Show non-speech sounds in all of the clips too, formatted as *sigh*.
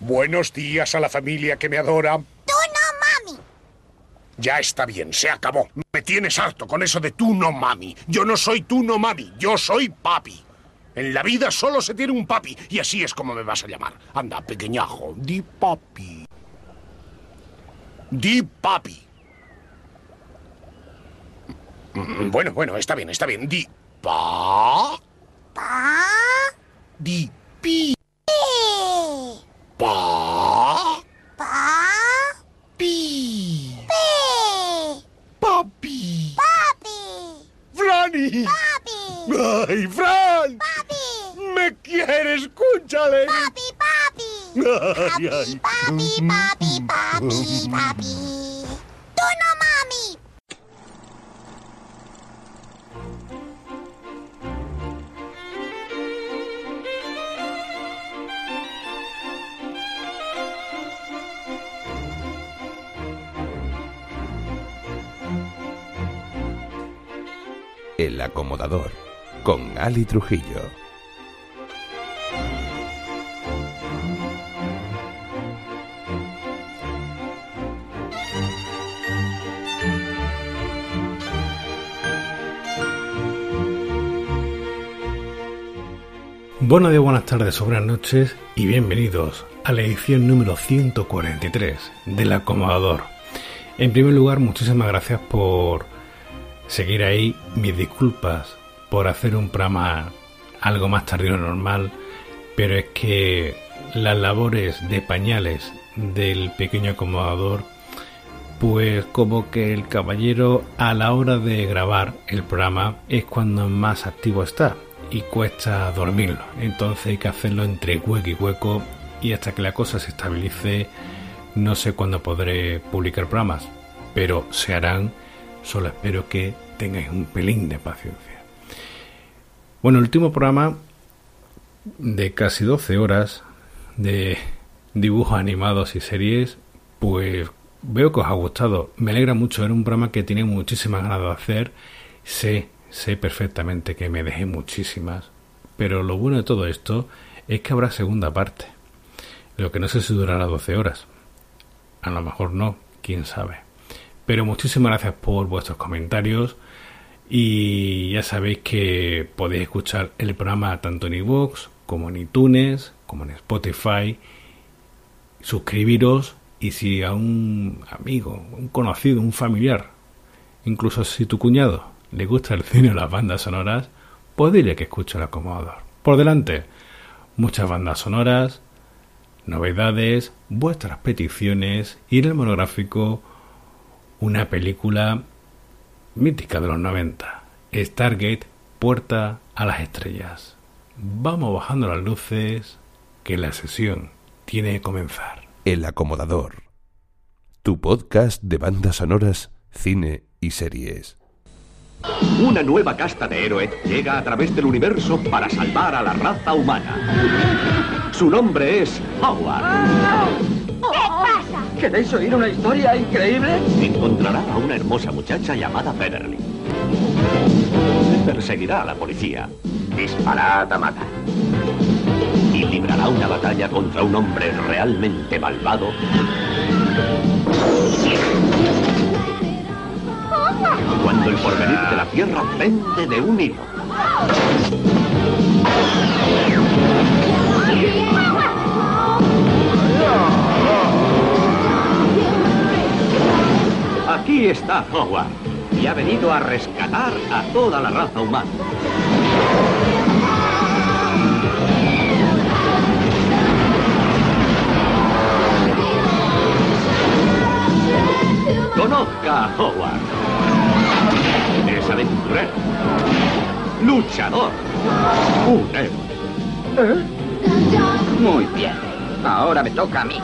Buenos días a la familia que me adora. Tú no, mami. Ya está bien, se acabó. Me tienes harto con eso de tú no mami. Yo no soy tú no mami, yo soy papi. En la vida solo se tiene un papi y así es como me vas a llamar. Anda, pequeñajo, di papi. Di papi. Mm, Bueno, bueno, está bien, está bien. Di pa. Pa. Di pi. Pa. Pa. Pi. Pi. Papi. Papi. Franny. Papi. ¡Ay, Fran! Papi. ¡Me quiere! ¡Escúchale! Papi, papi. Ay, ay. Papi, papi, papi, papi. Tú El acomodador con Ali Trujillo. Buenos días, buenas tardes, buenas noches y bienvenidos a la edición número 143 del acomodador. En primer lugar, muchísimas gracias por seguir ahí. Mis disculpas por hacer un programa algo más tardío de normal, pero es que las labores de pañales del pequeño acomodador, pues como que el caballero a la hora de grabar el programa es cuando más activo está y cuesta dormirlo. Entonces hay que hacerlo entre hueco y hueco y hasta que la cosa se estabilice no sé cuándo podré publicar programas, pero se harán. Solo espero que tengáis un pelín de paciencia. Bueno, el último programa de casi 12 horas de dibujos animados y series, pues veo que os ha gustado. Me alegra mucho, era un programa que tenía muchísimas ganas de hacer. Sé, sé perfectamente que me dejé muchísimas, pero lo bueno de todo esto es que habrá segunda parte. Lo que no sé si durará 12 horas. A lo mejor no, quién sabe. Pero muchísimas gracias por vuestros comentarios. Y ya sabéis que podéis escuchar el programa tanto en iVoox como en iTunes, como en Spotify. Suscribiros y si a un amigo, un conocido, un familiar, incluso si tu cuñado le gusta el cine o las bandas sonoras, pues dile que escuche el acomodador. Por delante, muchas bandas sonoras, novedades, vuestras peticiones y el monográfico una película mítica de los 90, Stargate, Puerta a las Estrellas. Vamos bajando las luces, que la sesión tiene que comenzar. El acomodador. Tu podcast de bandas sonoras, cine y series. Una nueva casta de héroes llega a través del universo para salvar a la raza humana. Su nombre es Howard. ¿Queréis oír una historia increíble? Encontrará a una hermosa muchacha llamada Beverly. Perseguirá a la policía. Disparad a matar. Y librará una batalla contra un hombre realmente malvado. Cuando el porvenir de la Tierra pende de un hilo. Aquí está Howard y ha venido a rescatar a toda la raza humana. Conozca a Howard. Es aventurero, luchador, un héroe. Muy bien. Ahora me toca a mí.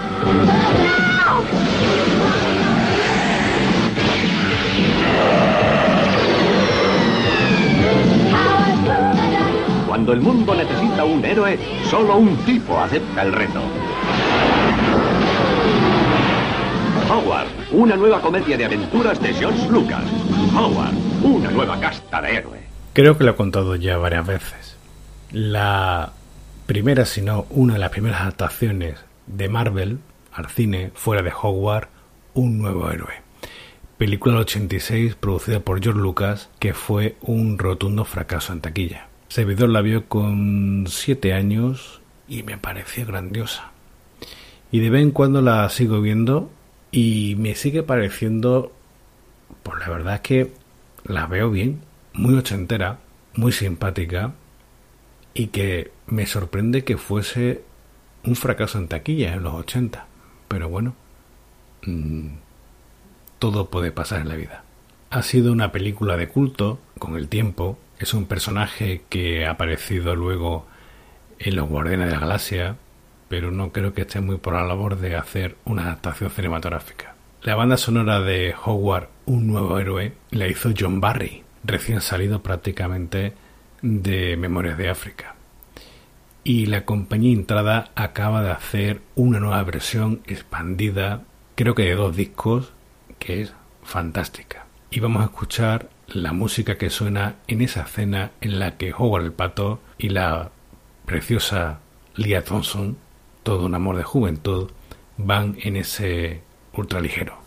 Cuando el mundo necesita un héroe, solo un tipo acepta el reto. Howard, una nueva comedia de aventuras de George Lucas. Howard, una nueva casta de héroes. Creo que lo he contado ya varias veces. La primera, si no una de las primeras adaptaciones de Marvel al cine fuera de Hogwarts un nuevo héroe. Película del 86 producida por George Lucas que fue un rotundo fracaso en taquilla. Servidor la vio con 7 años y me pareció grandiosa. Y de vez en cuando la sigo viendo y me sigue pareciendo, pues la verdad es que la veo bien, muy ochentera, muy simpática y que me sorprende que fuese un fracaso en taquilla en los 80. Pero bueno, mmm, todo puede pasar en la vida. Ha sido una película de culto con el tiempo. Es un personaje que ha aparecido luego en Los Guardianes de la Galaxia, pero no creo que esté muy por la labor de hacer una adaptación cinematográfica. La banda sonora de Howard, Un nuevo héroe, la hizo John Barry, recién salido prácticamente de Memorias de África. Y la compañía Entrada acaba de hacer una nueva versión expandida, creo que de dos discos, que es fantástica. Y vamos a escuchar la música que suena en esa escena en la que Howard el Pato y la preciosa Leah Thompson, todo un amor de juventud, van en ese ultraligero.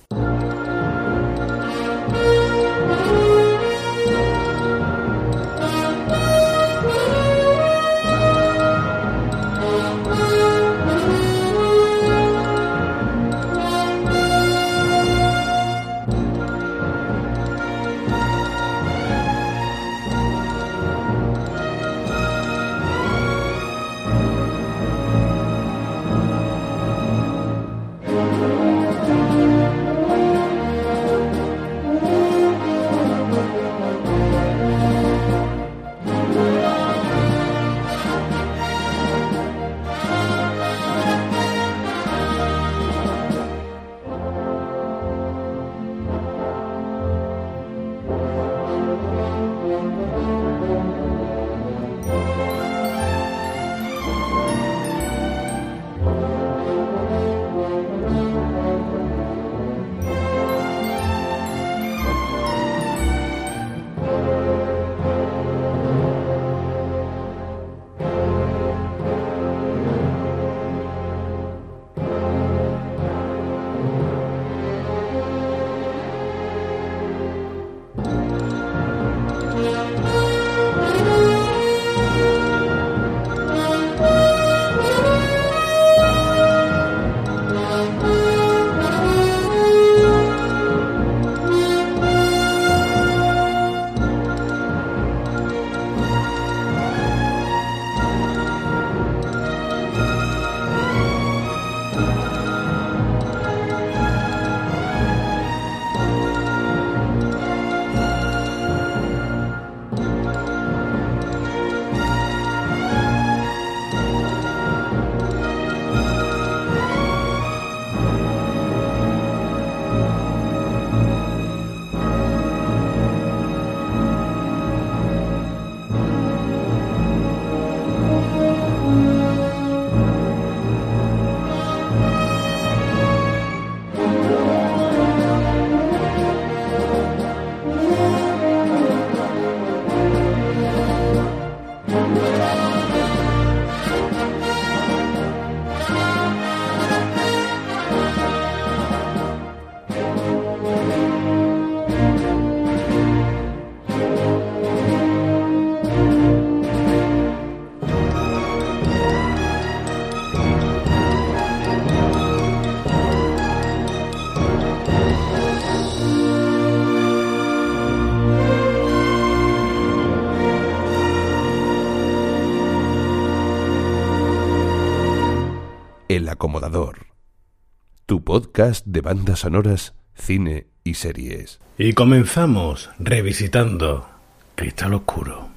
El Acomodador. Tu podcast de bandas sonoras, cine y series. Y comenzamos revisitando Cristal Oscuro.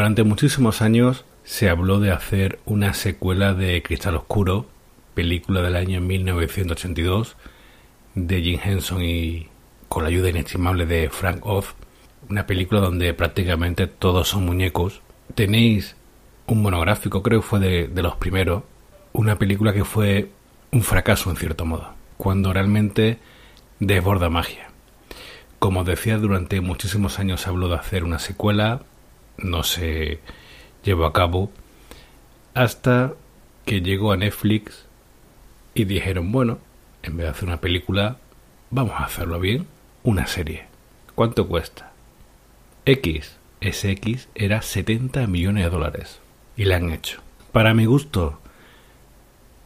Durante muchísimos años se habló de hacer una secuela de Cristal Oscuro, película del año 1982 de Jim Henson y con la ayuda inestimable de Frank Oz, una película donde prácticamente todos son muñecos. Tenéis un monográfico, creo que fue de, de los primeros, una película que fue un fracaso en cierto modo, cuando realmente desborda magia. Como decía, durante muchísimos años se habló de hacer una secuela, no se llevó a cabo, hasta que llegó a Netflix y dijeron, bueno, en vez de hacer una película, vamos a hacerlo bien, una serie. ¿Cuánto cuesta? X, ese X era 70 millones de dólares. Y la han hecho. Para mi gusto,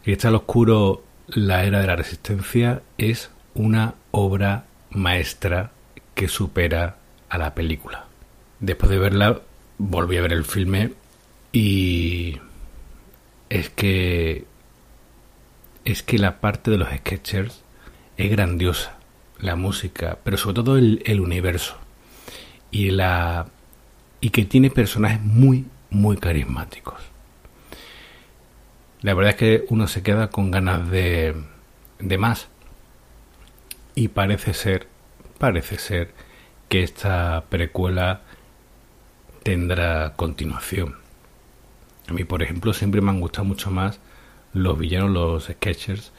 Cristal Oscuro, la era de la resistencia, es una obra maestra que supera a la película. Después de verla, volví a ver el filme y es que es que la parte de los sketchers es grandiosa, la música, pero sobre todo el, el universo y la y que tiene personajes muy muy carismáticos. La verdad es que uno se queda con ganas de, de más. Y parece ser, parece ser que esta precuela tendrá continuación. A mí, por ejemplo, siempre me han gustado mucho más los villanos, los sketchers,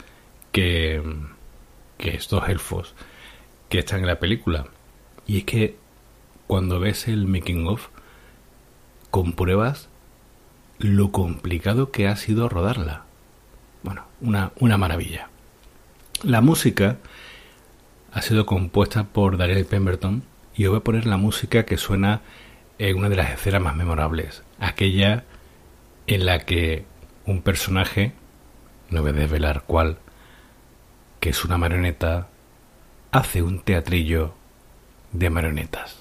que, que estos elfos que están en la película. Y es que cuando ves el making of, compruebas lo complicado que ha sido rodarla. Bueno, una, una maravilla. La música ha sido compuesta por Daniel Pemberton y yo voy a poner la música que suena en una de las escenas más memorables, aquella en la que un personaje, no voy a desvelar cuál, que es una marioneta, hace un teatrillo de marionetas.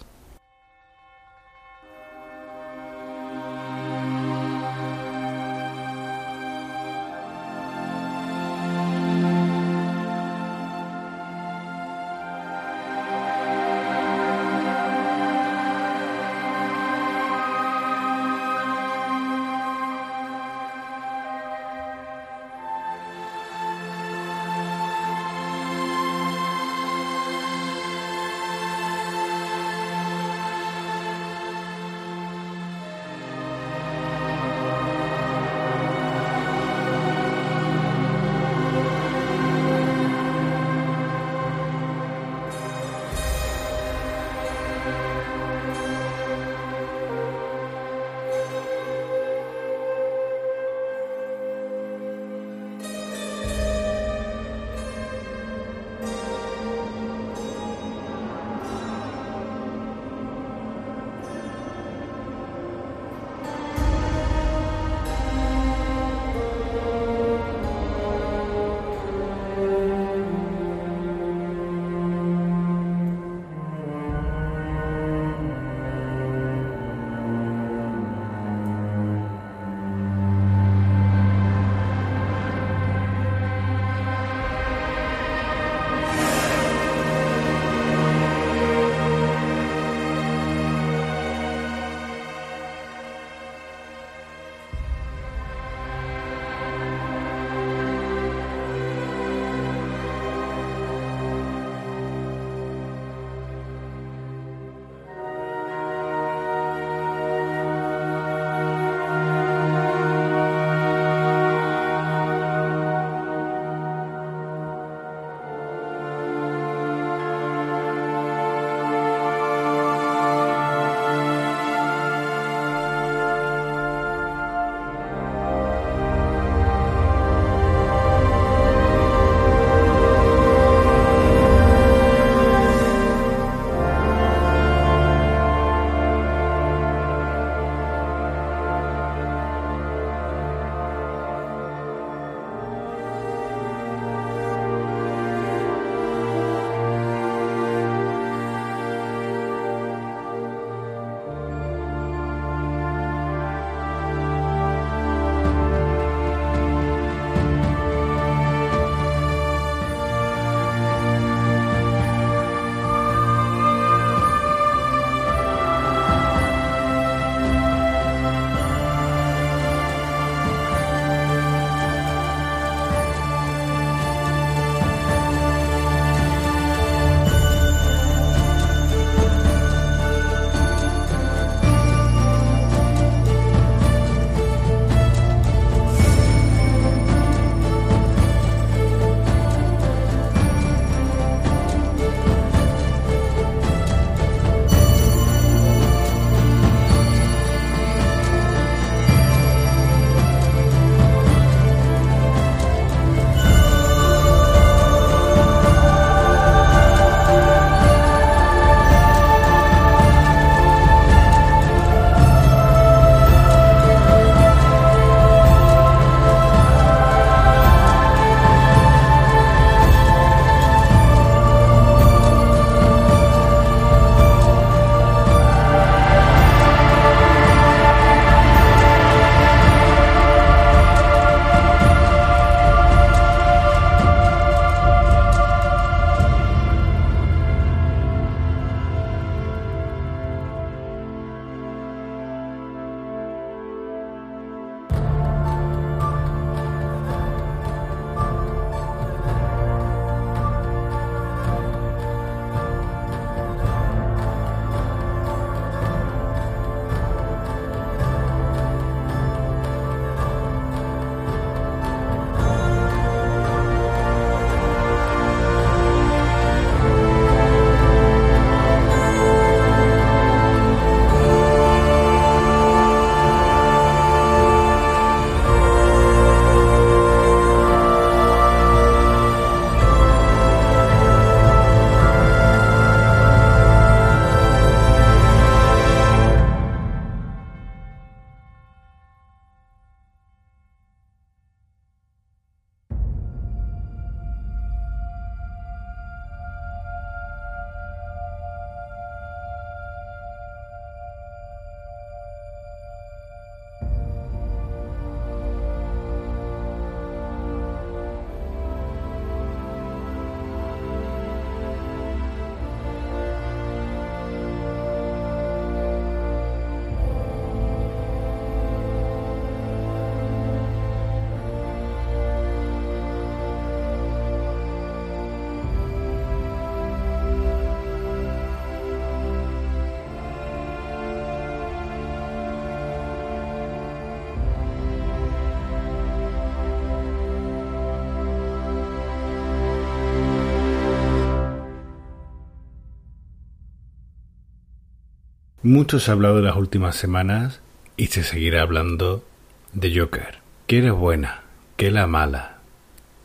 Mucho se ha hablado de las últimas semanas y se seguirá hablando de Joker. Que era buena, que era mala,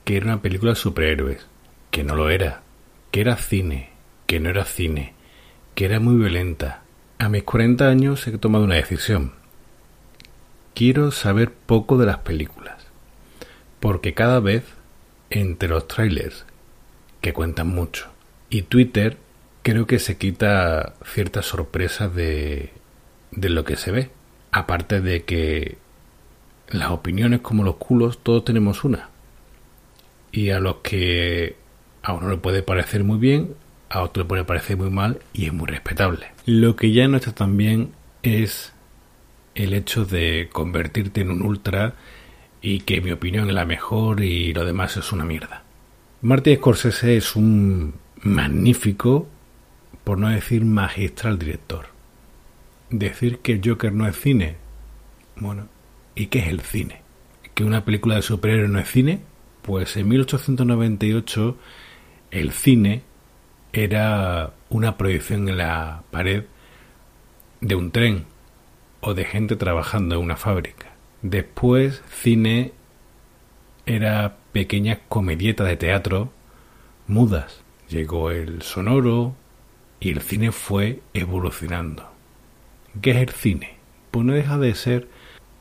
que era una película de superhéroes, que no lo era, que era cine, que no era cine, que era muy violenta. A mis 40 años he tomado una decisión. Quiero saber poco de las películas, porque cada vez entre los trailers, que cuentan mucho, y Twitter, creo que se quita ciertas sorpresas de, de lo que se ve. Aparte de que las opiniones como los culos, todos tenemos una. Y a los que a uno le puede parecer muy bien, a otro le puede parecer muy mal y es muy respetable. Lo que ya no está tan bien es el hecho de convertirte en un ultra y que mi opinión es la mejor y lo demás es una mierda. Martin Scorsese es un magnífico, por no decir magistral director. Decir que el Joker no es cine, bueno, ¿y qué es el cine? ¿Que una película de superhéroes no es cine? Pues en 1898 el cine era una proyección en la pared de un tren o de gente trabajando en una fábrica. Después cine era pequeñas comedietas de teatro mudas. Llegó el sonoro y el cine fue evolucionando. ¿Qué es el cine? Pues no deja de ser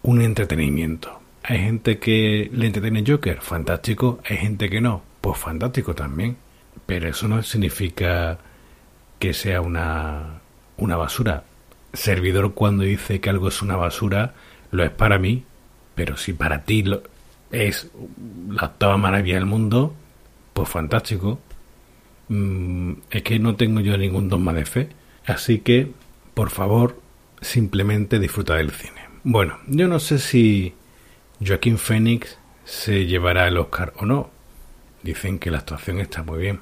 un entretenimiento. Hay gente que le entretiene Joker, fantástico. Hay gente que no, pues fantástico también. Pero eso no significa que sea una, una basura. Servidor cuando dice que algo es una basura, lo es para mí, pero si para ti lo, es la octava maravilla del mundo, pues fantástico. Mm, es que no tengo yo ningún dogma de fe. Así que, por favor, simplemente disfruta del cine. Bueno, yo no sé si Joaquín Phoenix se llevará el Oscar o no. Dicen que la actuación está muy bien.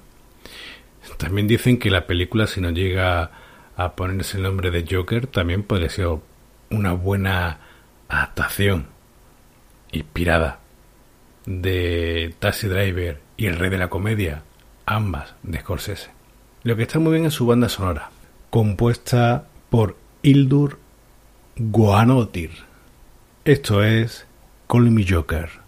También dicen que la película, si no llega a ponerse el nombre de Joker, también podría ser una buena adaptación inspirada de Taxi Driver y El Rey de la Comedia, ambas de Scorsese. Lo que está muy bien es su banda sonora, compuesta por Hildur Guanotir. Esto es Call Me Joker.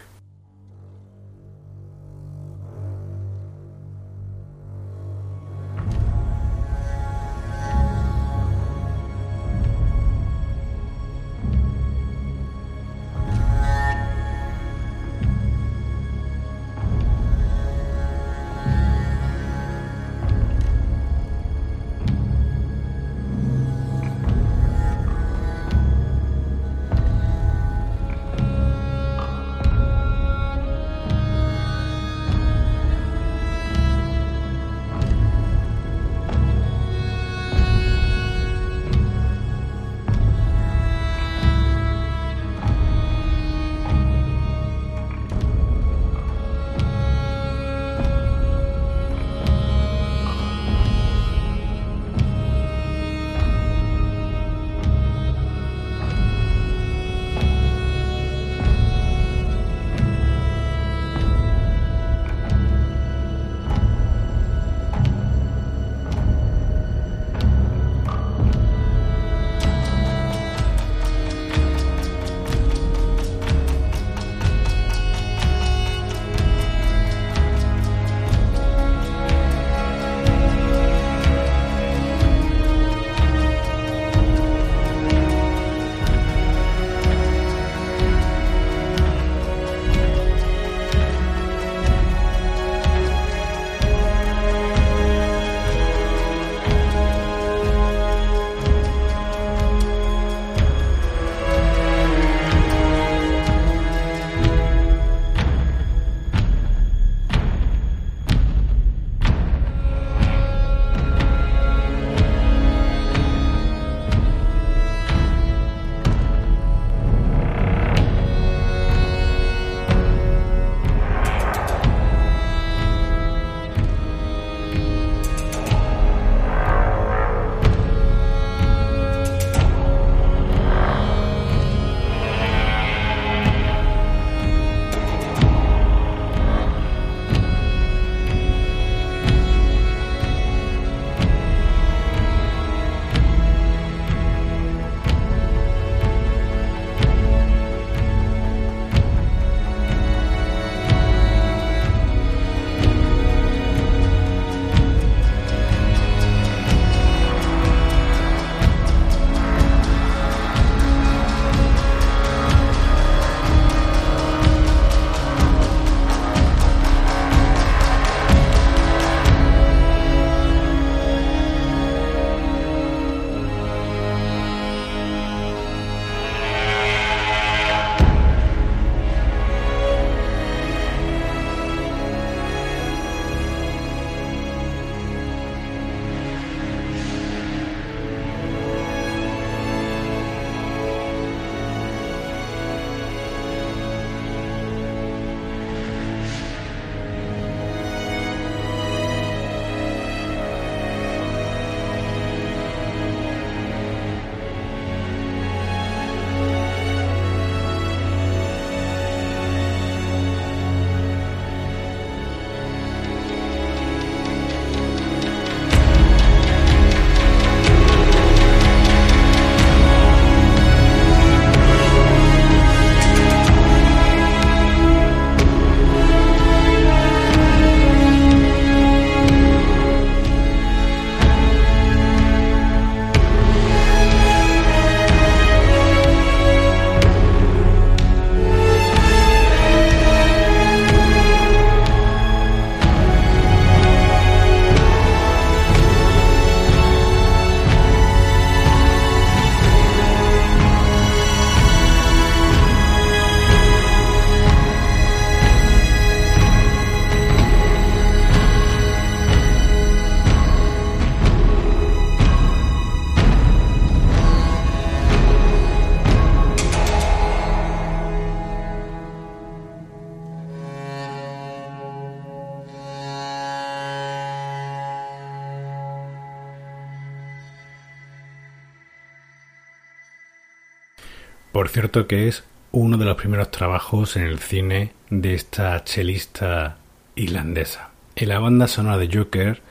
Cierto que es uno de los primeros trabajos en el cine de esta chelista irlandesa. En la banda sonora de Joker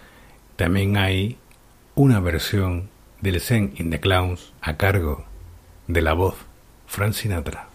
también hay una versión del Zen in the Clowns a cargo de la voz Frank Sinatra.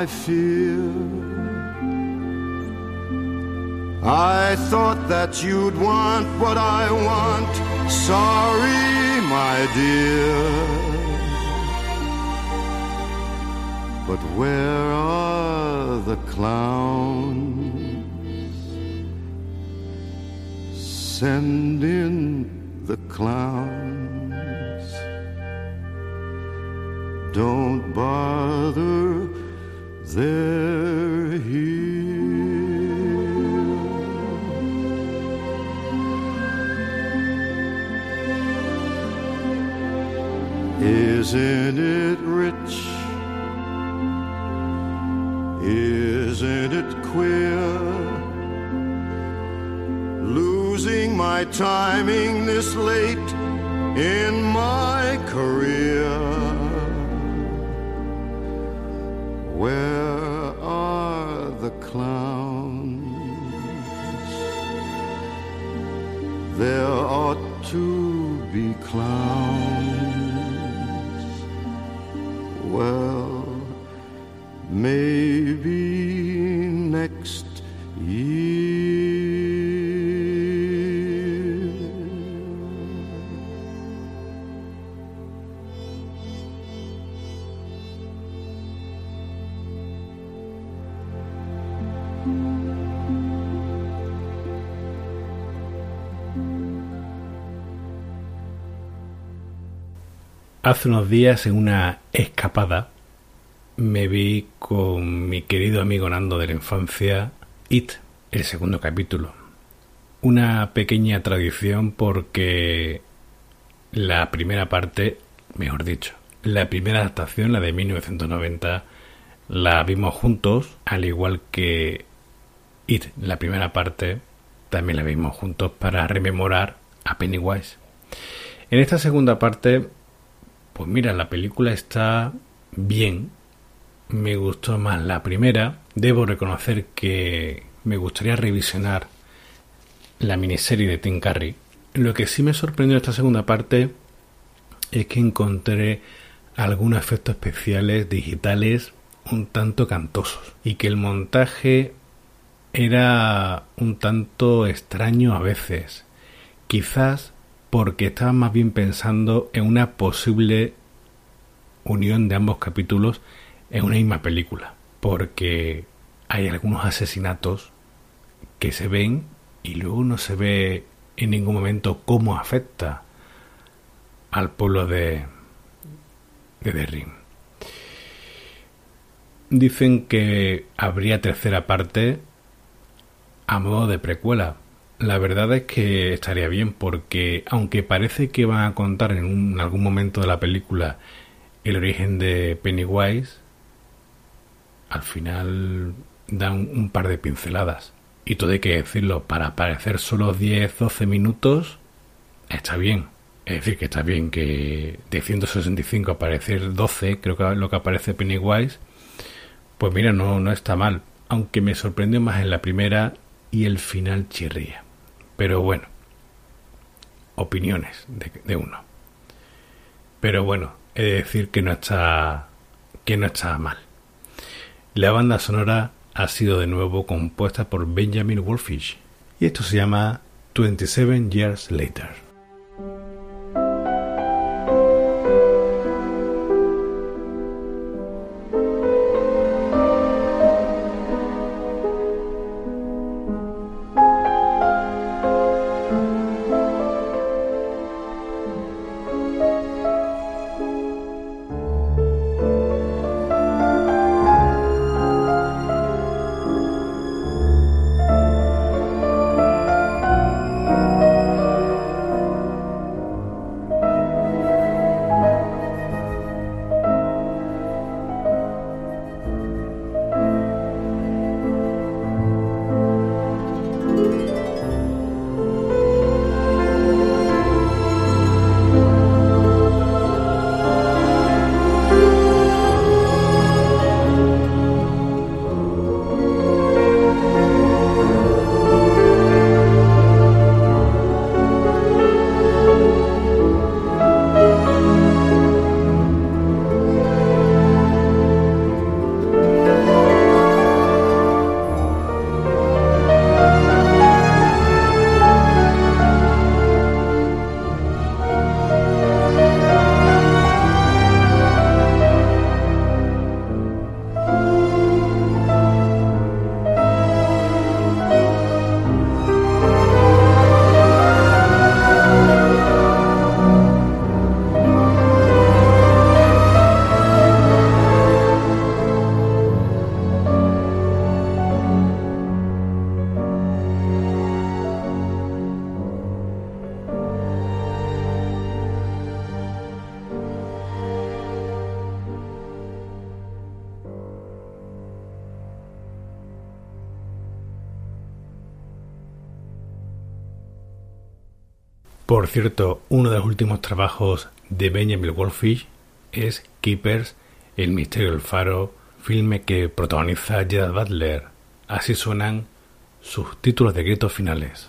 I fear. I thought that you'd want what I want. Sorry, my dear. But where are the clowns? Send Hace unos días en una escapada me vi con mi querido amigo Nando de la infancia It, el segundo capítulo. Una pequeña tradición porque la primera parte, mejor dicho, la primera adaptación, la de 1990, la vimos juntos, al igual que It, la primera parte, también la vimos juntos para rememorar a Pennywise. En esta segunda parte, pues mira, la película está bien, me gustó más la primera. Debo reconocer que me gustaría revisionar la miniserie de Tim Curry. Lo que sí me sorprendió esta segunda parte es que encontré algunos efectos especiales digitales un tanto cantosos y que el montaje era un tanto extraño a veces. Quizás porque estaba más bien pensando en una posible unión de ambos capítulos en una misma película. Porque hay algunos asesinatos que se ven y luego no se ve en ningún momento cómo afecta al pueblo de, de Derrin. Dicen que habría tercera parte a modo de precuela. La verdad es que estaría bien porque aunque parece que van a contar en, algún momento de la película el origen de Pennywise, al final dan un par de pinceladas. Y todo hay que decirlo, para aparecer solo 10-12 minutos, está bien. Es decir, que está bien que de 165 aparecer 12, creo que lo que aparece Pennywise, pues mira, no, no está mal. Aunque me sorprendió más en la primera y el final chirría. Pero bueno, opiniones de, uno. Pero bueno, he de decir que no está que no está mal. La banda sonora ha sido de nuevo compuesta por Benjamin Wolfish y esto se llama 27 Years Later. Por cierto, uno de los últimos trabajos de Benjamin Wolfish es Keepers, El misterio del faro, filme que protagoniza Gerard Butler. Así suenan sus títulos de gritos finales.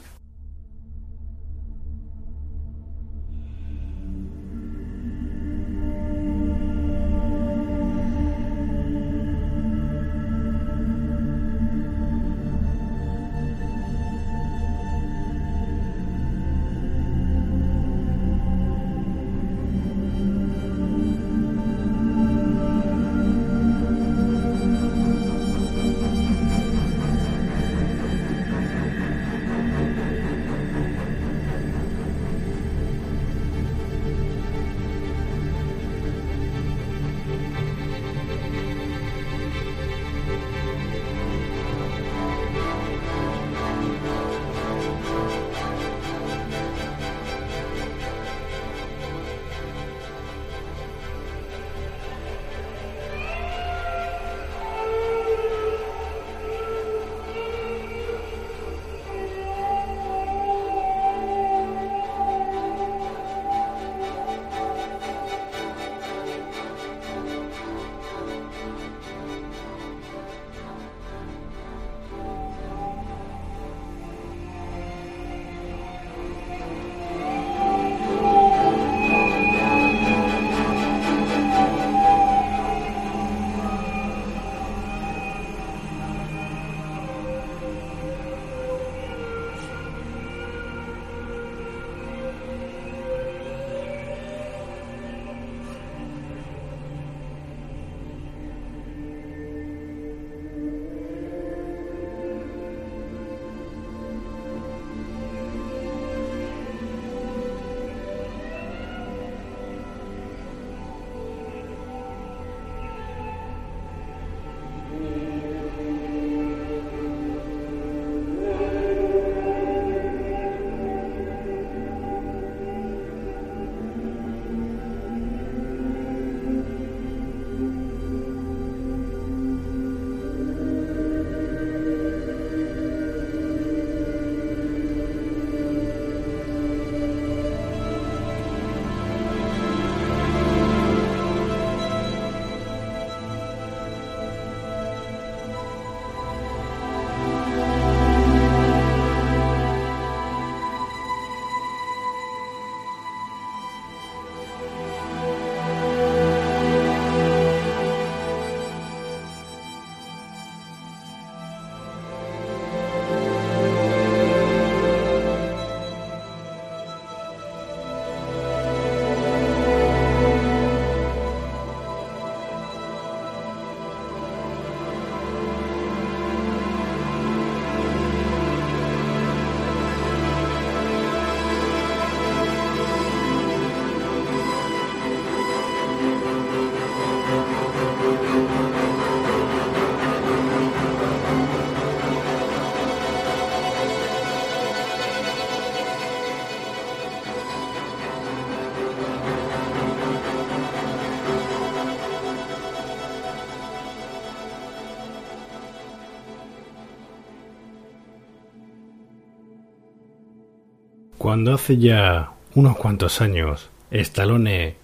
Cuando hace ya unos cuantos años Stallone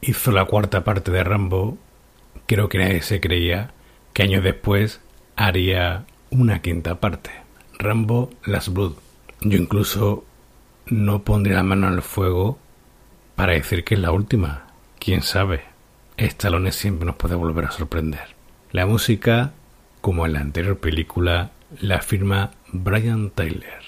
hizo la cuarta parte de Rambo, creo que nadie se creía que años después haría una quinta parte. Rambo Last Blood. Yo incluso no pondré la mano el fuego para decir que es la última. Quién sabe. Stallone siempre nos puede volver a sorprender. La música, como en la anterior película, la firma Brian Tyler.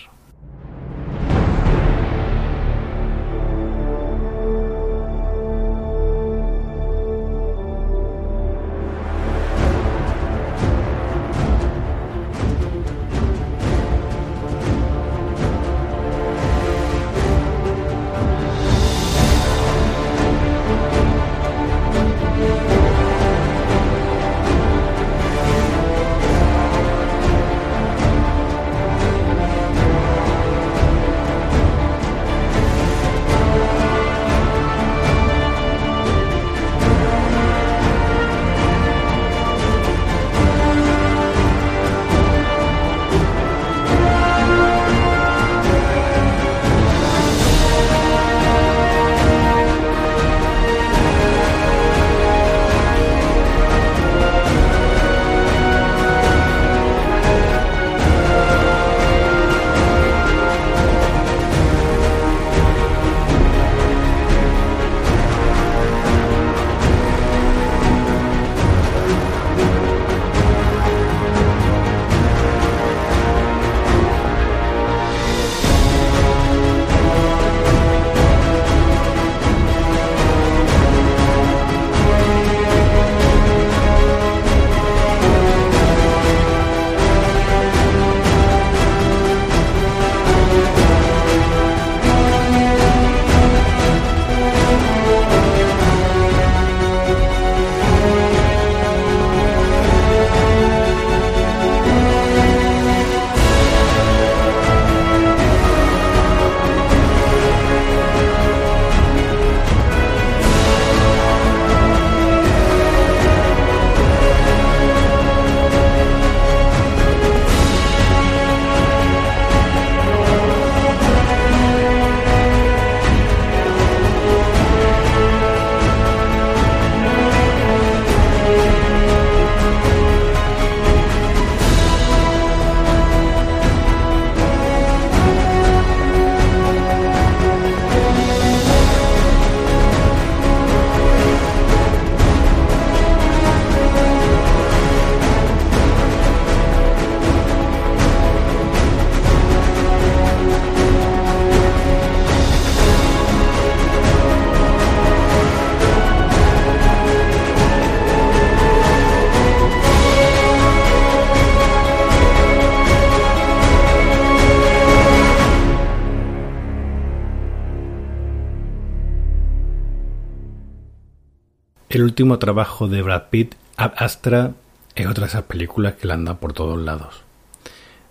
Último trabajo de Brad Pitt, Ad Astra, es otra de esas películas que la anda por todos lados.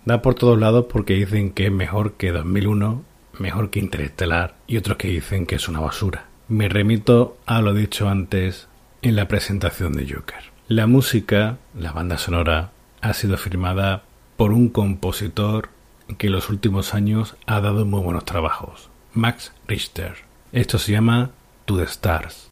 Da por todos lados porque dicen que es mejor que 2001, mejor que Interestelar y otros que dicen que es una basura. Me remito a lo dicho antes en la presentación de Joker. La música, la banda sonora, ha sido firmada por un compositor que en los últimos años ha dado muy buenos trabajos, Max Richter. Esto se llama To the Stars.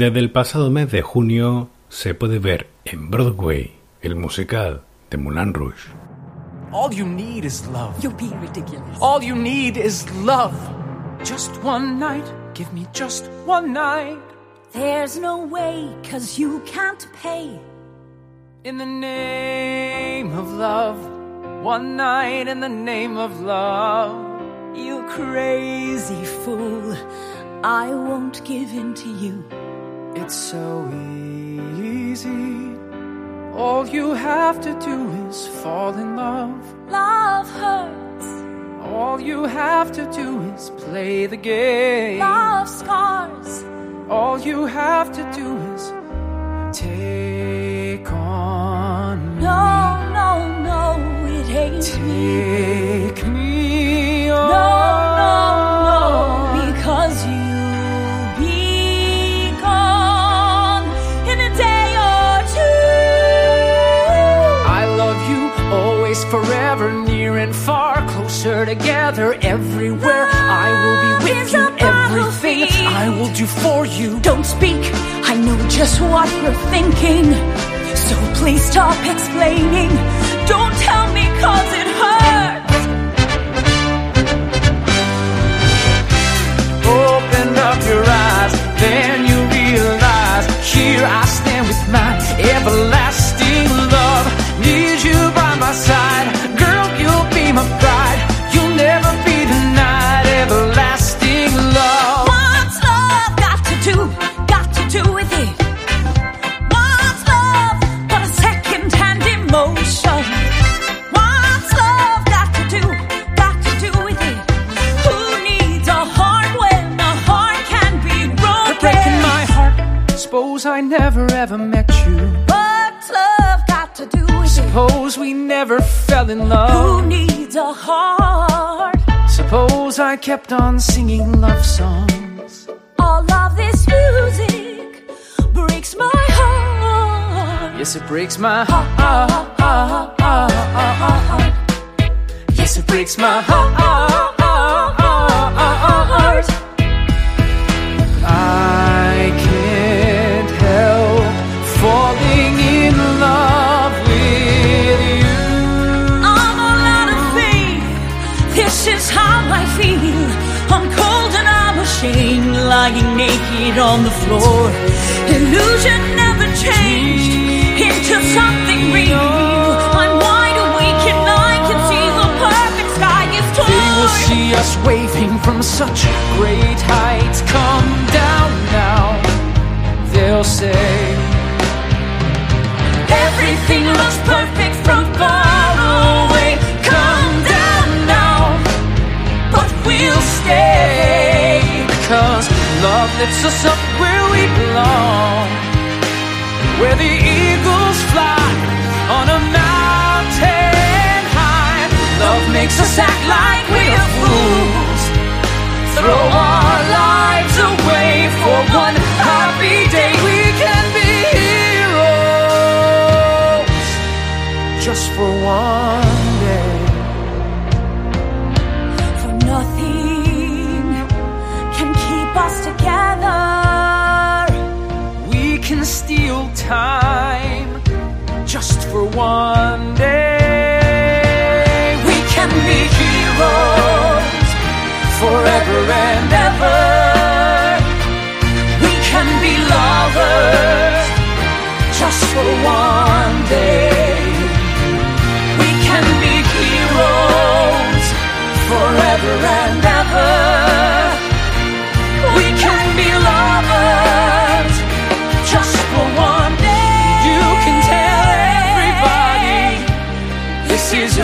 Desde el pasado mes de junio se puede ver en Broadway el musical de Moulin Rouge. All you need is love. You're being ridiculous. All you need is love. Just one night. Give me just one night. There's no way, cause you can't pay. In the name of love. One night in the name of love. You crazy fool. I won't give in to you. It's so easy. All you have to do is fall in love. Love hurts. All you have to do is play the game. Love scars. All you have to do is take on me. No, no, no, it ain't me. Take me on. No, no, closer together, everywhere. I will be with you, everything. I will do for you. Don't speak, I know just what you're thinking. So please stop explaining. Don't tell me cause it hurts. Open up your eyes, then you realize here I stand with my everlasting Suppose I never ever met you. What's love got to do with it? Suppose we never fell in love. Who needs a heart? Suppose I kept on singing love songs. All of this music breaks my heart. Yes, it breaks my heart. Yes, it breaks my heart. On the floor. Illusion never changed into something real. I'm wide awake and I can see the perfect sky is torn. They will see us waving from such great heights. Come down now, they'll say. Everything looks perfect from far away. Come down now, but we'll stay. Love lifts us up where we belong. Where the eagles fly on a mountain high. Love makes us act like we're fools. Throw our lives away for one happy day. We can be heroes just for one time just for one day. We can be heroes forever and ever. We can be lovers just for one day. We can be heroes forever and ever.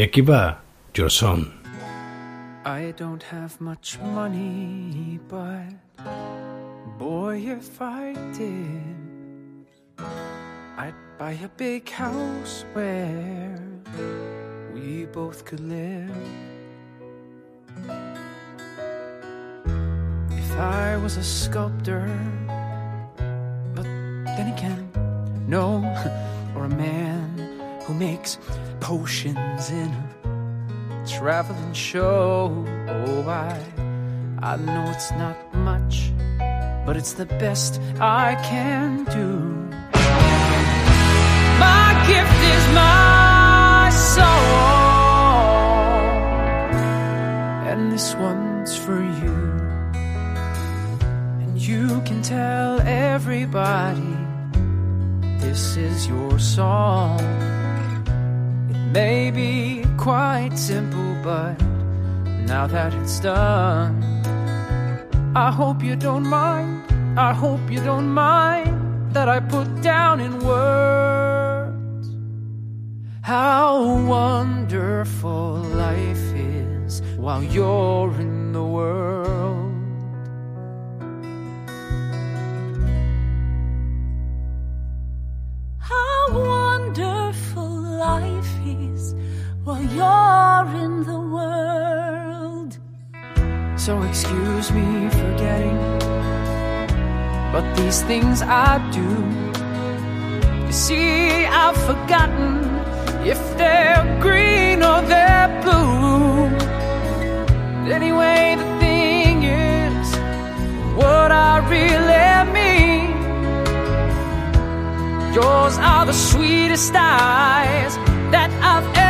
Aquí va Your Song. I don't have much money, but boy, if I did, I'd buy a big house where we both could live. If I was a sculptor, but then again, no, *laughs* or a man who makes potions in a traveling show. Oh, I, I know it's not much, but it's the best I can do. My gift is my song, and this one's for you. And you can tell everybody this is your song. It may be quite simple, but now that it's done, I hope you don't mind. I hope you don't mind that I put down in words how wonderful life is while you're in the world. While you're in the world. So excuse me for getting, but these things I do. You see, I've forgotten if they're green or they're blue. Anyway, the thing is, what I really mean. Yours are the sweetest eyes that I've ever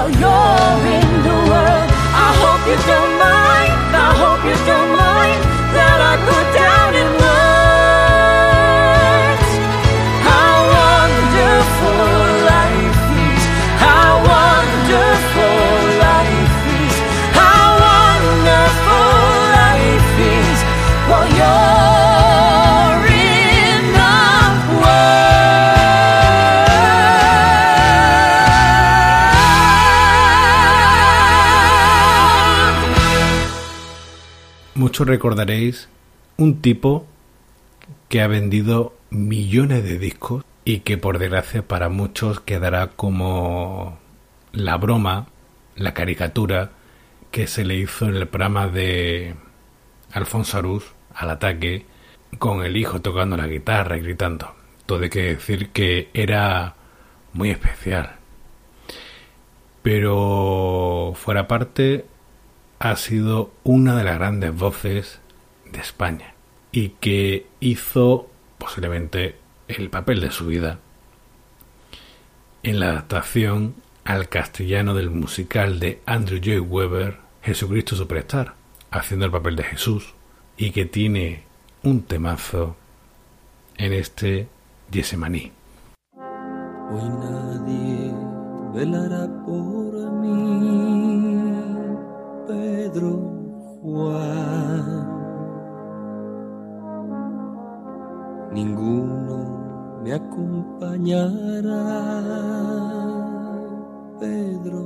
while you're in the world. I hope you don't Muchos recordaréis un tipo que ha vendido millones de discos y que por desgracia para muchos quedará como la broma, la caricatura que se le hizo en el programa de Alfonso Arús al ataque con el hijo tocando la guitarra y gritando. Todo hay que decir que era muy especial. Pero fuera parte ha sido una de las grandes voces de España y que hizo posiblemente el papel de su vida en la adaptación al castellano del musical de Andrew J. Weber, Jesucristo Superstar, haciendo el papel de Jesús y que tiene un temazo en este Yesemaní. Hoy nadie velará por mí, Pedro Juan. Ninguno me acompañará, Pedro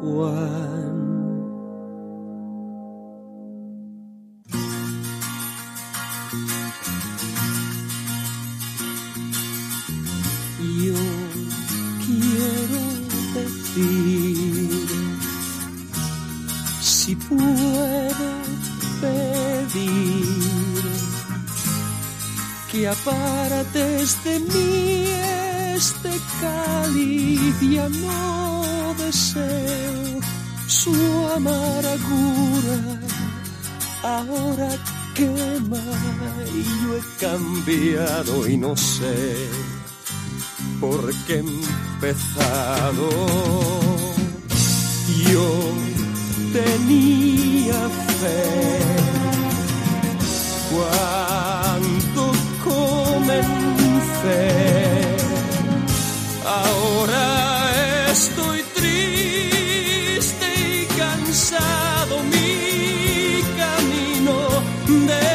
Juan. Yo quiero decir si puedo pedir que apartes de mí este cáliz ya no deseo su amargura. Ahora quema y yo he cambiado y no sé por qué he empezado. Yo tenía fe. Cuando comencé, ahora estoy triste y cansado. Mi camino de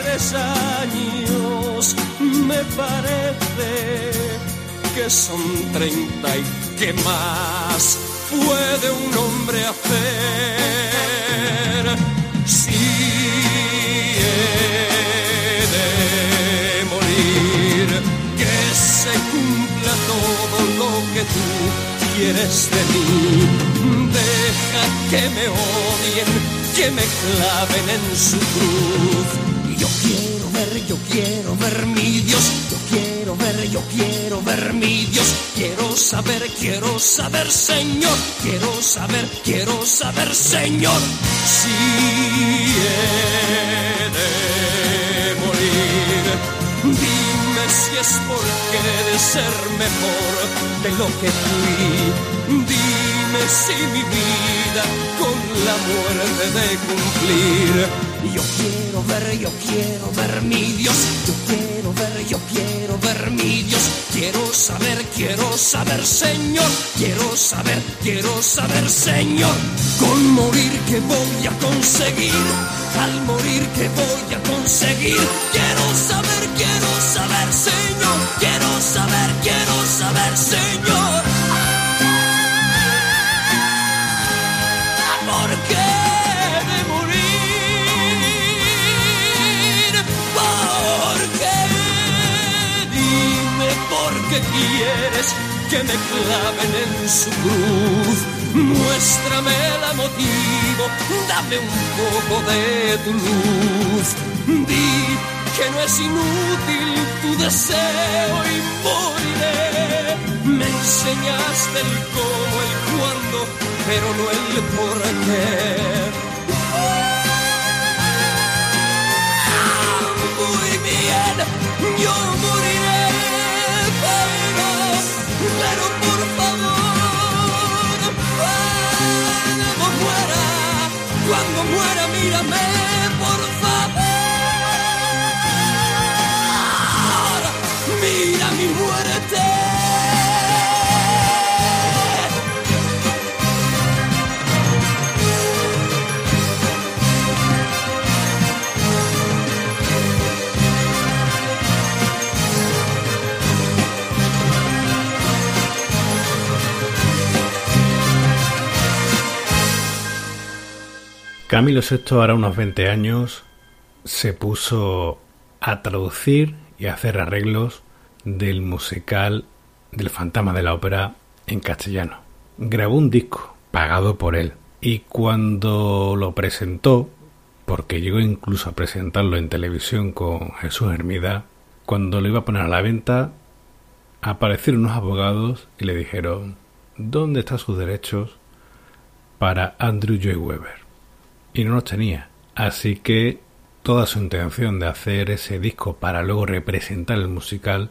tres años me parece que son treinta y que más puede un hombre hacer si he de morir que se cumpla todo lo que tú quieres de mí. Deja que me odien que me claven en su cruz. Yo quiero ver yo quiero ver mi Dios yo quiero ver yo quiero ver mi Dios. Quiero saber quiero saber Señor. Quiero saber quiero saber Señor. Si he de morir dime si es porque de ser mejor de lo que fui. Dime si mi vida con la muerte de cumplir. Yo quiero ver yo quiero ver mi Dios. Yo quiero ver yo quiero ver mi Dios. Quiero saber quiero saber Señor. Quiero saber quiero saber Señor. Con morir que voy a conseguir. Al morir que voy a conseguir. Quiero saber quiero saber Señor. Quiero saber quiero saber Señor qué quieres que me claven en su cruz. Muéstrame la motivo, dame un poco de tu luz. Di que no es inútil tu deseo y moriré. Me enseñaste el cómo, el cuándo, pero no el por qué. Muy bien, yo cuando muera, mírame, Camilo VI, ahora unos 20 años, se puso a traducir y a hacer arreglos del musical del Fantasma de la Ópera en castellano. Grabó un disco pagado por él y cuando lo presentó, porque llegó incluso a presentarlo en televisión con Jesús Hermida, cuando lo iba a poner a la venta, aparecieron unos abogados y le dijeron ¿dónde están sus derechos para Andrew Joy Weber? Y no los tenía. Así que toda su intención de hacer ese disco para luego representar el musical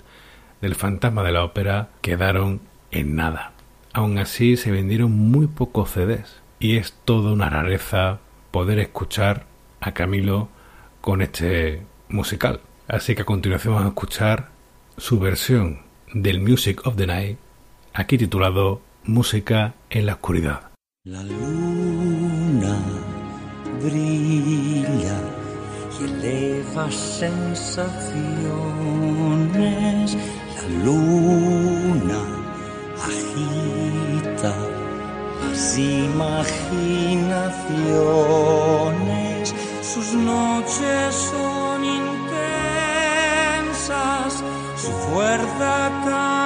del fantasma de la ópera quedaron en nada. Aún así se vendieron muy pocos CDs y es toda una rareza poder escuchar a Camilo con este musical. Así que a continuación vamos a escuchar su versión del Music of the Night, aquí titulado Música en la oscuridad. La luna brilla y eleva sensaciones. La luna agita las imaginaciones. Sus noches son intensas, su fuerza tan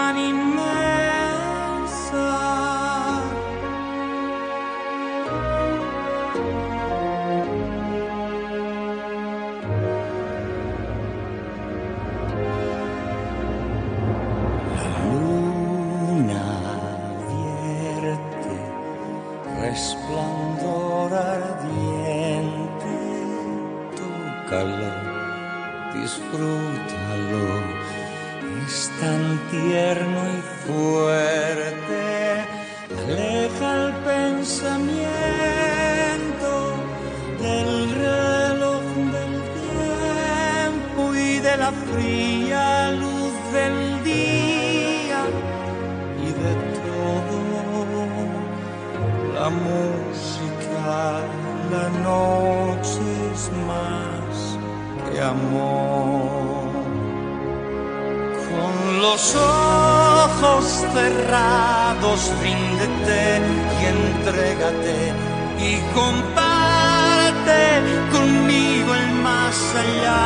los ojos cerrados, ríndete y entrégate y comparte conmigo el más allá.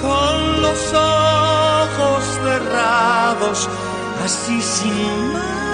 Con los ojos cerrados, así sin más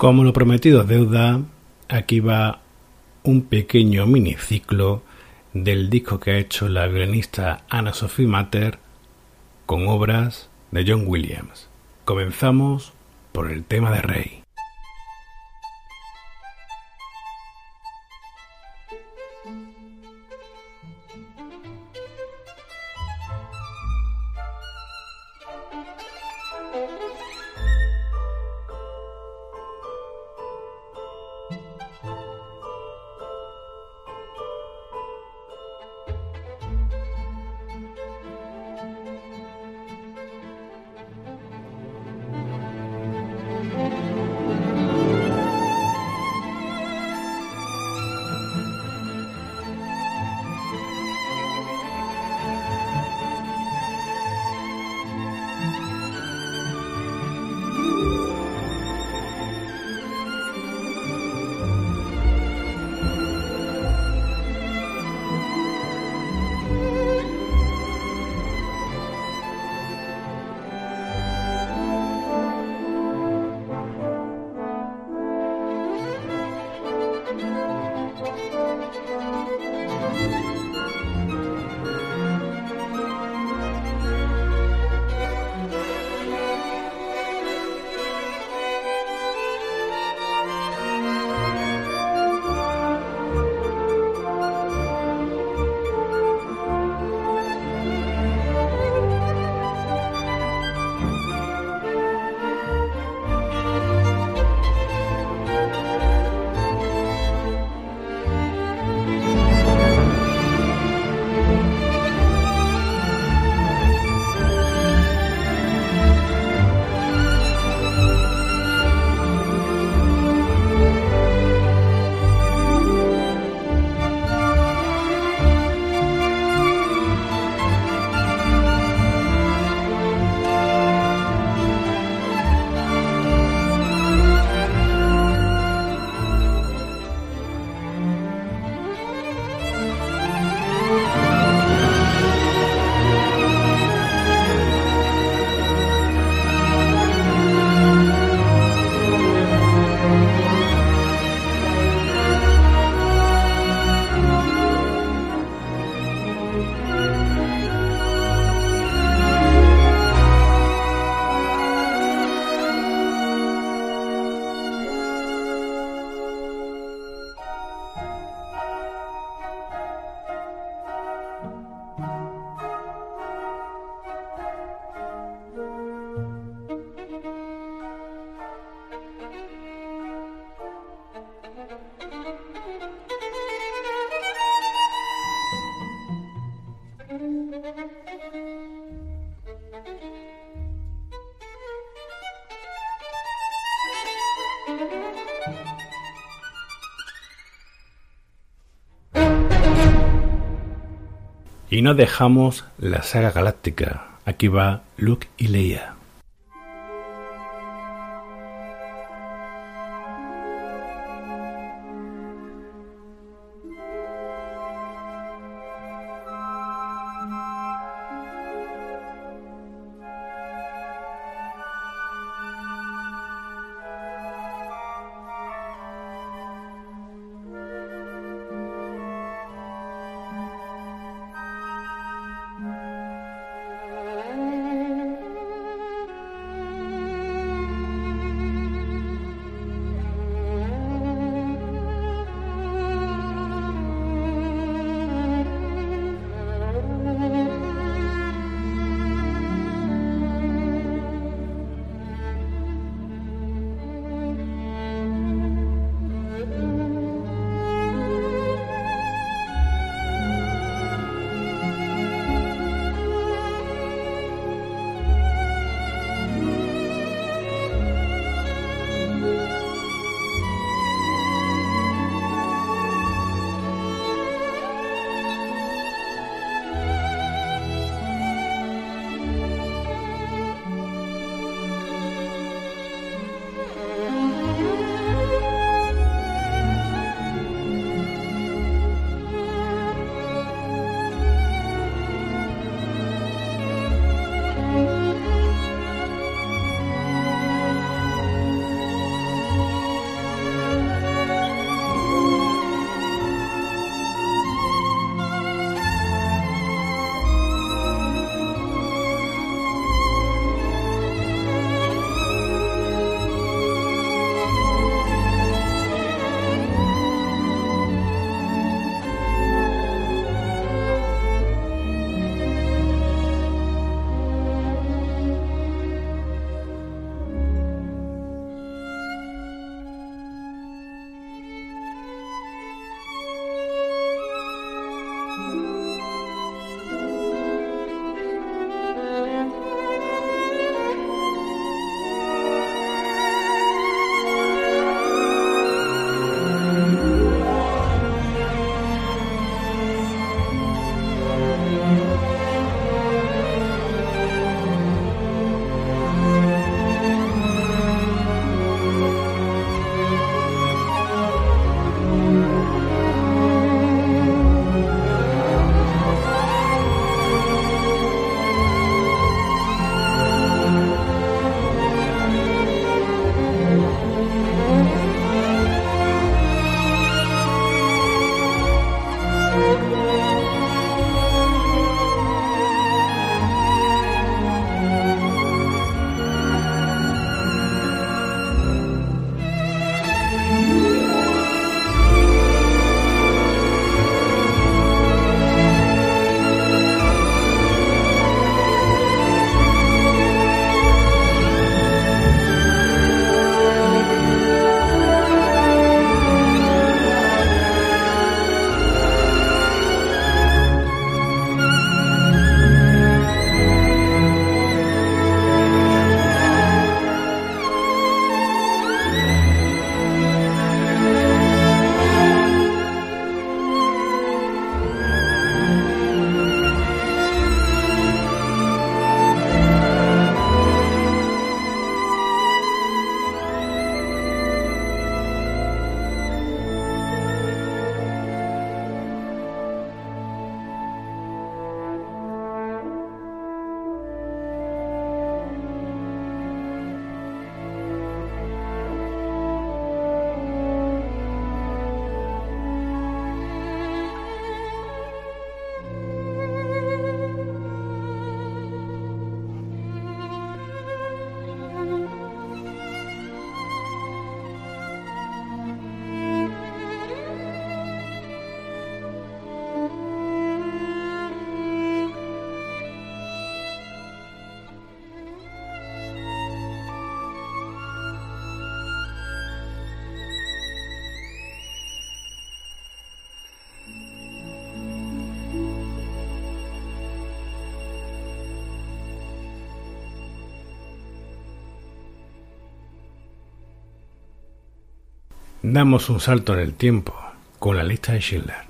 Como lo prometido deuda, aquí va un pequeño miniciclo del disco que ha hecho la violinista Anna Sophie Matter con obras de John Williams. Comenzamos por el tema de Rey. Y no dejamos la saga galáctica. Aquí va Luke y Leia. Damos un salto en el tiempo con la lista de Schindler.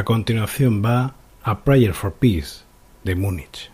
A continuación va A Prayer for Peace de Múnich.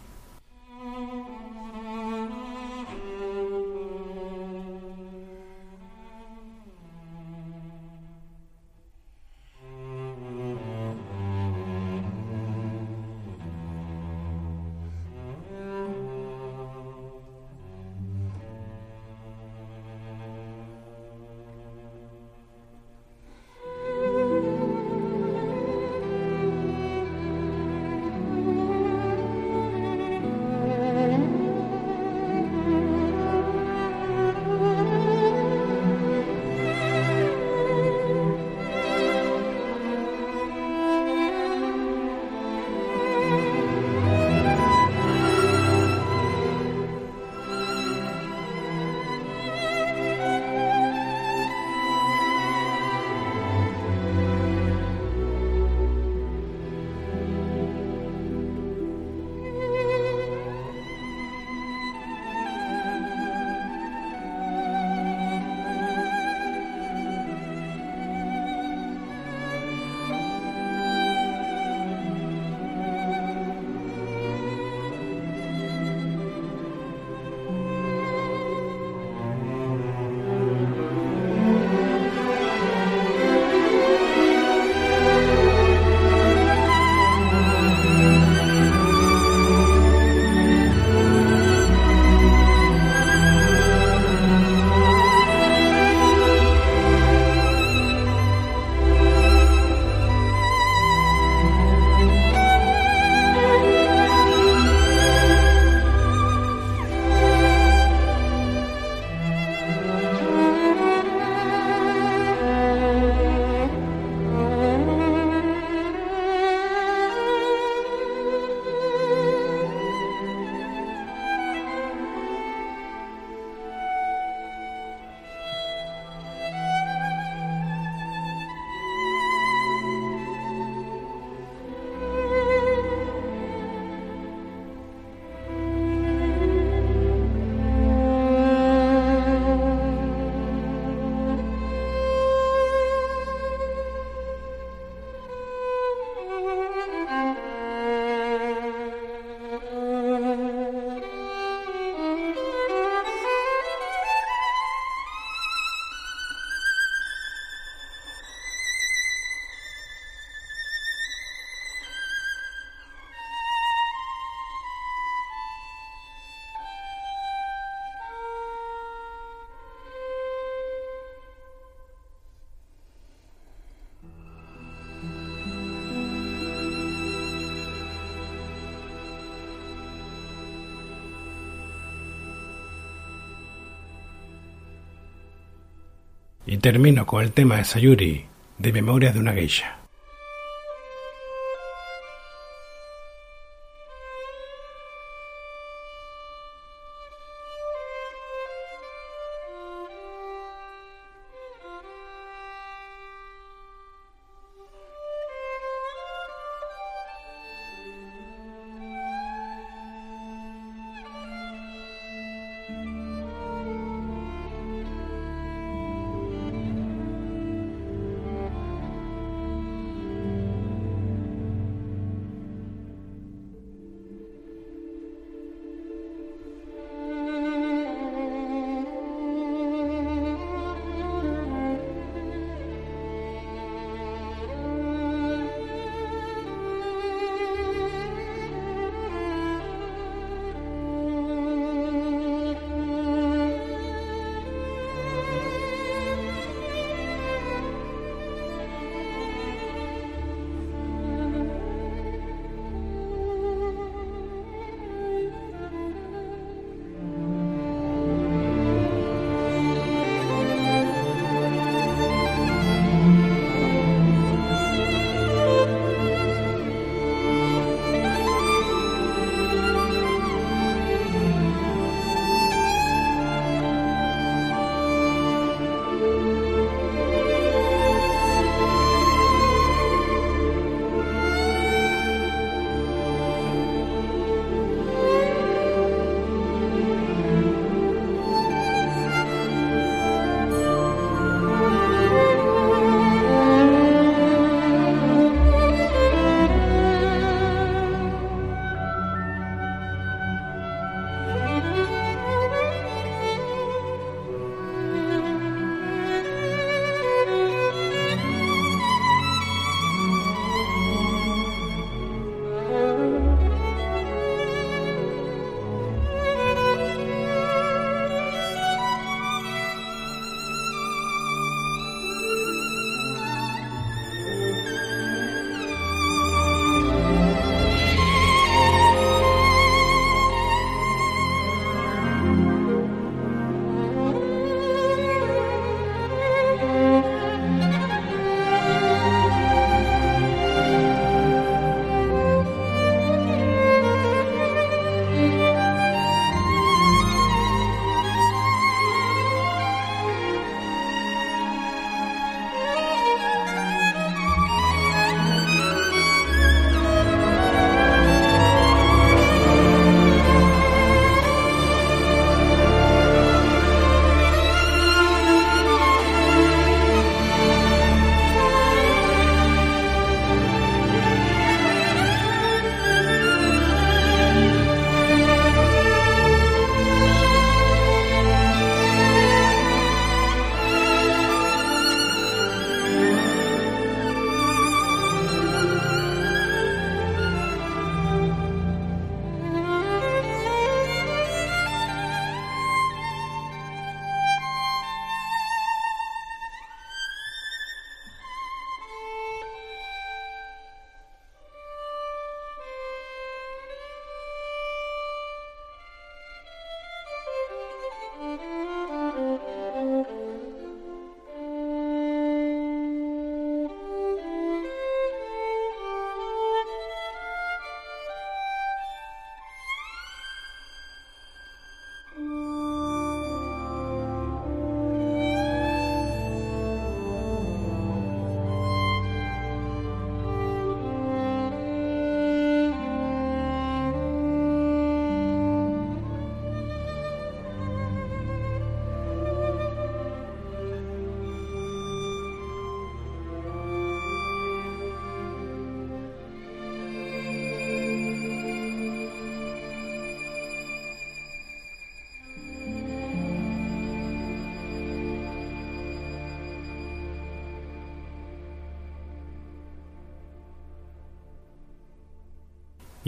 Y termino con el tema de Sayuri, de Memorias de una Geisha.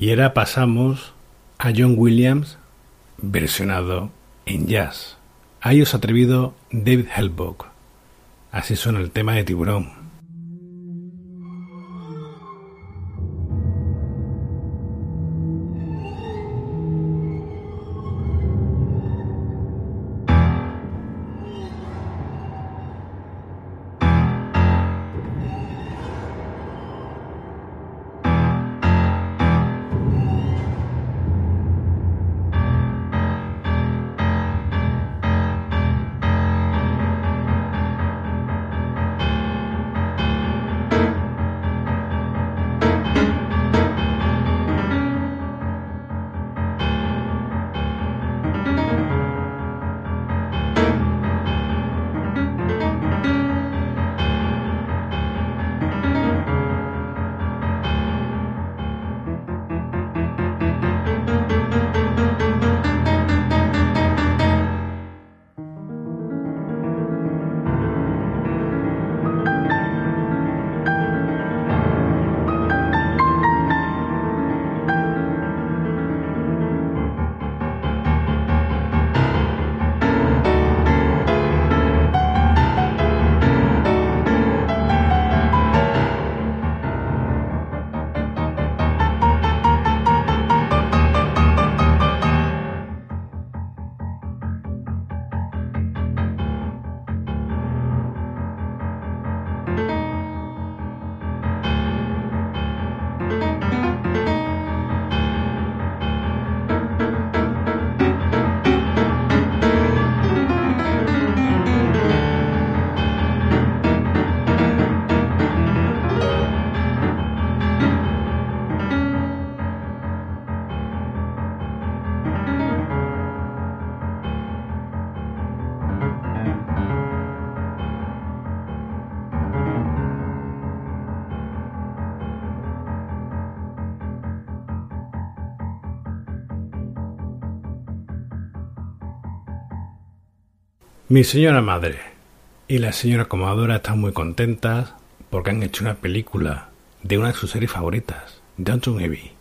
Y ahora pasamos a John Williams versionado en jazz. Ha atrevido David Hellbock. Así suena el tema de Tiburón. Mi señora madre y la señora comadora están muy contentas porque han hecho una película de una de sus series favoritas, Downton Abbey.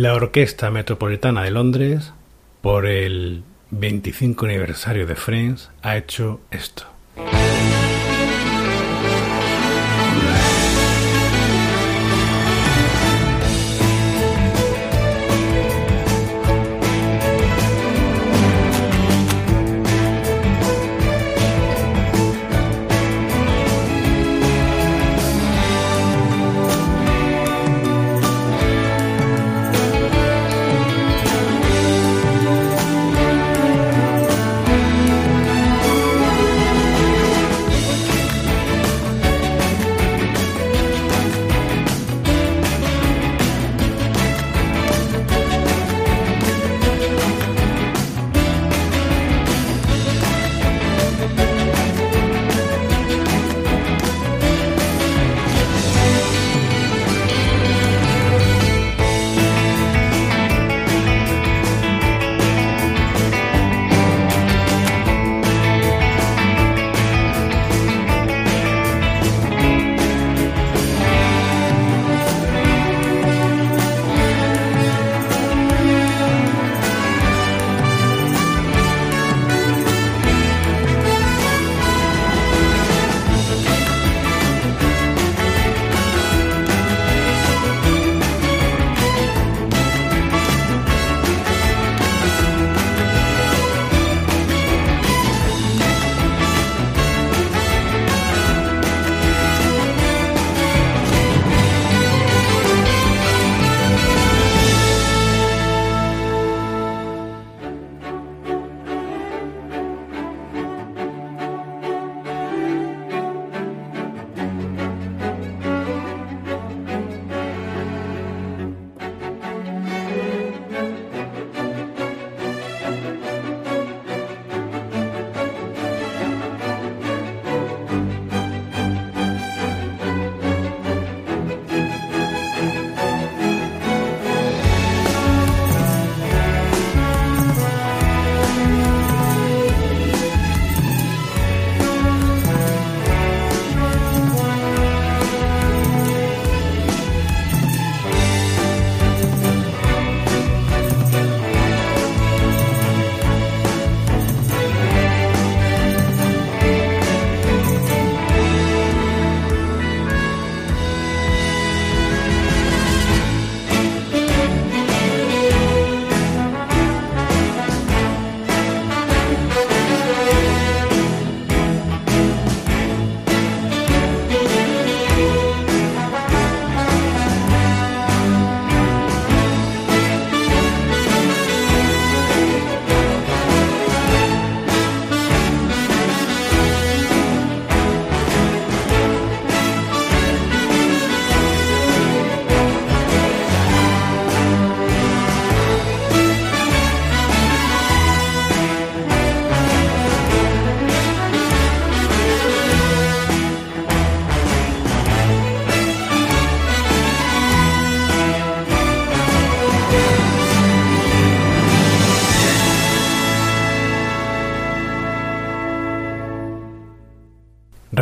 La Orquesta Metropolitana de Londres, por el 25 aniversario de Friends, ha hecho esto.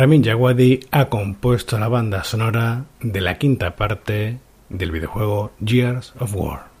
Ramin Djawadi ha compuesto la banda sonora de la quinta parte del videojuego Years of War.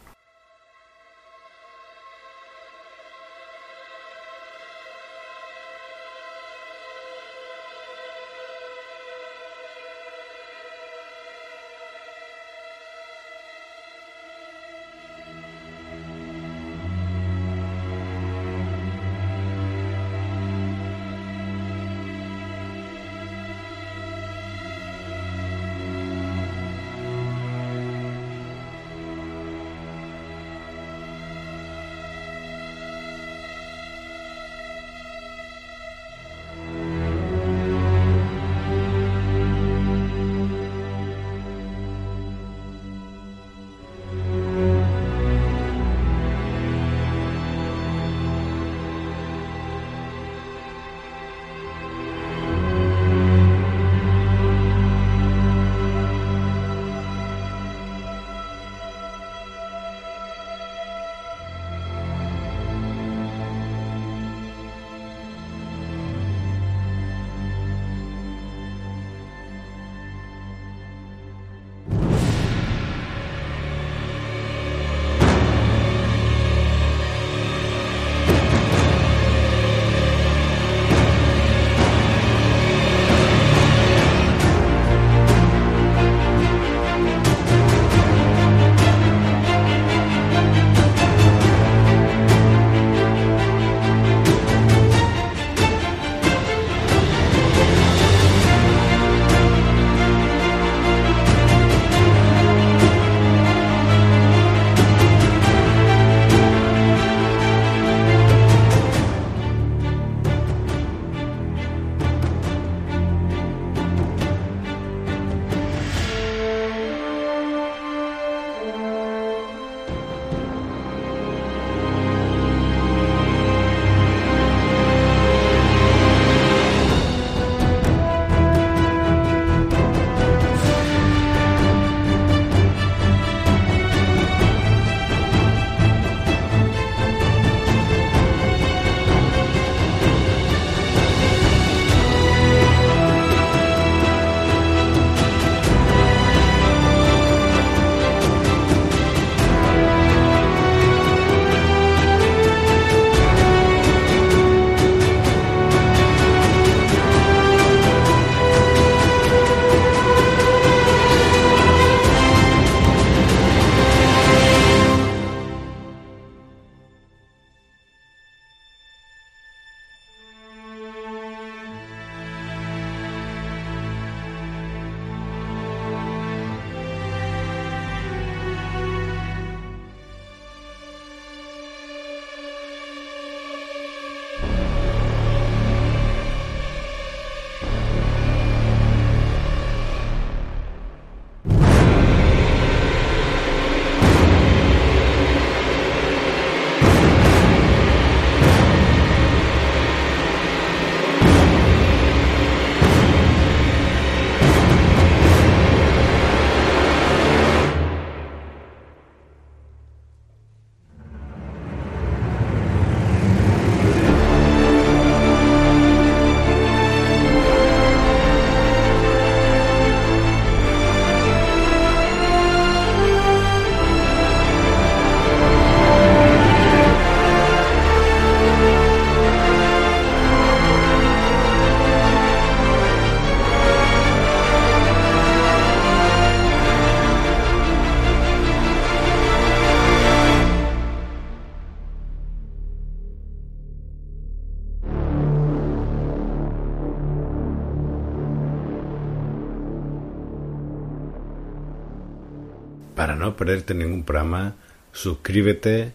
Perderte ningún programa, suscríbete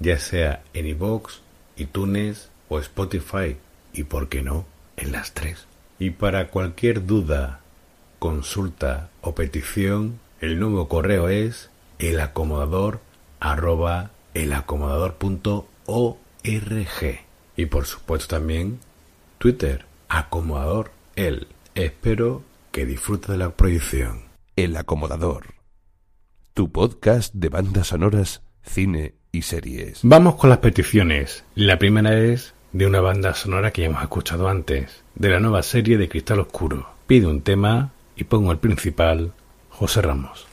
ya sea en iVoox, iTunes o Spotify y por qué no, en las tres. Y para cualquier duda, consulta o petición, el nuevo correo es elacomodador arroba elacomodador.org y por supuesto también Twitter, acomodador el. Espero que disfrutes de la proyección. El acomodador. Tu podcast de bandas sonoras, cine y series. Vamos con las peticiones. La primera es de una banda sonora que ya hemos escuchado antes, de la nueva serie de Cristal Oscuro. Pide un tema y pongo el principal, José Ramos.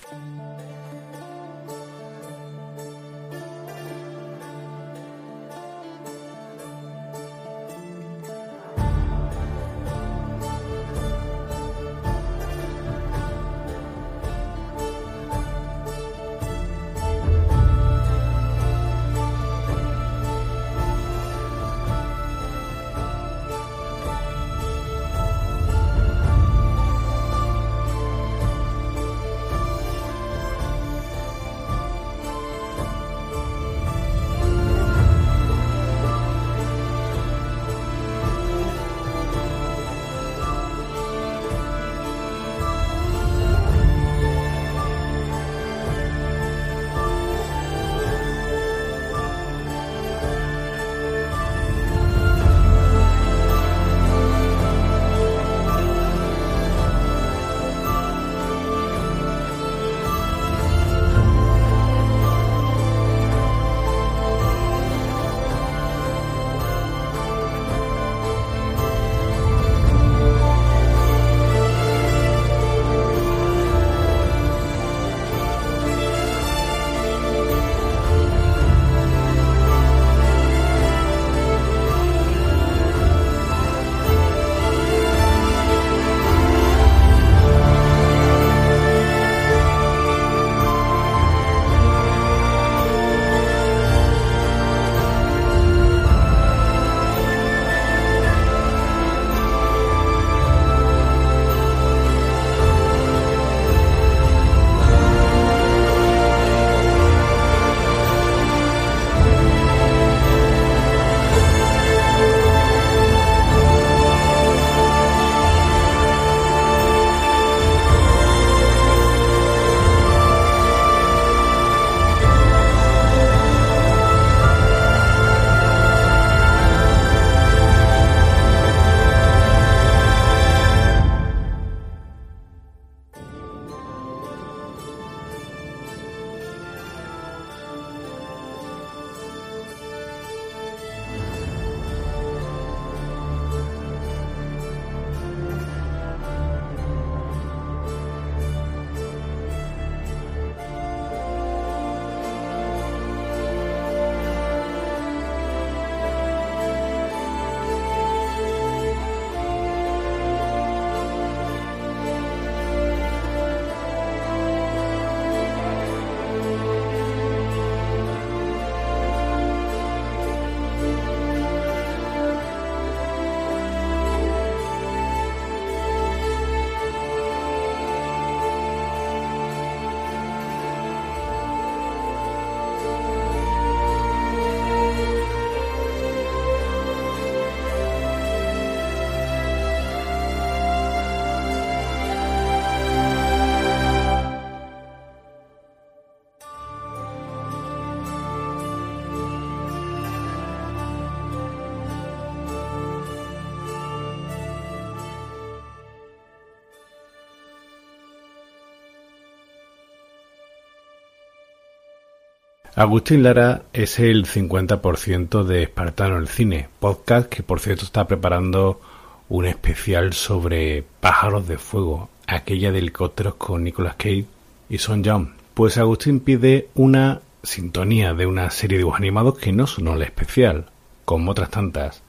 Agustín Lara es el 50% de Espartano el Cine, podcast que por cierto está preparando un especial sobre Pájaros de Fuego, aquella de helicópteros con Nicolas Cage y Son Young. Pues Agustín pide una sintonía de una serie de dibujos animados que no sonó el especial, como otras tantas.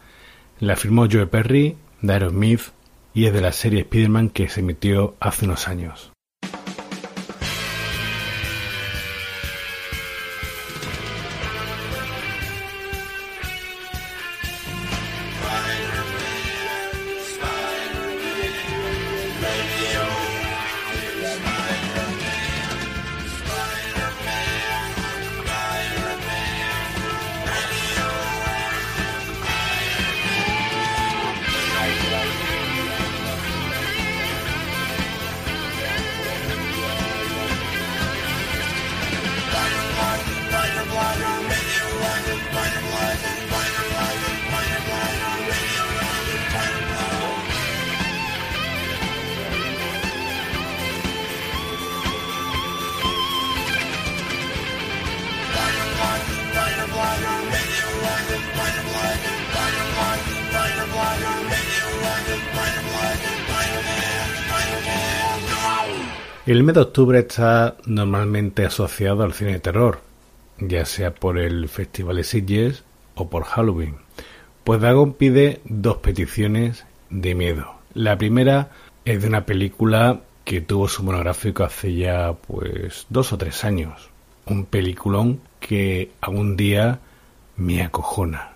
La firmó Joe Perry, de Aerosmith y es de la serie Spider-Man que se emitió hace unos años. Mes de octubre está normalmente asociado al cine de terror, ya sea por el Festival de Sitges o por Halloween. Pues Dagon pide dos peticiones de miedo. La primera es de una película que tuvo su monográfico hace ya pues dos o tres años. Un peliculón que algún día me acojona.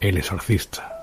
El exorcista.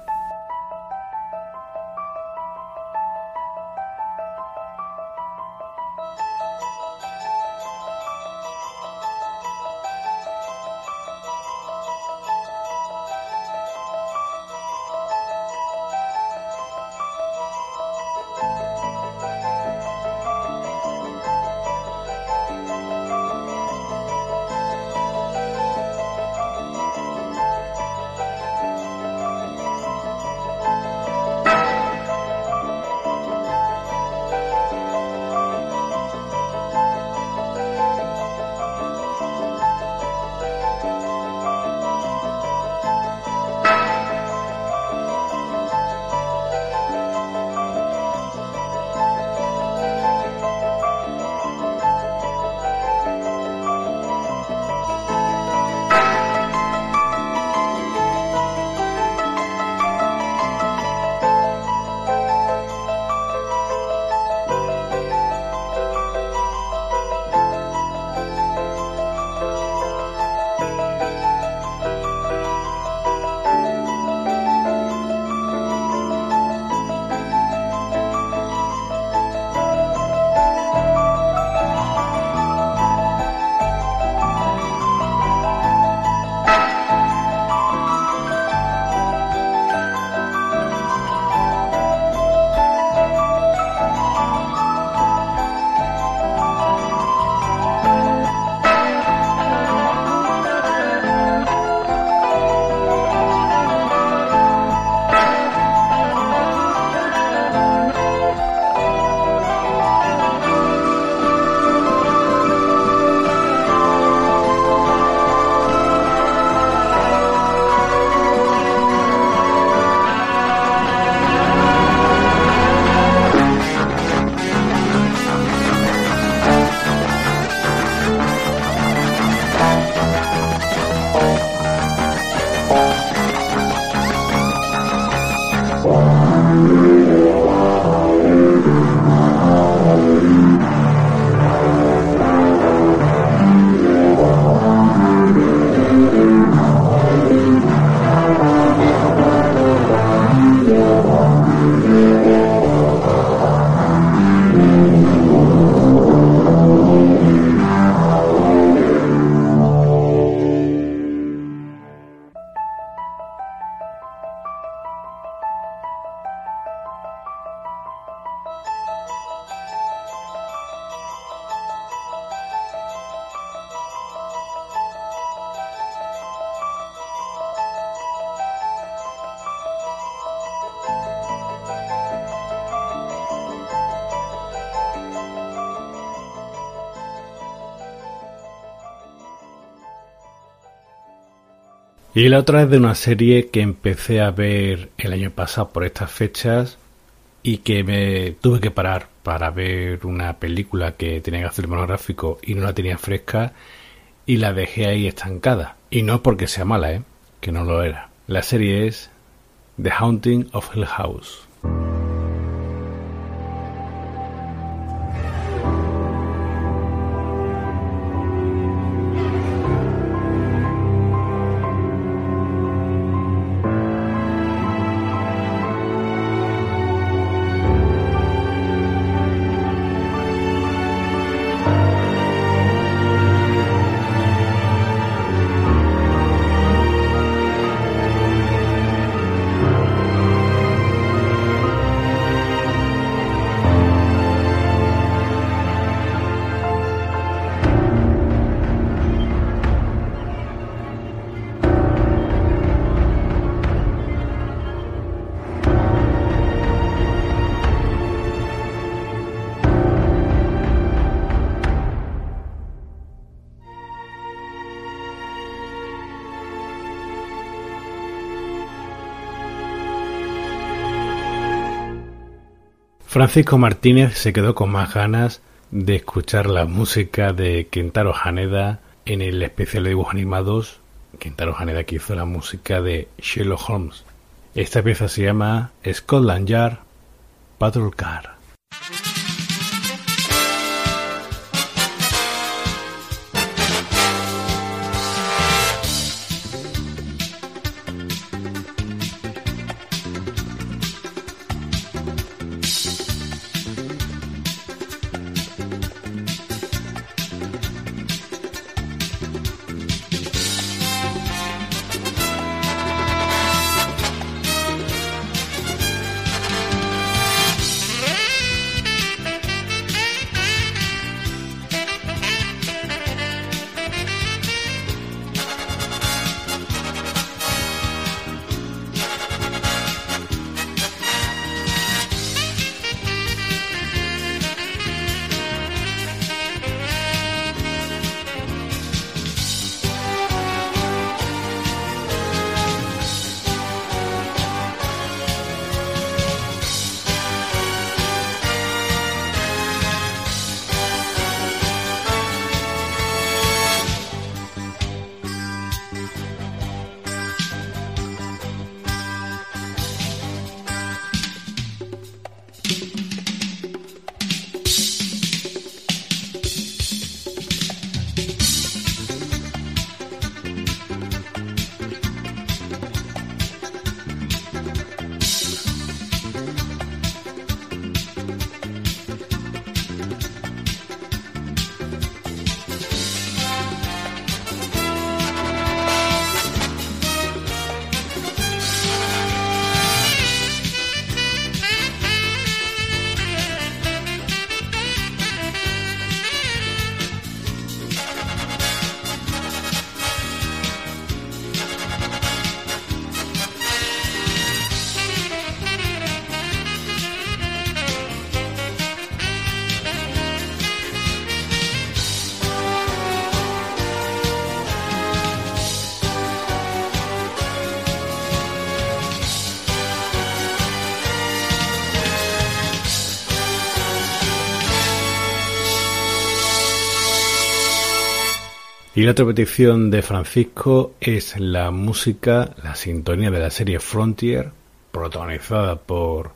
La otra es de una serie que empecé a ver el año pasado por estas fechas y que me tuve que parar para ver una película que tenía que hacer monográfico y no la tenía fresca y la dejé ahí estancada. Y no porque sea mala, ¿eh? que no lo era. La serie es The Haunting of Hill House. Francisco Martínez se quedó con más ganas de escuchar la música de Kentaro Haneda en el especial de dibujos animados. Kentaro Haneda que hizo la música de Sherlock Holmes. Esta pieza se llama Scotland Yard Patrol otra petición de Francisco es la música, la sintonía de la serie Frontier, protagonizada por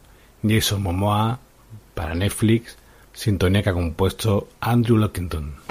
Jason Momoa para Netflix, sintonía que ha compuesto Andrew Lockington.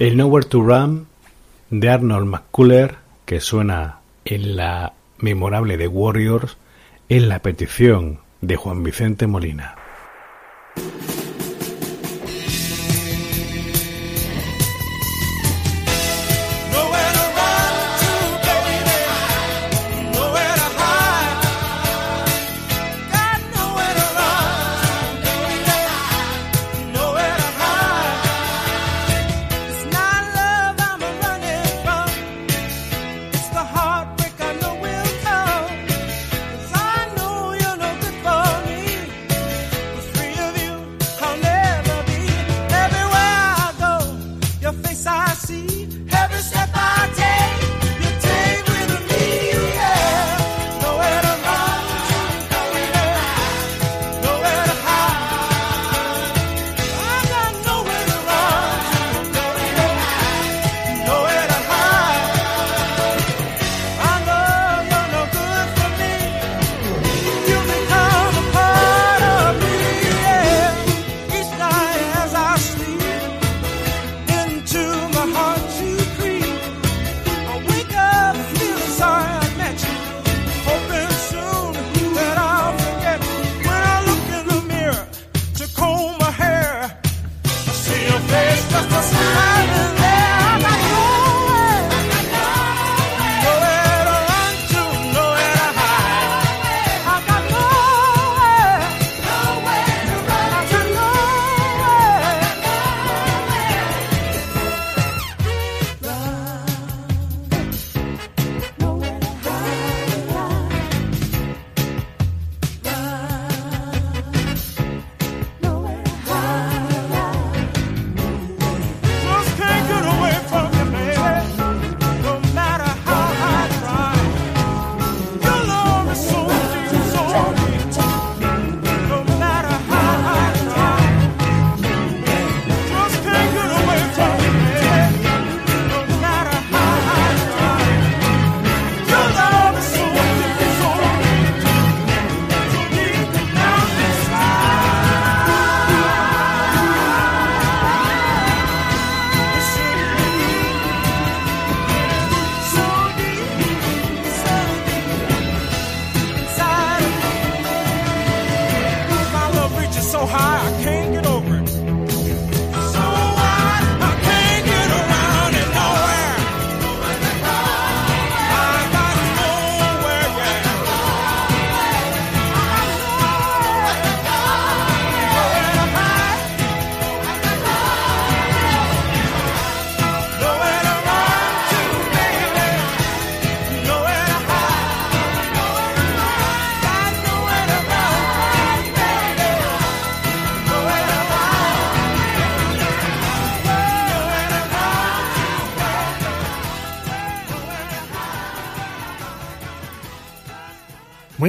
El Nowhere to Run de Arnold McCuller, que suena en la memorable de Warriors, en la petición de Juan Vicente Molina.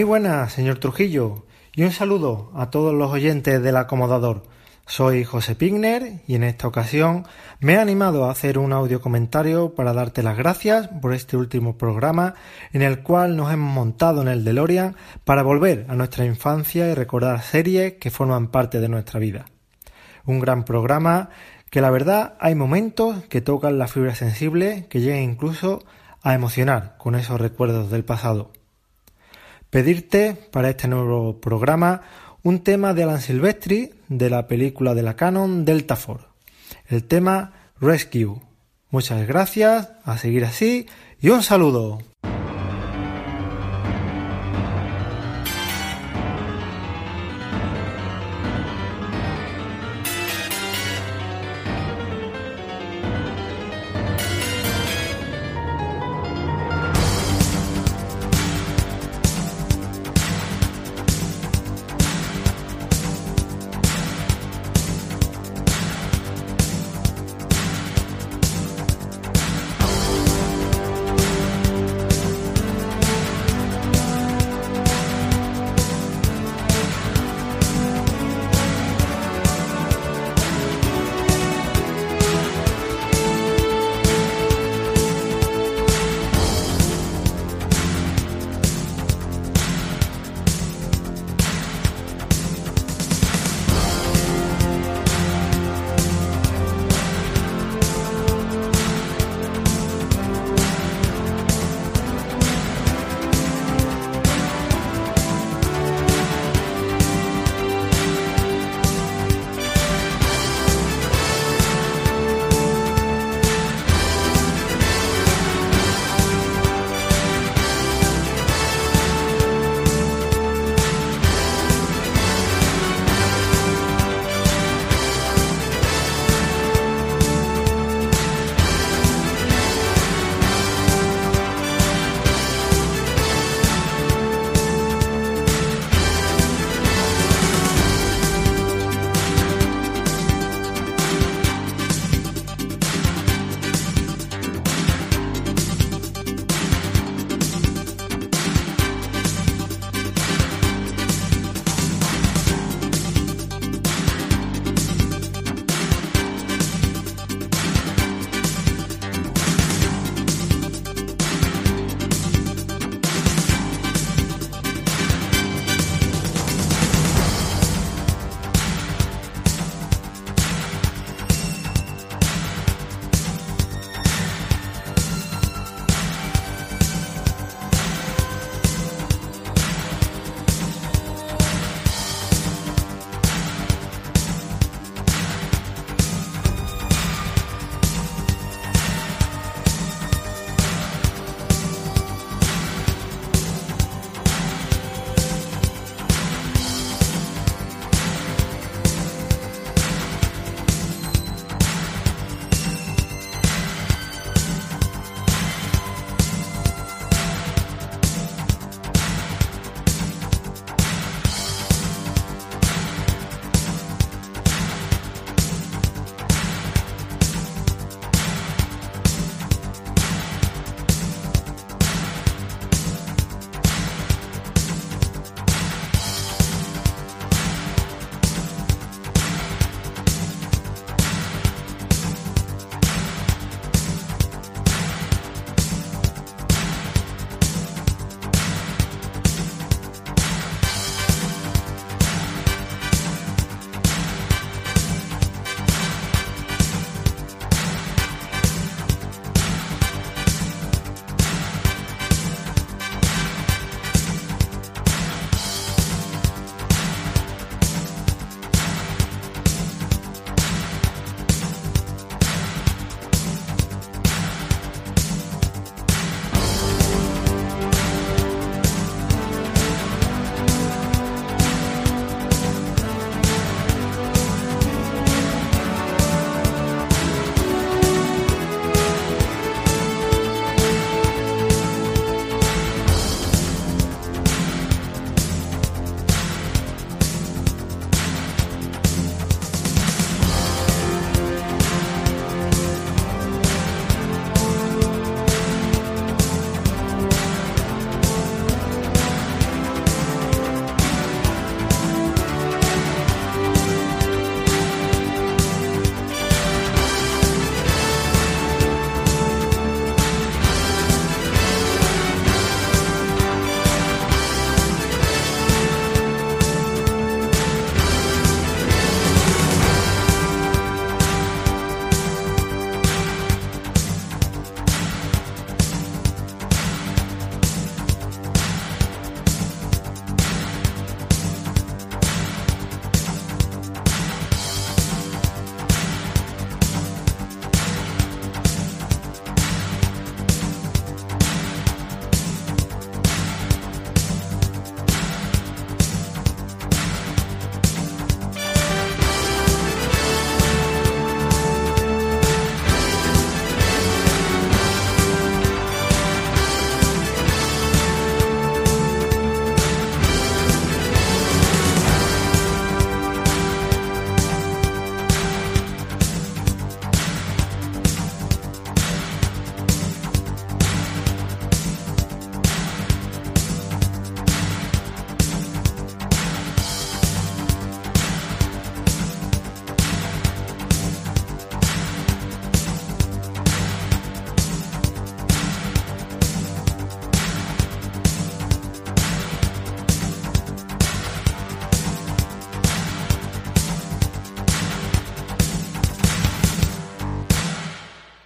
Muy buenas, señor Trujillo, y un saludo a todos los oyentes del acomodador. Soy José Pigner y en esta ocasión me he animado a hacer un audio comentario para darte las gracias por este último programa en el cual nos hemos montado en el DeLorean para volver a nuestra infancia y recordar series que forman parte de nuestra vida. Un gran programa que la verdad hay momentos que tocan la fibra sensible que llegan incluso a emocionar con esos recuerdos del pasado. Pedirte para este nuevo programa un tema de Alan Silvestri de la película de la Canon Delta Force, el tema Rescue. Muchas gracias, a seguir así y un saludo.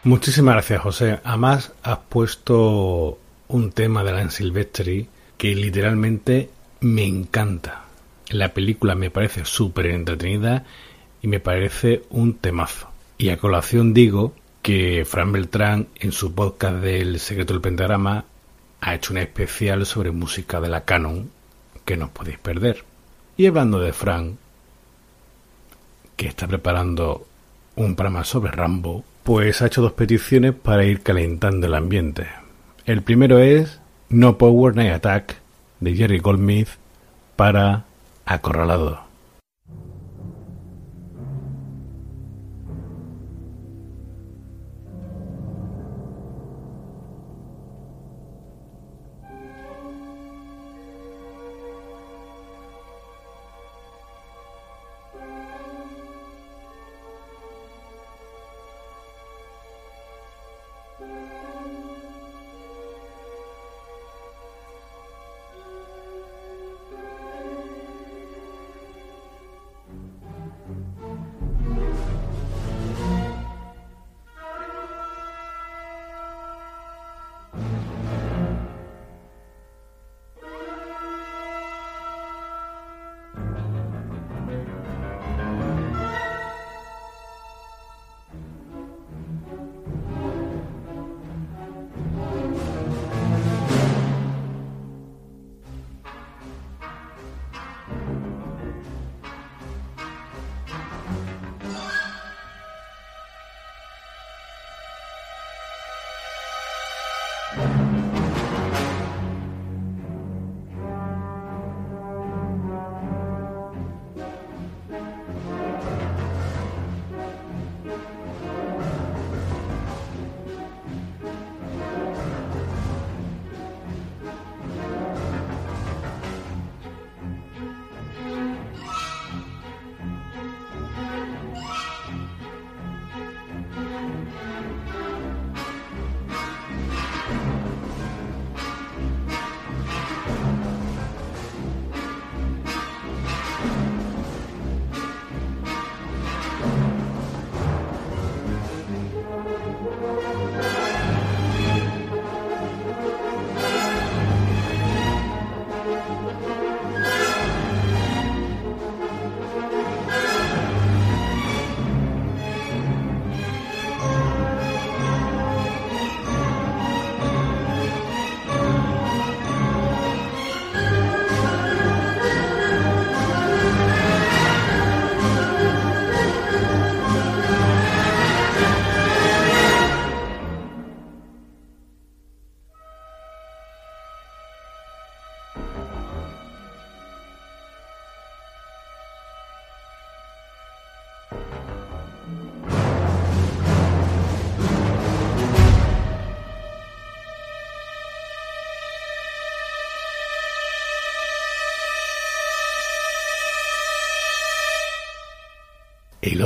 Muchísimas gracias, José. Además, has puesto un tema de la Silvestri que literalmente me encanta. La película me parece súper entretenida y me parece un temazo. Y a colación digo que Fran Beltrán en su podcast del Secreto del Pentagrama ha hecho una especial sobre música de la canon que no podéis perder. Y hablando de Fran, que está preparando un programa sobre Rambo, pues ha hecho dos peticiones para ir calentando el ambiente. El primero es No Power Night Attack de Jerry Goldsmith para Acorralado.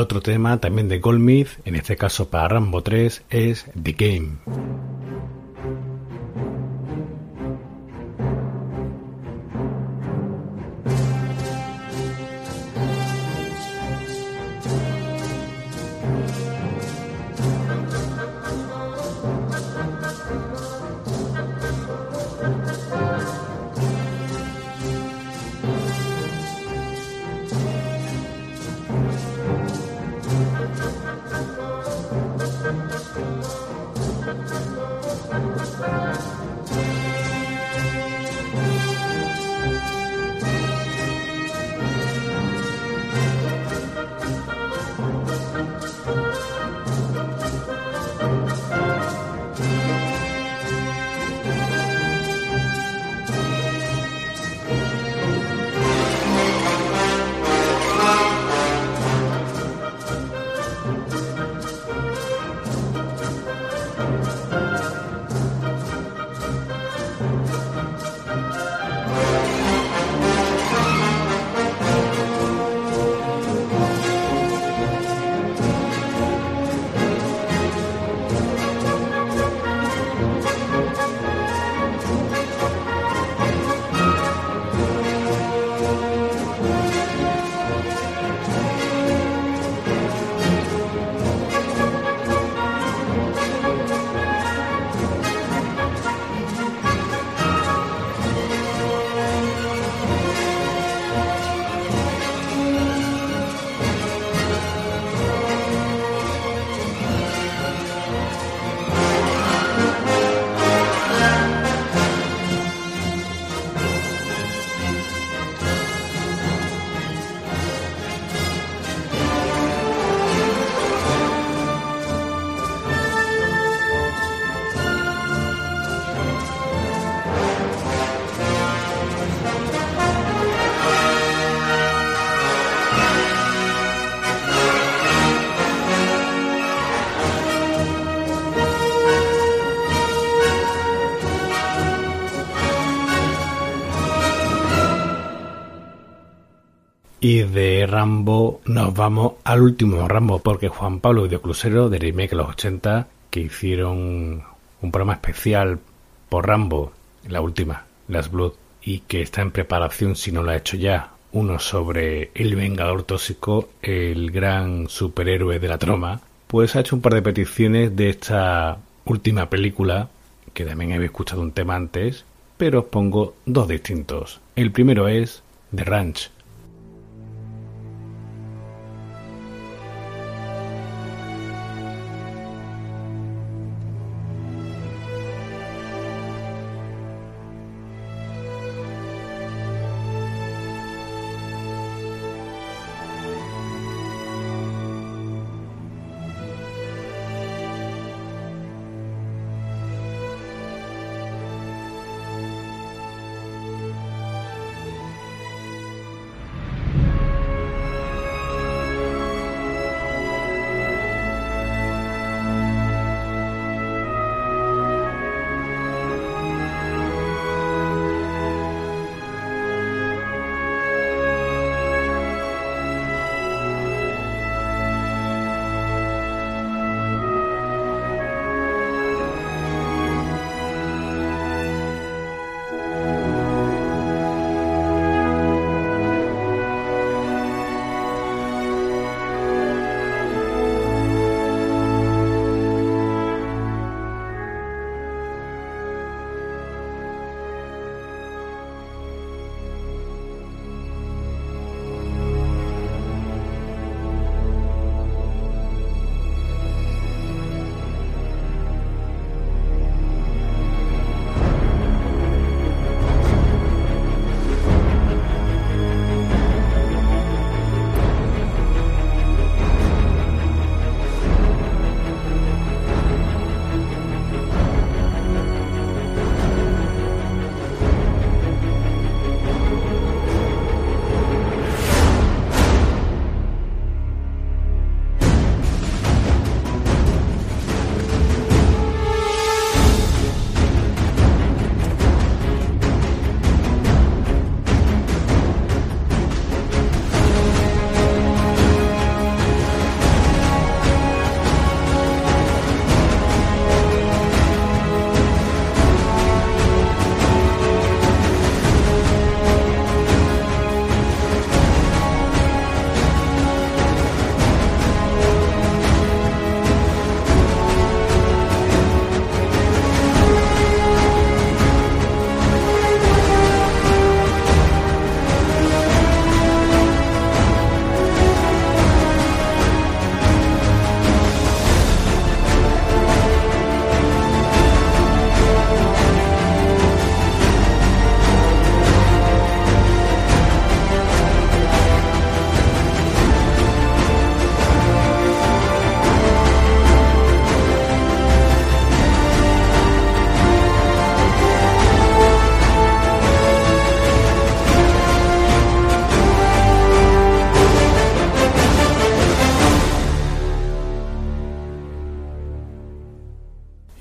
Otro tema también de Goldsmith, en este caso para Rambo 3, es The Game. Rambo nos vamos al último Rambo, porque Juan Pablo Videoclusero de Remake de los 80, que hicieron un programa especial por Rambo, la última, Las Blood, y que está en preparación, si no lo ha hecho ya, uno sobre el Vengador Tóxico, el gran superhéroe de la troma, pues ha hecho un par de peticiones de esta última película, que también habéis escuchado un tema antes, pero os pongo dos distintos. El primero es The Ranch,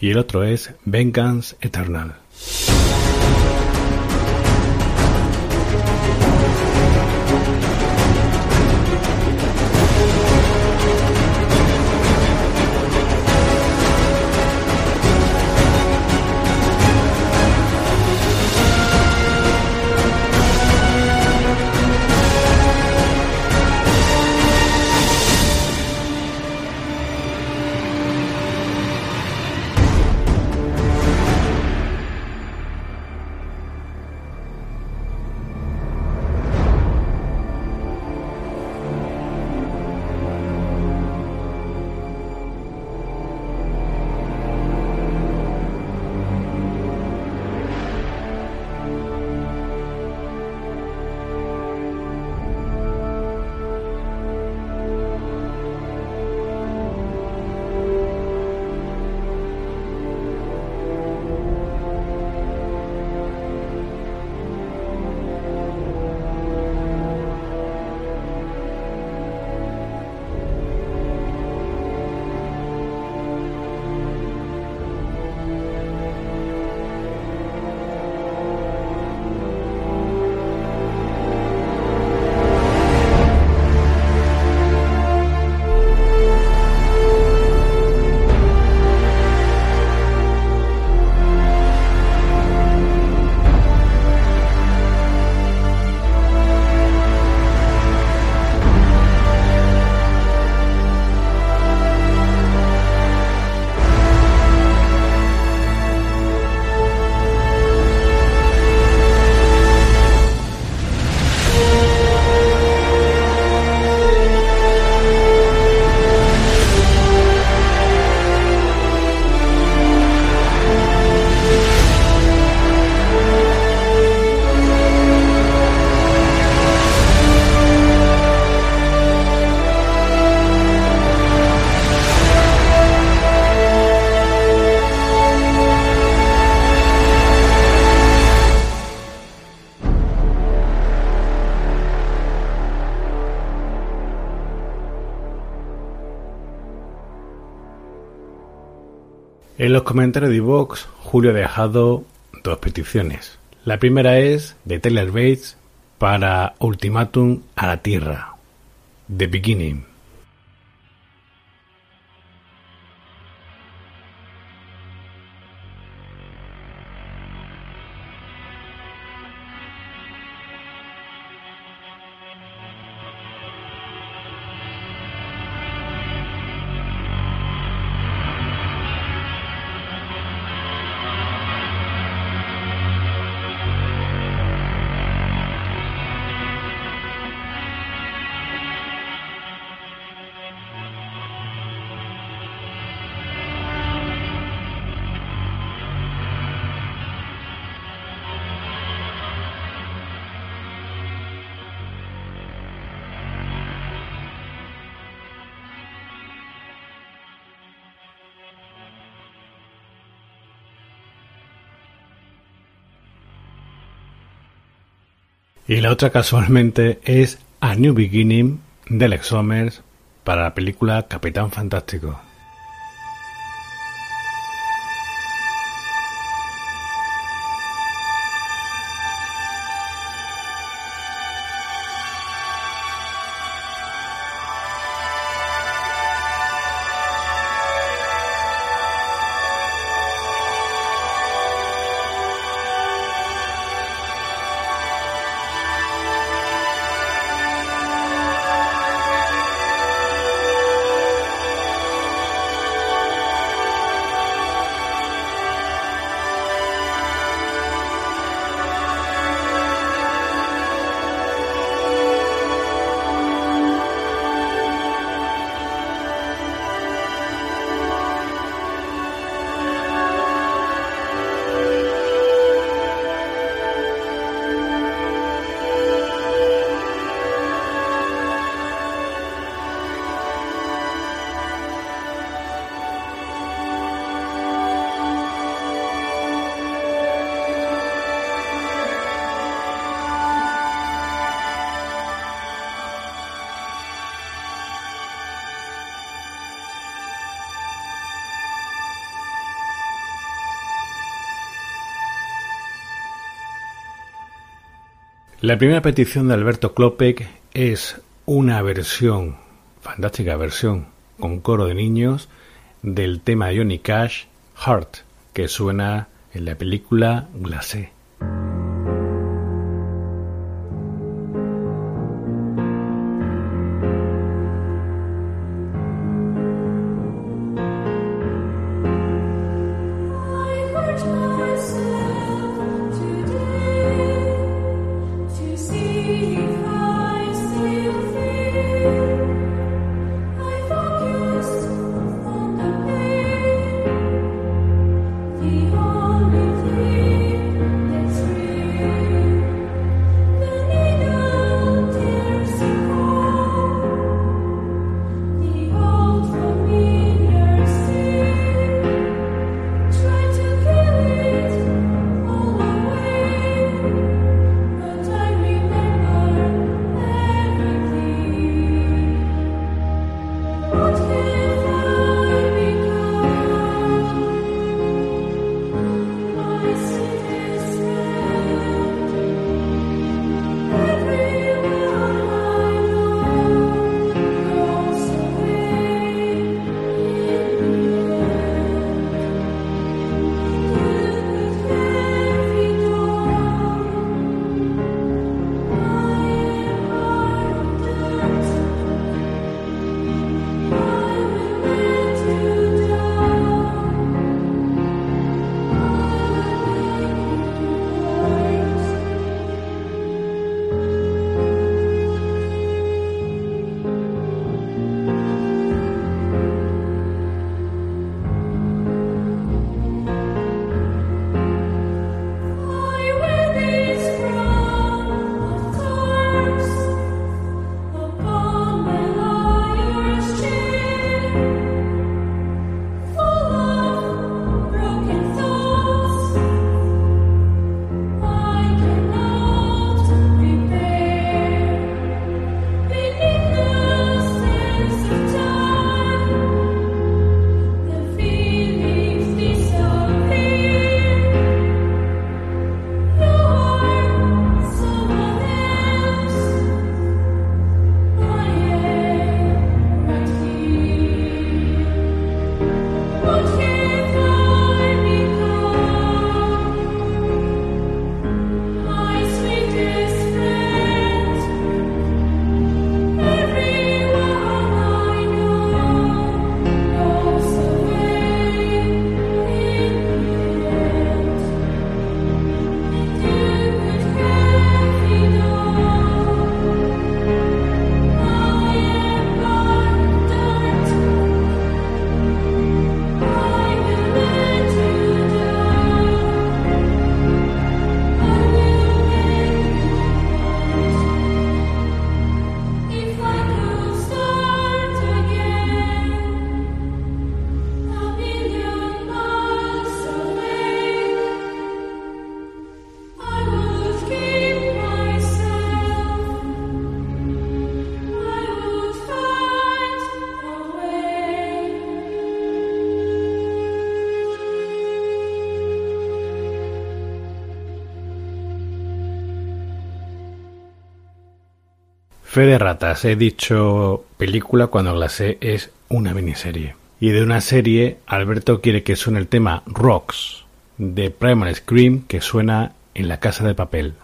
y el otro es Vengeance Eternal. Los comentarios de Vox, Julio ha dejado dos peticiones. La primera es de Taylor Bates para Ultimatum a la Tierra, The Beginning. Y la otra casualmente es A New Beginning de Alex Somers para la película Capitán Fantástico. La primera petición de Alberto Klopek es una versión, fantástica versión, con coro de niños, del tema de Johnny Cash, Heart, que suena en la película Glacé. Fe de ratas, he dicho película cuando la sé es una miniserie. Y de una serie, Alberto quiere que suene el tema Rocks de Primal Scream que suena en la casa de papel.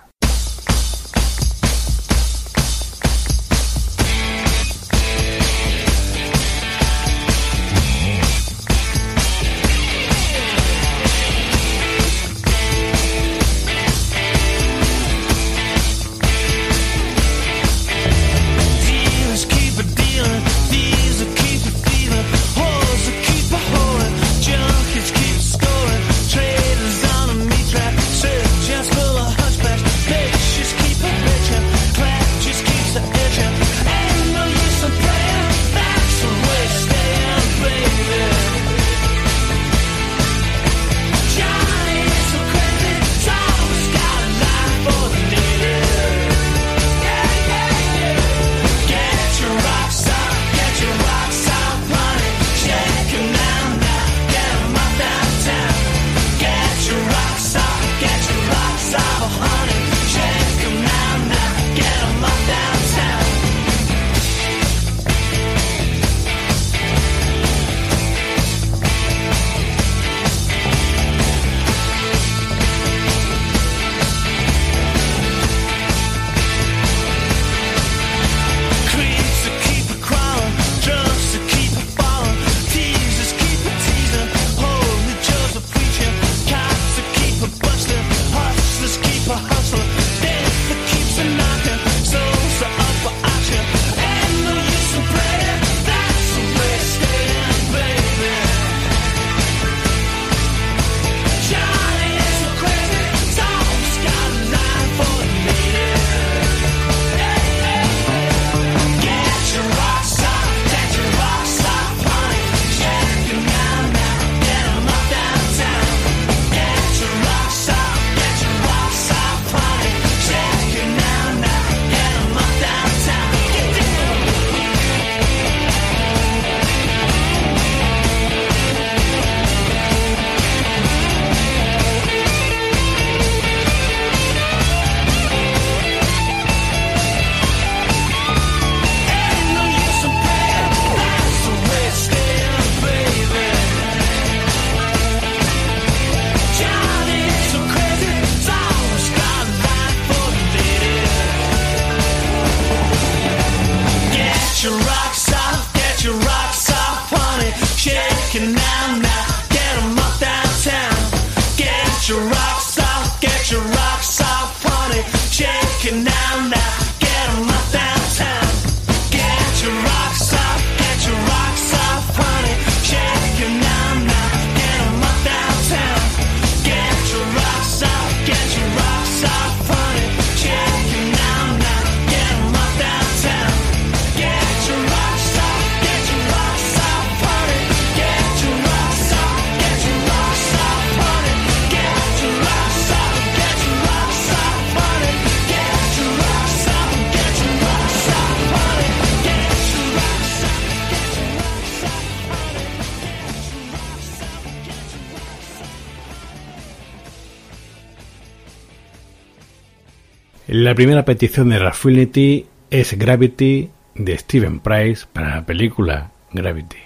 La primera petición de Raffinity es Gravity de Steven Price para la película Gravity.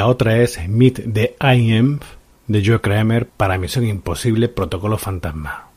La otra es Meet the IM de Joe Kramer para Misión Imposible Protocolo Fantasma.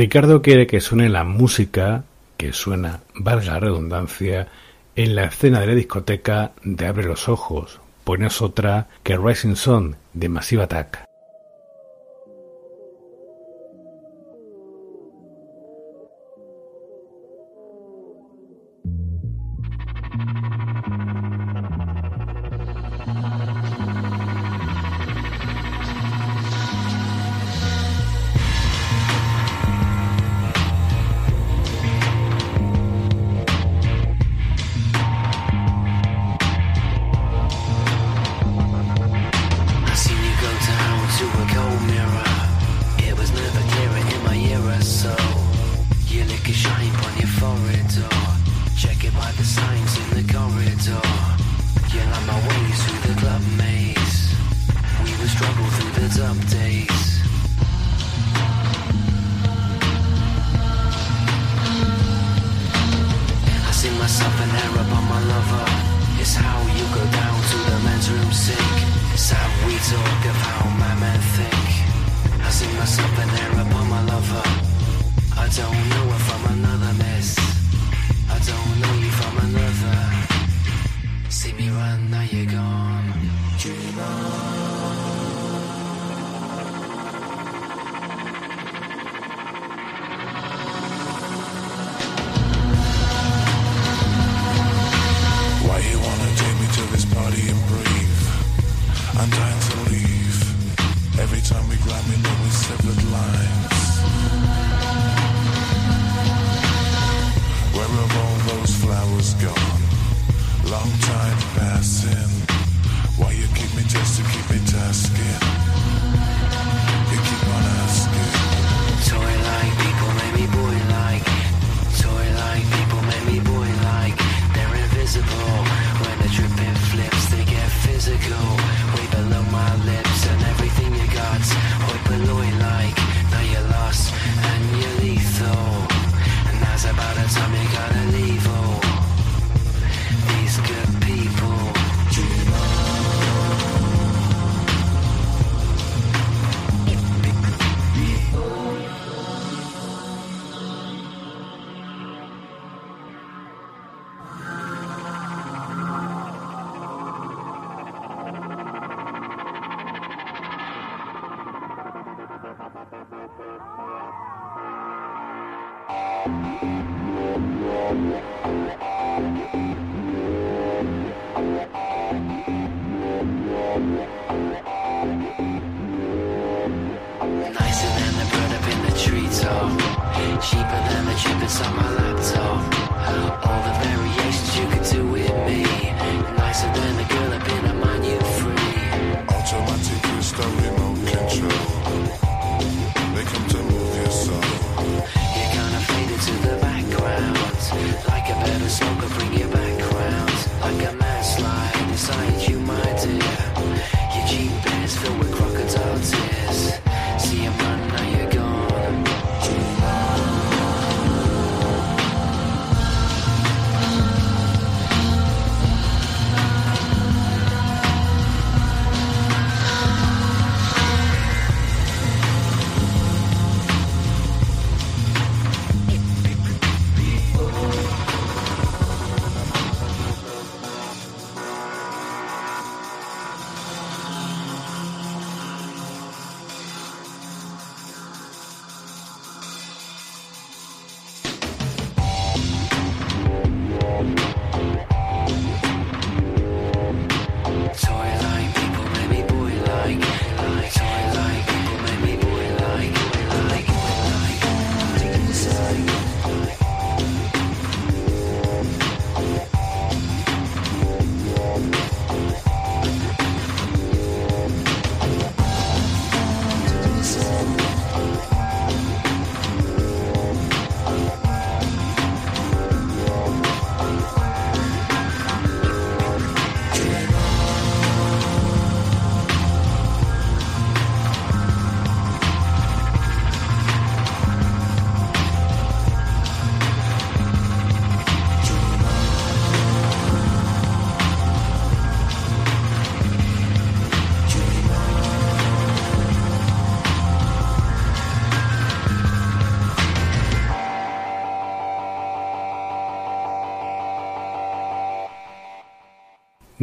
Ricardo quiere que suene la música que suena, valga la redundancia, en la escena de la discoteca de Abre los Ojos, pues no es otra que Rising Sun de Massive Attack.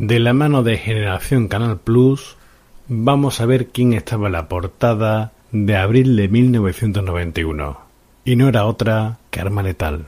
De la mano de Generación Canal Plus, vamos a ver quién estaba en la portada de abril de 1991. Y no era otra que Arma Letal.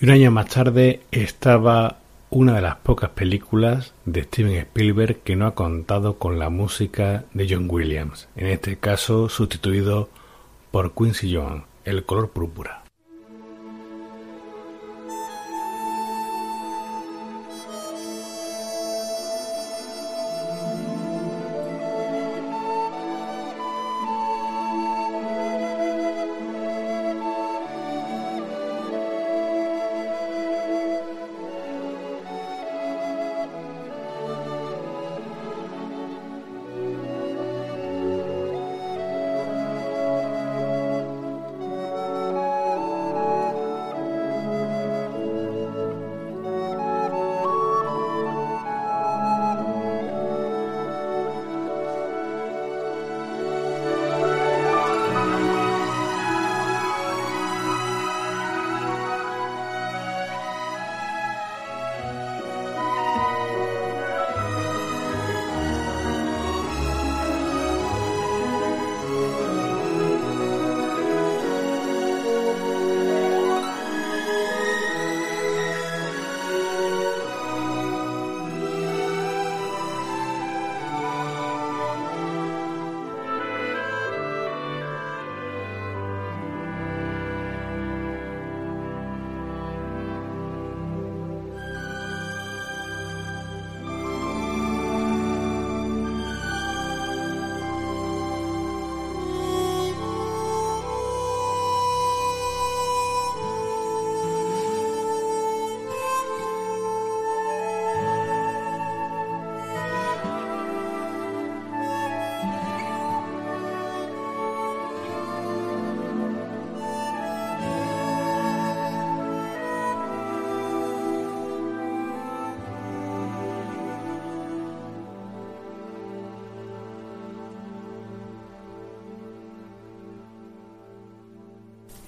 Y un año más tarde estaba una de las pocas películas de Steven Spielberg que no ha contado con la música de John Williams, en este caso sustituido por Quincy Jones, El color púrpura.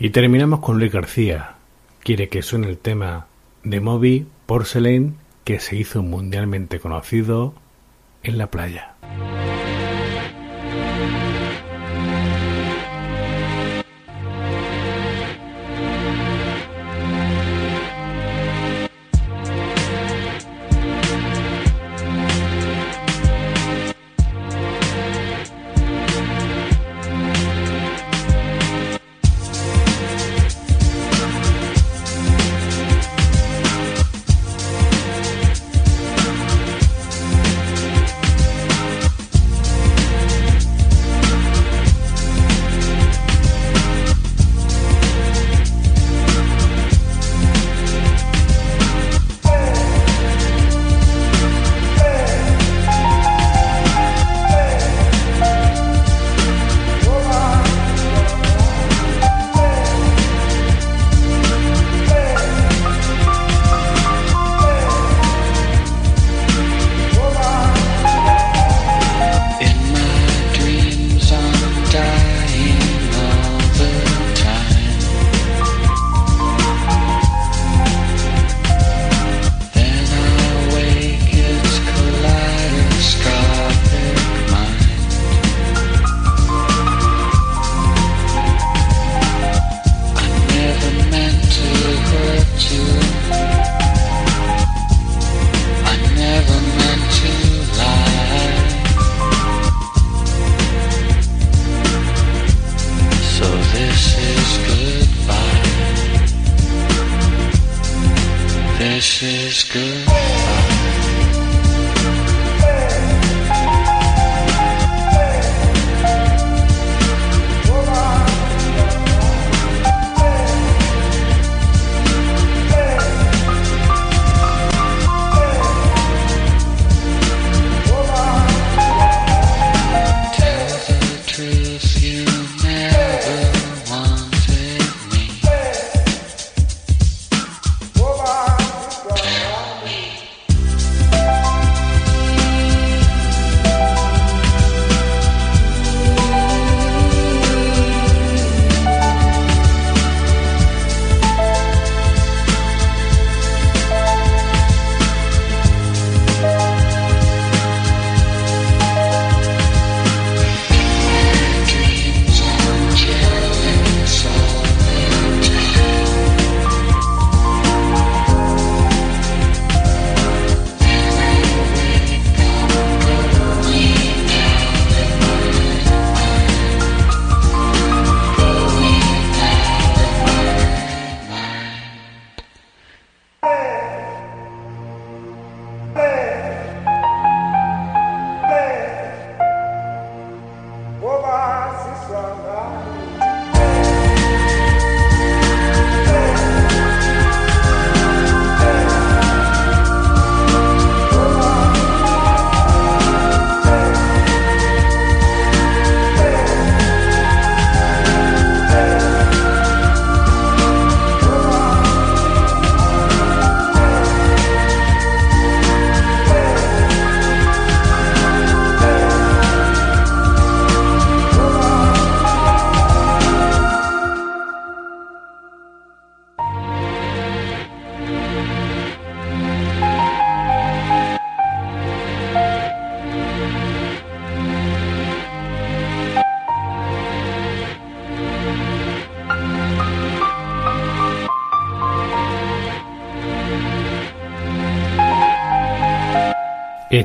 Y terminamos con Luis García. Quiere que suene el tema de Moby Porcelain que se hizo mundialmente conocido en la playa.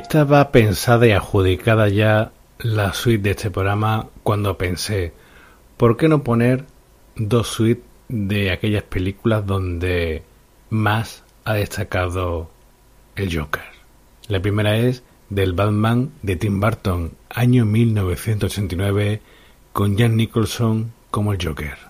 Estaba pensada y adjudicada ya la suite de este programa cuando pensé, ¿por qué no poner dos suites de aquellas películas donde más ha destacado el Joker? La primera es del Batman de Tim Burton, año 1989, con Jack Nicholson como el Joker.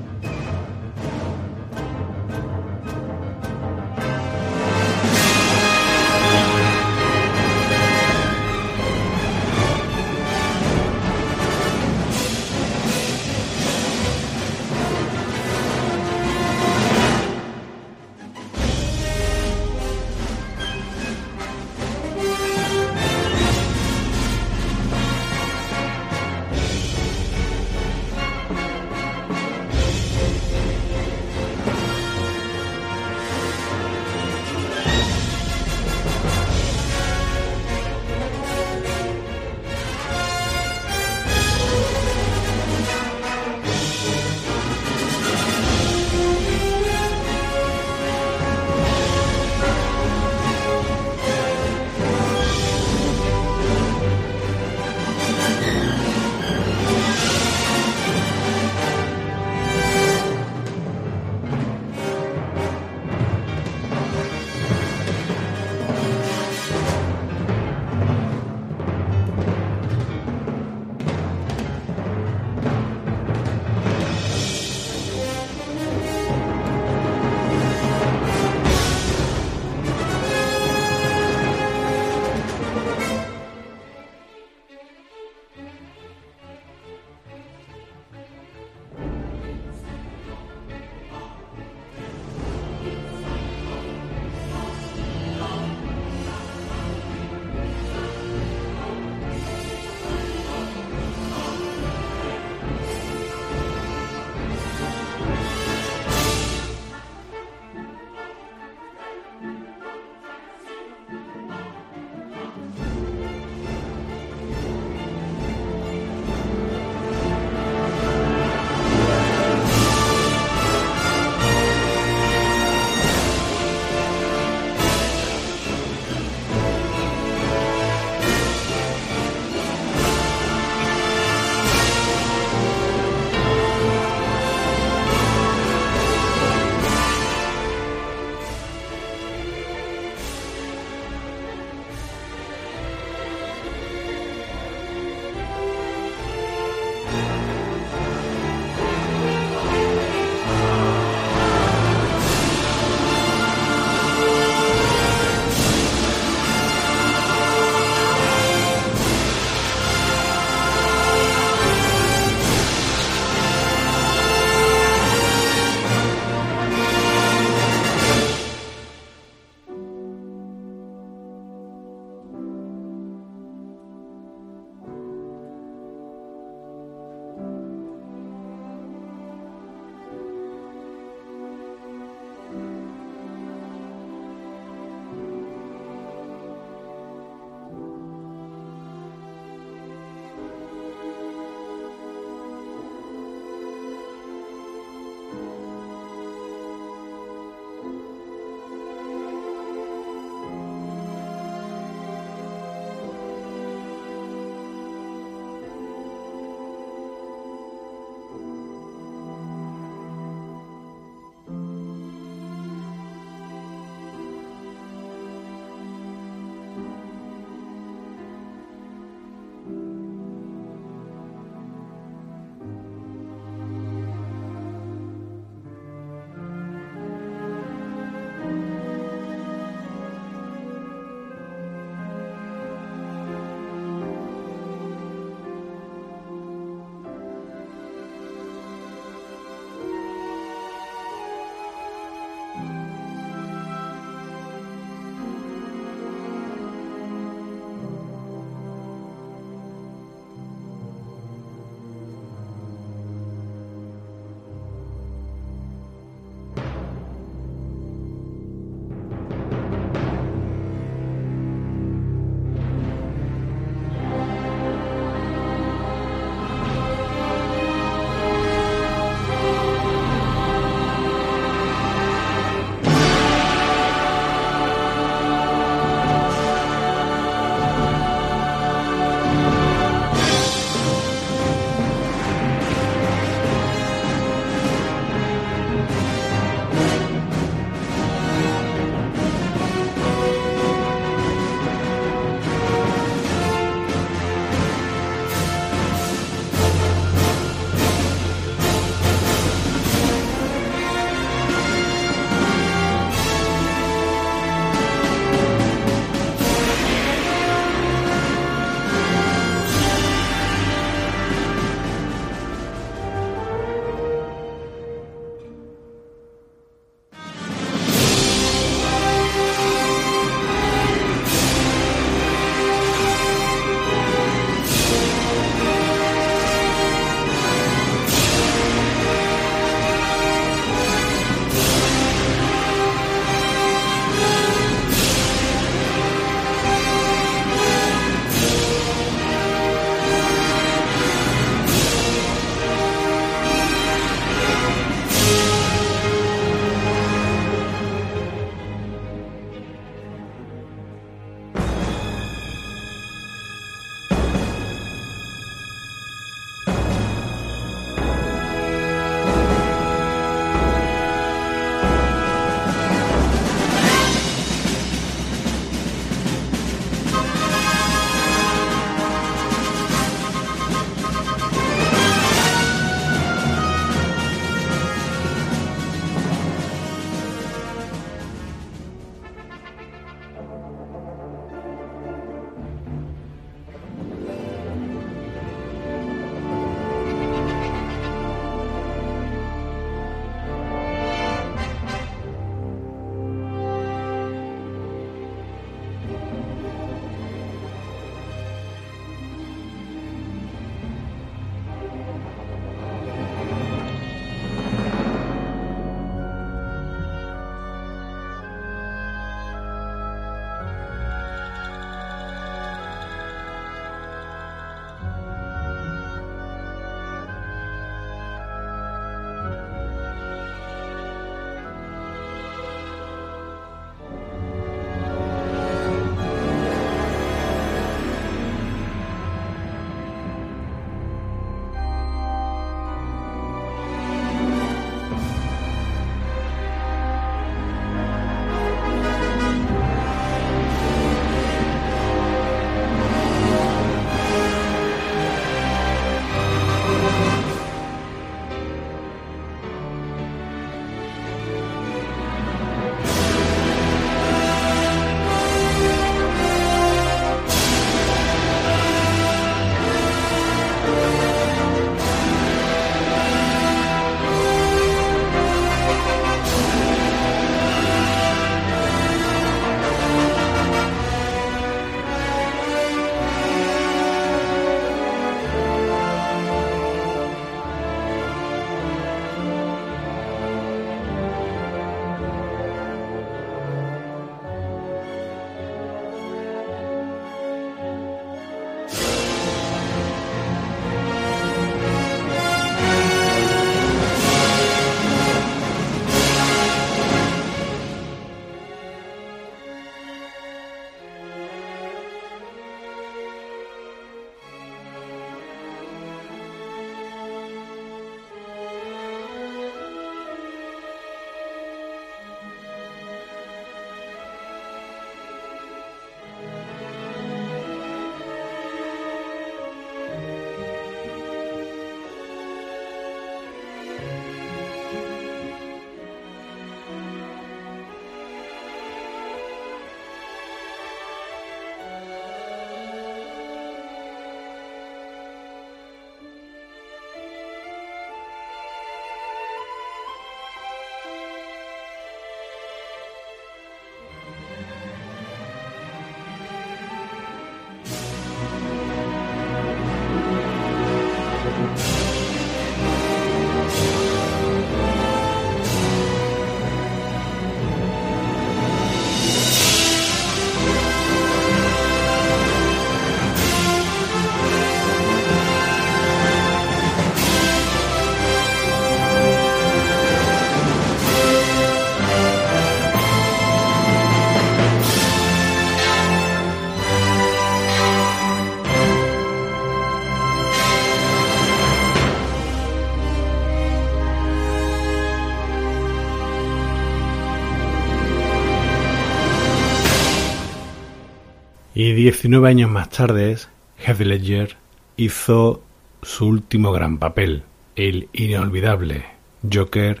Y 19 años más tarde, Heath Ledger hizo su último gran papel, el inolvidable Joker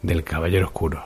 del Caballero Oscuro.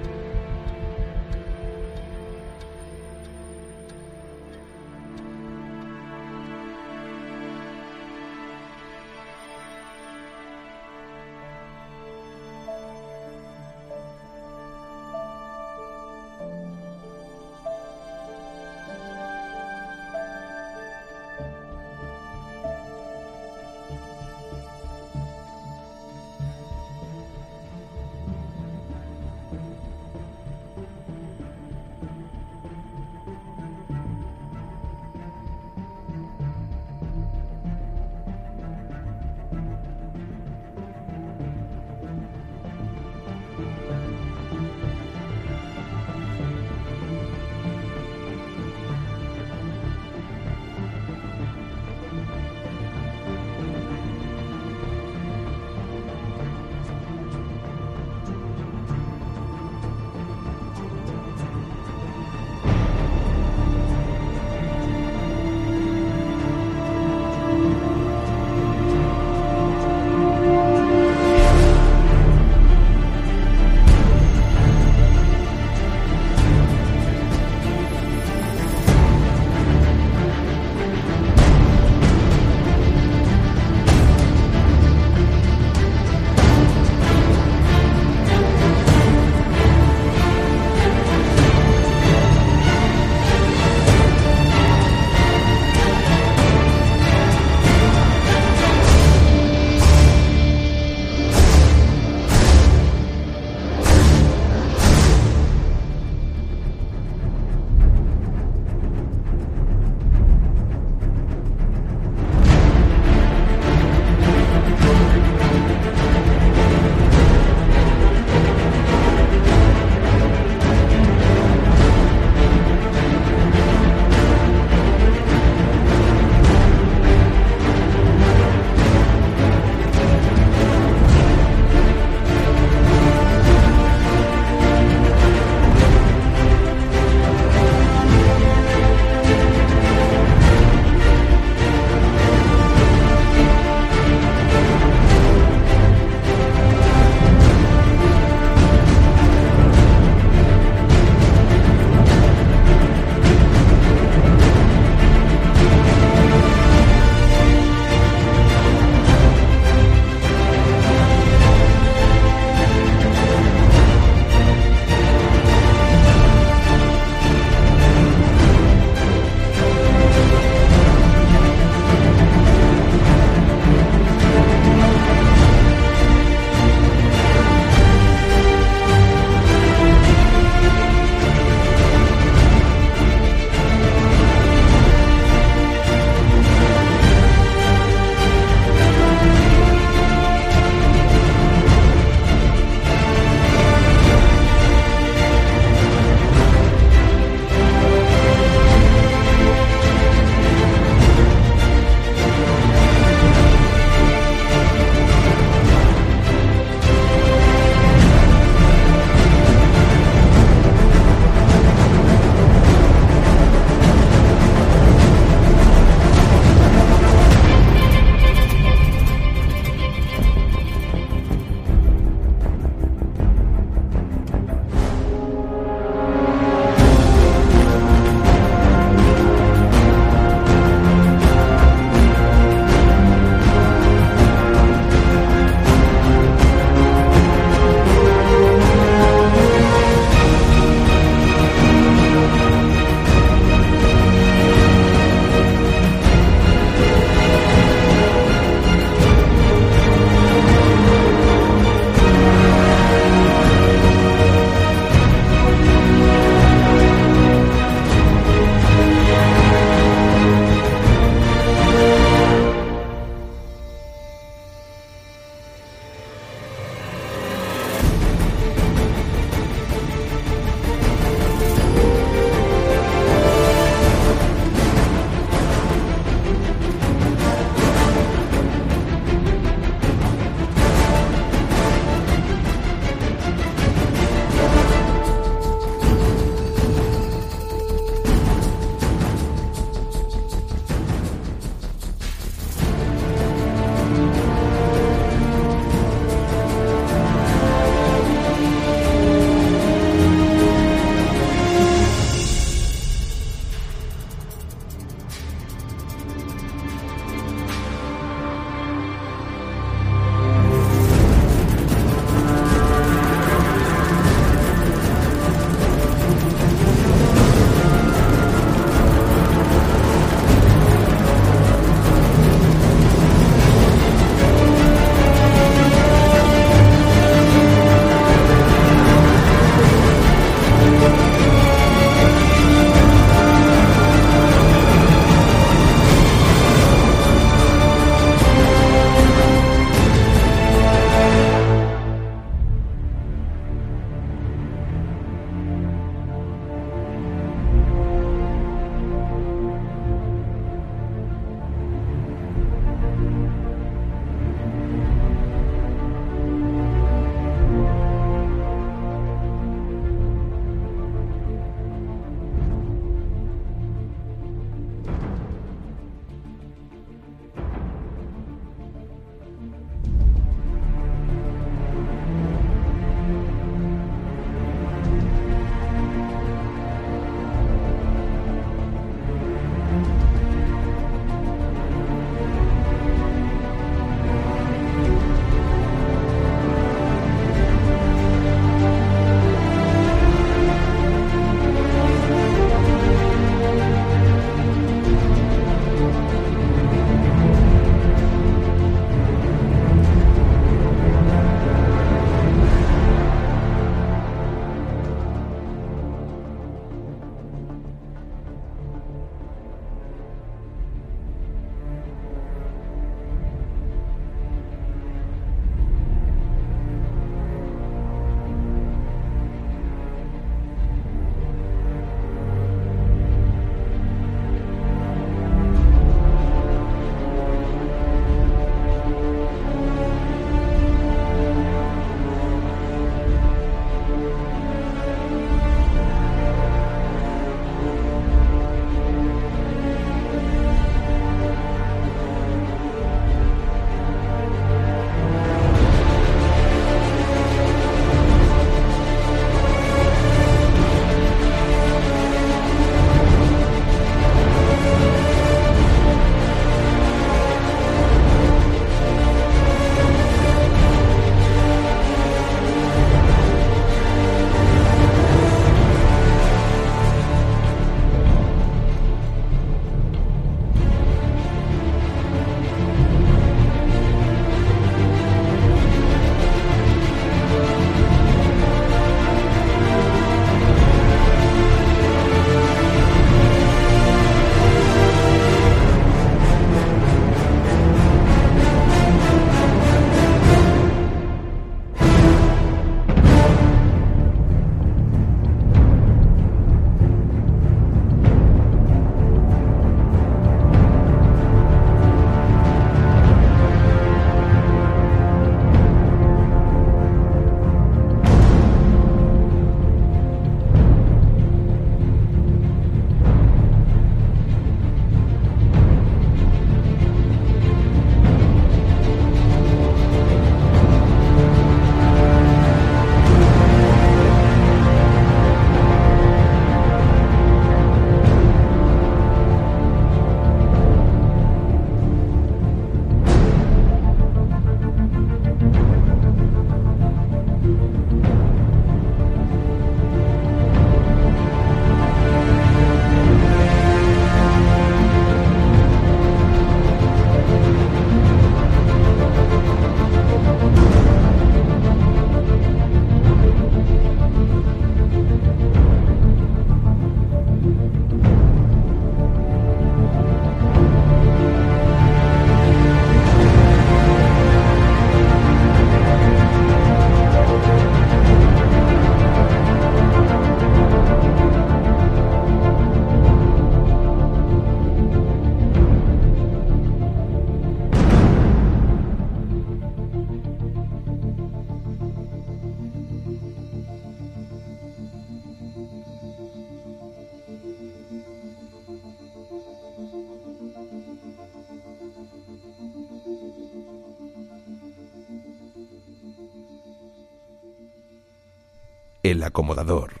El Acomodador.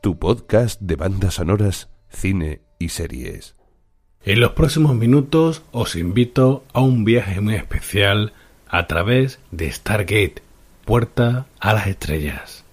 Tu podcast de bandas sonoras, cine y series. En los próximos minutos os invito a un viaje muy especial a través de Stargate, puerta a las estrellas.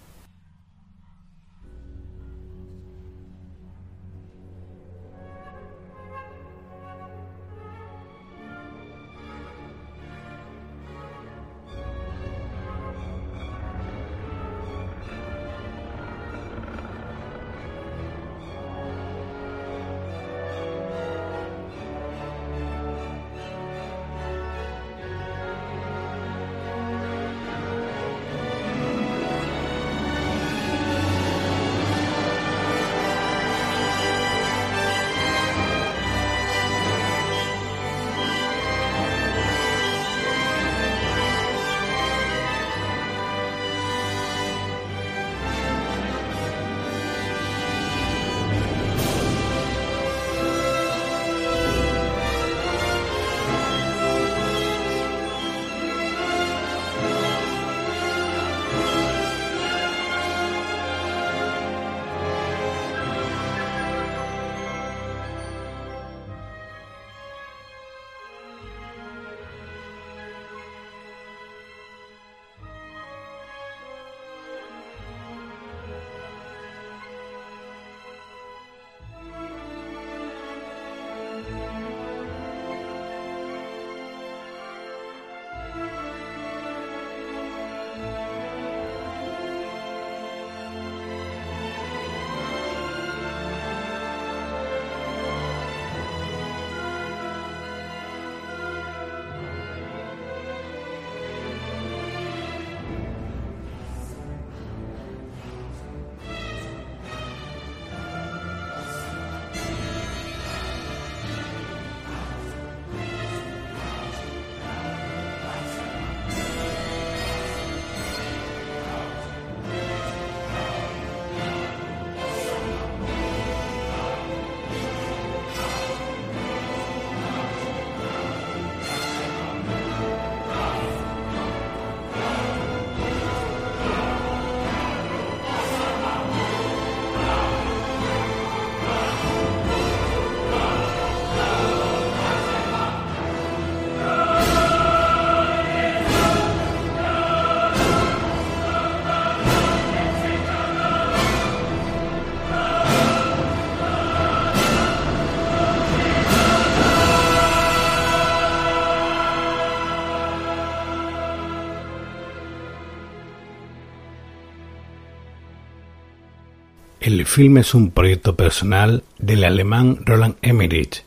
El film es un proyecto personal del alemán Roland Emmerich.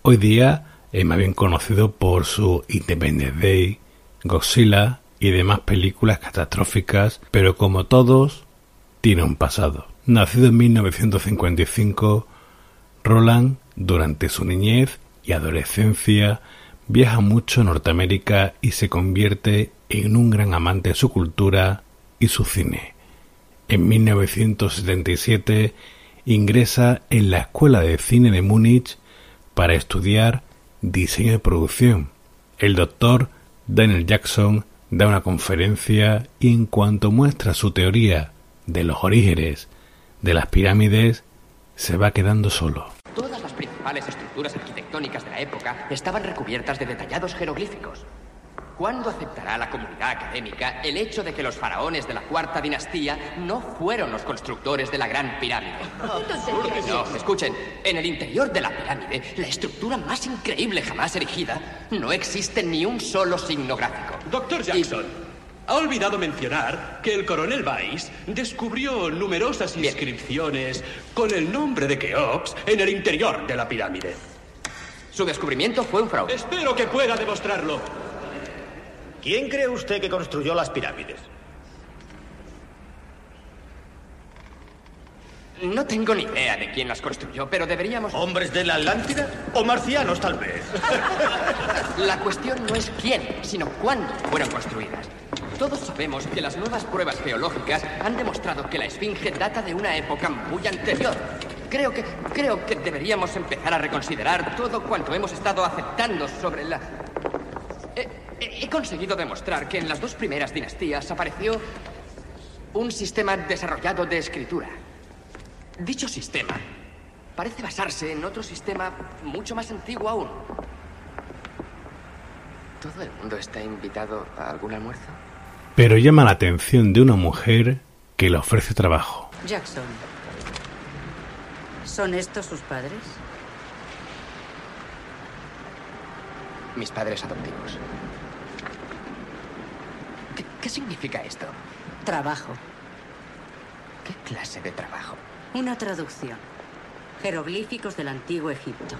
Hoy día es más bien conocido por su Independence Day, Godzilla y demás películas catastróficas, pero como todos, tiene un pasado. Nacido en 1955, Roland, durante su niñez y adolescencia, viaja mucho a Norteamérica y se convierte en un gran amante de su cultura y su cine. En 1977 ingresa en la Escuela de Cine de Múnich para estudiar diseño de producción. El doctor Daniel Jackson da una conferencia y en cuanto muestra su teoría de los orígenes de las pirámides, se va quedando solo. Todas las principales estructuras arquitectónicas de la época estaban recubiertas de detallados jeroglíficos. ¿Cuándo aceptará la comunidad académica el hecho de que los faraones de la cuarta dinastía no fueron los constructores de la gran pirámide? No, escuchen, en el interior de la pirámide, la estructura más increíble jamás erigida, no existe ni un solo signo gráfico. Doctor Jackson, ha olvidado mencionar que el coronel Weiss descubrió numerosas inscripciones con el nombre de Keops en el interior de la pirámide. Su descubrimiento fue un fraude. Espero que pueda demostrarlo. ¿Quién cree usted que construyó las pirámides? No tengo ni idea de quién las construyó, pero deberíamos... ¿Hombres de la Atlántida? ¿O marcianos, tal vez? *laughs* La cuestión no es quién, sino cuándo fueron construidas. Todos sabemos que las nuevas pruebas geológicas han demostrado que la Esfinge data de una época muy anterior. Creo que, creo que deberíamos empezar a reconsiderar todo cuanto hemos estado aceptando sobre la... He, he- he conseguido demostrar que en las dos primeras dinastías apareció Un sistema desarrollado de escritura. Dicho sistema parece basarse en otro sistema mucho más antiguo aún. ¿Todo el mundo está invitado a algún almuerzo? Pero llama la atención de una mujer que le ofrece trabajo. Jackson. ¿Son estos sus padres? Mis padres adoptivos. ¿Qué, significa esto? Trabajo. ¿Qué clase de trabajo? Una traducción. Jeroglíficos del antiguo Egipto.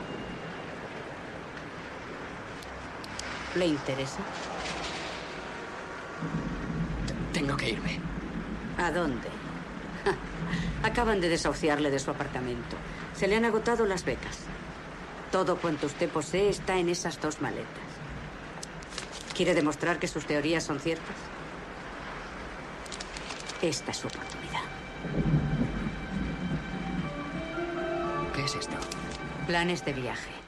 ¿Le interesa? Tengo que irme. ¿A dónde? Acaban de desahuciarle de su apartamento. Se le han agotado las becas. Todo cuanto usted posee está en esas dos maletas. ¿Quiere demostrar que sus teorías son ciertas? Esta es su oportunidad. ¿Qué es esto? Planes de viaje.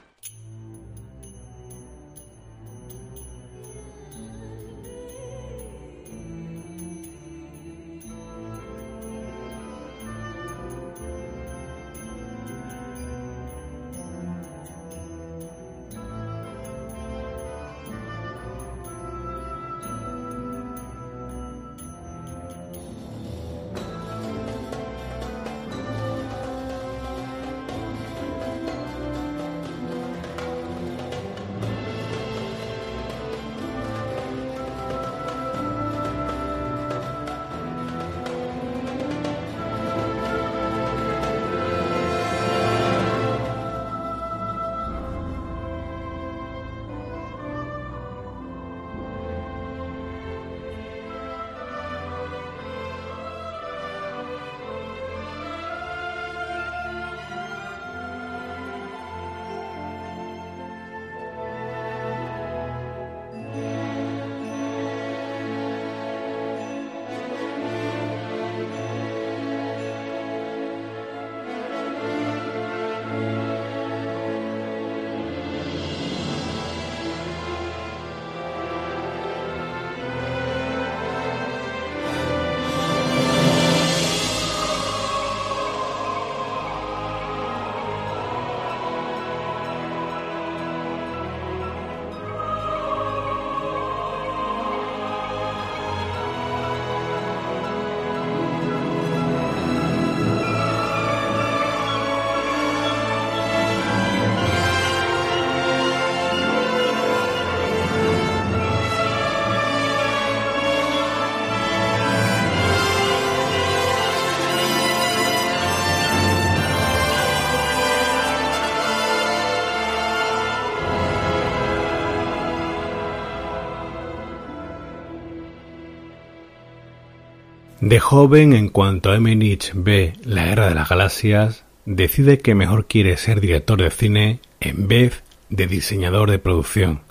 De joven, en cuanto Emmerich ve La Guerra de las Galaxias, decide que mejor quiere ser director de cine en vez de diseñador de producción.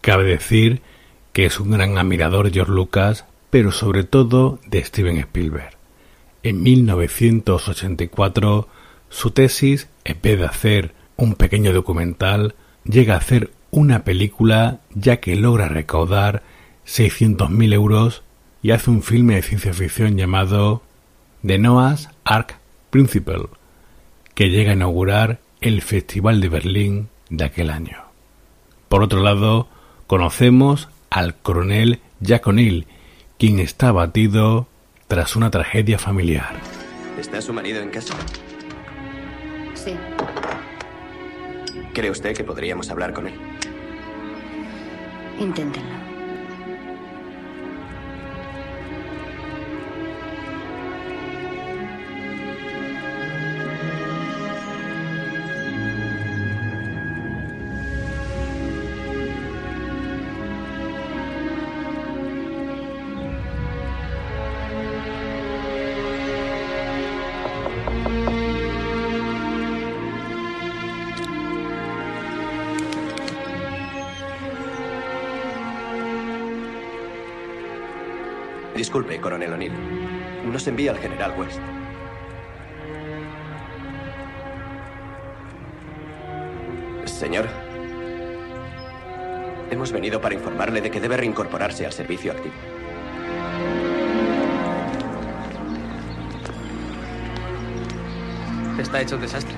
Cabe decir que es un gran admirador de George Lucas, pero sobre todo de Steven Spielberg. En 1984, su tesis, en vez de hacer un pequeño documental, llega a hacer una película ya que logra recaudar 600.000 euros y hace un filme de ciencia ficción llamado The Noah's Ark Principle, que llega a inaugurar el Festival de Berlín de aquel año. Por otro lado, conocemos al coronel Jack O'Neill, quien está abatido tras una tragedia familiar. ¿Está su marido en casa? Sí. ¿Cree usted que podríamos hablar con él? Inténtenlo. Disculpe, coronel O'Neill. Nos envía el general West. Señor, hemos venido para informarle de que debe reincorporarse al servicio activo. Está hecho un desastre.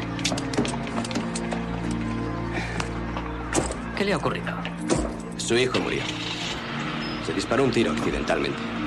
¿Qué le ha ocurrido? Su hijo murió. Se disparó un tiro accidentalmente.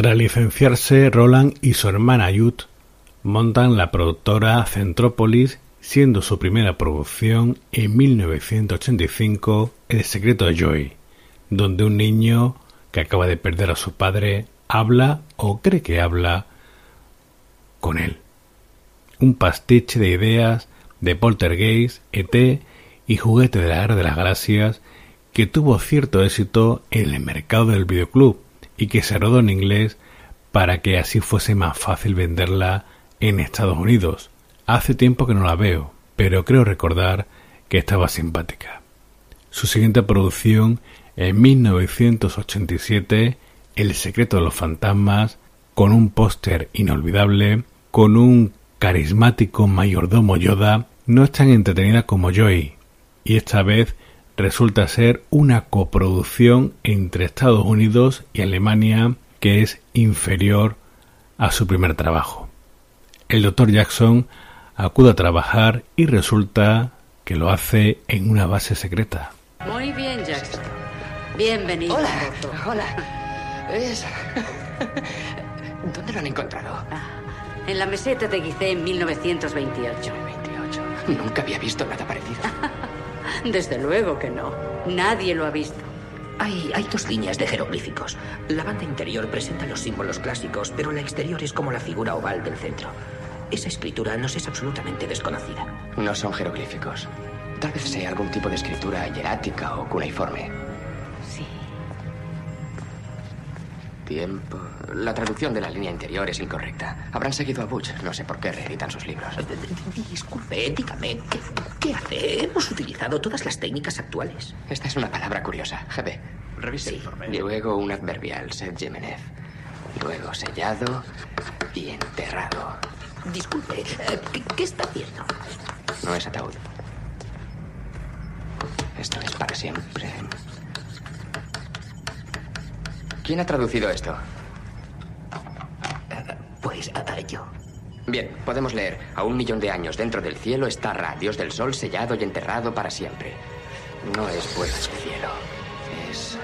Tras licenciarse, Roland y su hermana Yut montan la productora Centrópolis, siendo su primera producción en 1985 El secreto de Joy, donde un niño que acaba de perder a su padre habla o cree que habla con él. Un pastiche de ideas de Poltergeist, ET y Juguete de la Guerra de las Galaxias que tuvo cierto éxito en el mercado del videoclub y que se rodó en inglés para que así fuese más fácil venderla en Estados Unidos. Hace tiempo que no la veo, pero creo recordar que estaba simpática. Su siguiente producción en 1987, El secreto de los fantasmas, con un póster inolvidable, con un carismático mayordomo Yoda, no es tan entretenida como Joy, y esta vez resulta ser una coproducción entre Estados Unidos y Alemania que es inferior a su primer trabajo. El Dr. Jackson acude a trabajar y resulta que lo hace en una base secreta. Muy bien, Jackson. Bienvenido. Hola, hola. Es... *laughs* ¿Dónde lo han encontrado? En la meseta de Gizeh en 1928. 28. Nunca había visto nada parecido. *laughs* Desde luego que no. Nadie lo ha visto. Hay, hay dos líneas de jeroglíficos. La banda interior presenta los símbolos clásicos, pero la exterior es como la figura oval del centro. Esa escritura nos es absolutamente desconocida. No son jeroglíficos. Tal vez sea algún tipo de escritura hierática o cuneiforme. Tiempo. La traducción de la línea interior es incorrecta. Habrán seguido a Butch. No sé por qué reeditan sus libros. Disculpe, dígame, ¿qué, qué hace? Hemos utilizado todas las técnicas actuales. Esta es una palabra curiosa. GB. Revise el informe. Luego un adverbial, Seth Yemenev. Luego sellado y enterrado. Disculpe, eh, ¿qué, qué está haciendo? No es ataúd. Esto es para siempre. ¿Quién ha traducido esto? Pues ah, ah, yo. Bien, podemos leer. A un millón de años dentro del cielo está Ra, dios del sol, sellado y enterrado para siempre. No es puerta del cielo. Es.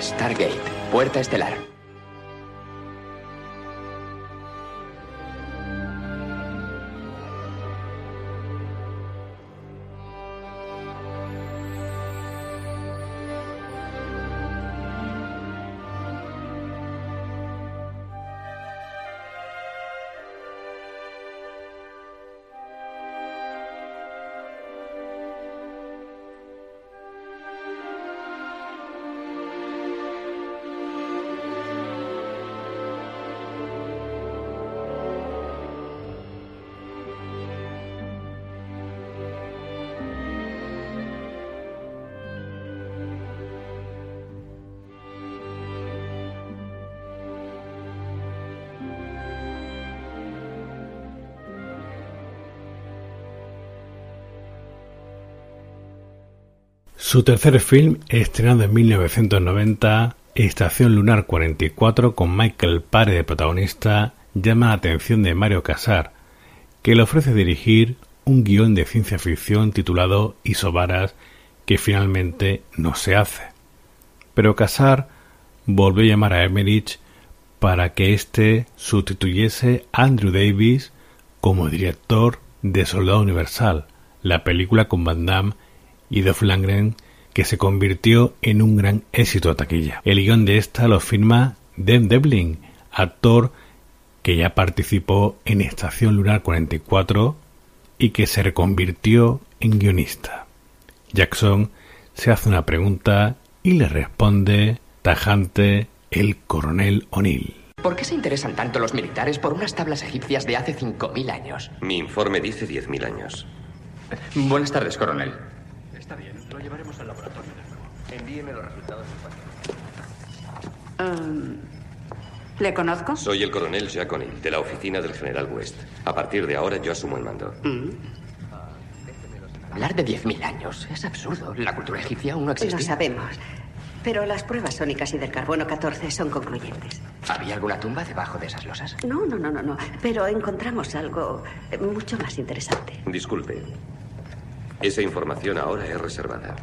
Stargate, puerta estelar. Su tercer film, estrenado en 1990, Estación Lunar 44, con Michael Pare de protagonista, llama la atención de Mario Casar, que le ofrece dirigir un guion de ciencia ficción titulado Isobaras, que finalmente no se hace. Pero Casar volvió a llamar a Emmerich para que éste sustituyese a Andrew Davis como director de Soldado Universal, la película con Van Damme y Dolph Lundgren que se convirtió en un gran éxito a taquilla. El guion de esta lo firma Dave Devlin, actor que ya participó en Estación Lunar 44 y que se reconvirtió en guionista. Jackson se hace una pregunta y le responde tajante el coronel O'Neill. ¿Por qué se interesan tanto los militares por unas tablas egipcias de hace 5.000 años? Mi informe dice 10.000 años. Buenas tardes, coronel. Está bien, lo llevaremos al laboratorio. Envíeme los resultados Um, ¿Le conozco? Soy el coronel Jack O'Neill, de la oficina del general West. A partir de ahora yo asumo el mando. Mm. Hablar de 10.000 años es absurdo. La cultura egipcia aún no existía. Lo sabemos. Pero las pruebas sónicas y del carbono 14 son concluyentes. ¿Había alguna tumba debajo de esas losas? No, no, no, no, no. Pero encontramos algo eh, mucho más interesante. Disculpe. Esa información ahora es reservada.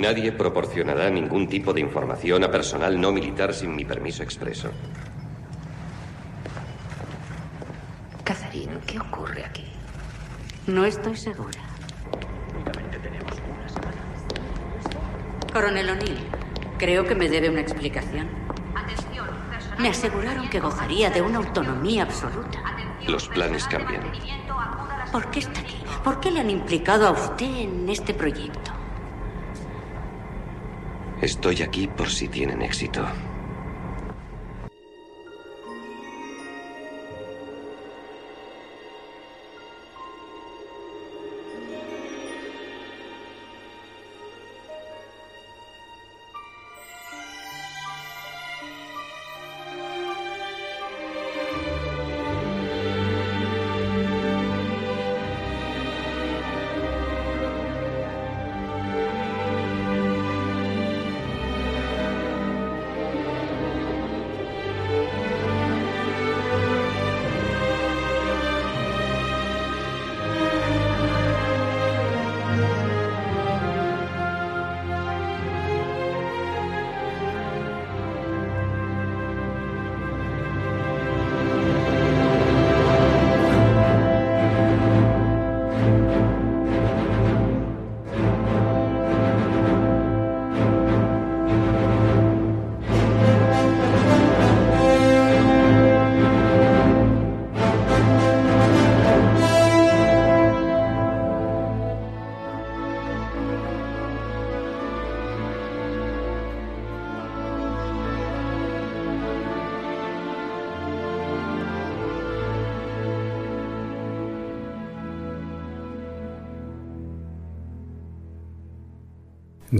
Nadie proporcionará ningún tipo de información a personal no militar sin mi permiso expreso. Catherine, ¿qué ocurre aquí? No estoy segura. Coronel O'Neill, creo que me debe una explicación. Me aseguraron que gozaría de una autonomía absoluta. Los planes cambian. ¿Por qué está aquí? ¿Por qué le han implicado a usted en este proyecto? Estoy aquí por si tienen éxito.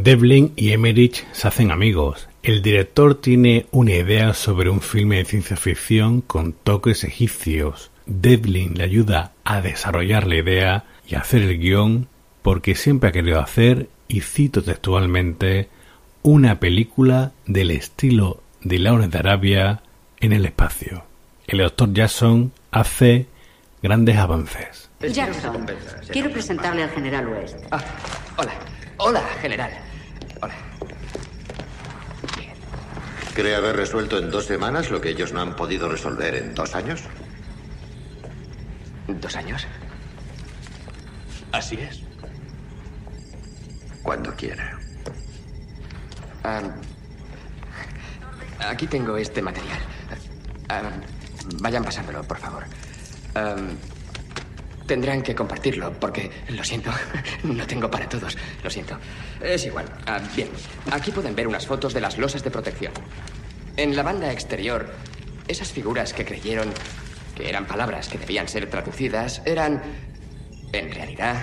Devlin y Emmerich se hacen amigos. El director tiene una idea sobre un filme de ciencia ficción con toques egipcios. Devlin le ayuda a desarrollar la idea y a hacer el guion porque siempre ha querido hacer, y cito textualmente, una película del estilo de Lawrence de Arabia en el espacio. El doctor Jackson hace grandes avances. Jackson, quiero presentarle al general West. Ah, hola. Hola, general. ¿Cree haber resuelto en dos semanas lo que ellos no han podido resolver en dos años? ¿Dos años? Así es. Cuando quiera. Aquí tengo este material. Vayan pasándolo, por favor. Ah, tendrán que compartirlo, porque, lo siento, *laughs* no tengo para todos. Lo siento. Es igual. Ah, bien, aquí pueden ver unas fotos de las losas de protección. En la banda exterior, esas figuras que creyeron que eran palabras que debían ser traducidas eran, en realidad.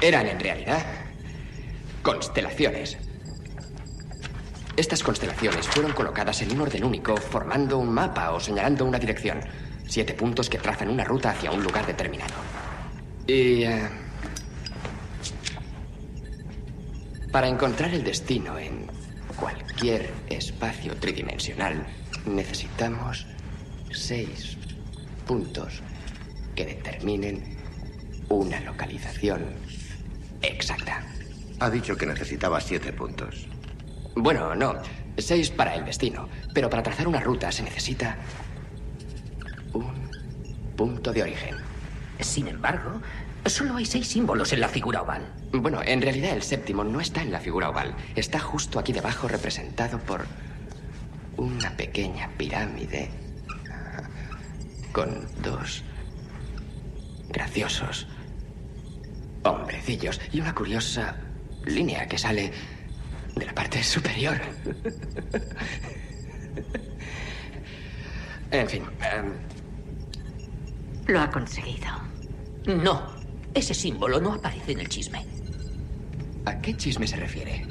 Eran en realidad constelaciones. Estas constelaciones fueron colocadas en un orden único, formando un mapa o señalando una dirección. Siete puntos que trazan una ruta hacia un lugar determinado. Y... eh, para encontrar el destino en cualquier espacio tridimensional, necesitamos seis puntos que determinen una localización exacta. Ha dicho que necesitaba siete puntos. Bueno, no. Seis para el destino. Pero para trazar una ruta se necesita un punto de origen. Sin embargo, solo hay seis símbolos en la figura oval. Bueno, en realidad el séptimo no está en la figura oval. Está justo aquí debajo representado por una pequeña pirámide con dos graciosos hombrecillos y una curiosa línea que sale de la parte superior. en fin, em, Lo ha conseguido. No, ese símbolo no aparece en el chisme. ¿a qué chisme se refiere?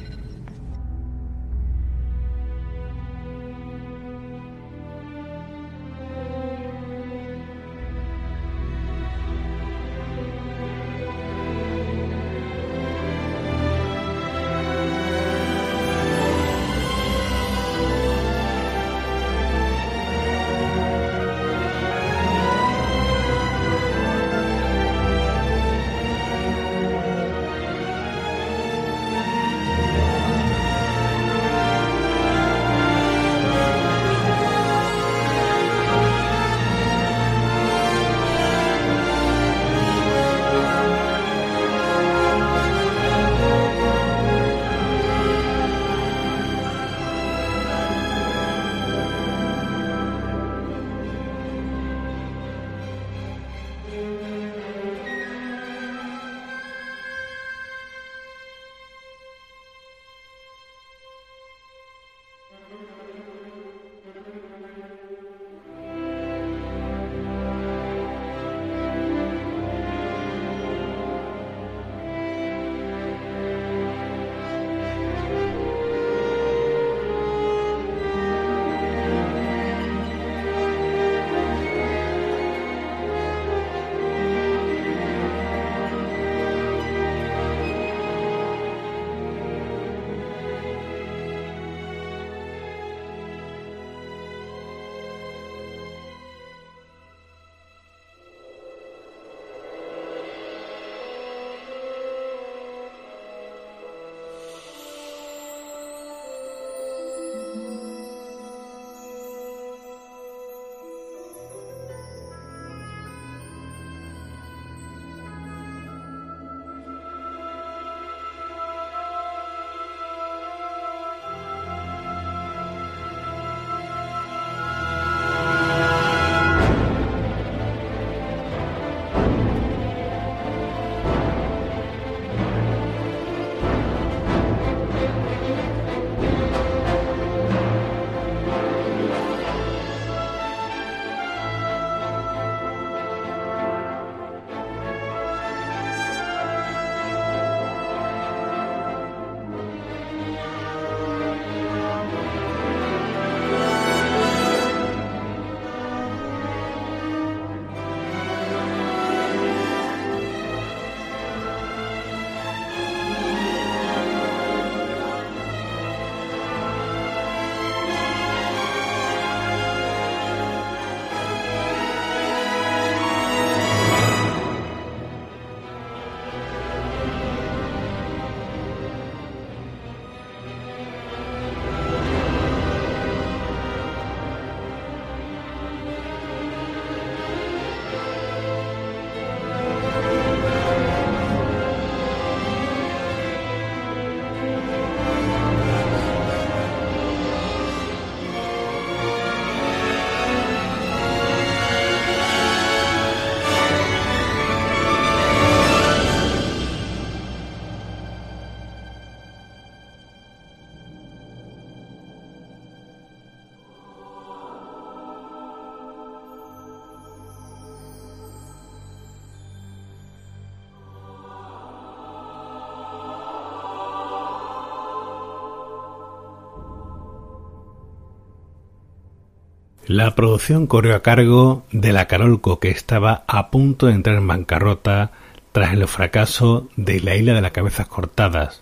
La producción corrió a cargo de la Carolco que estaba a punto de entrar en bancarrota tras el fracaso de La isla de las cabezas cortadas.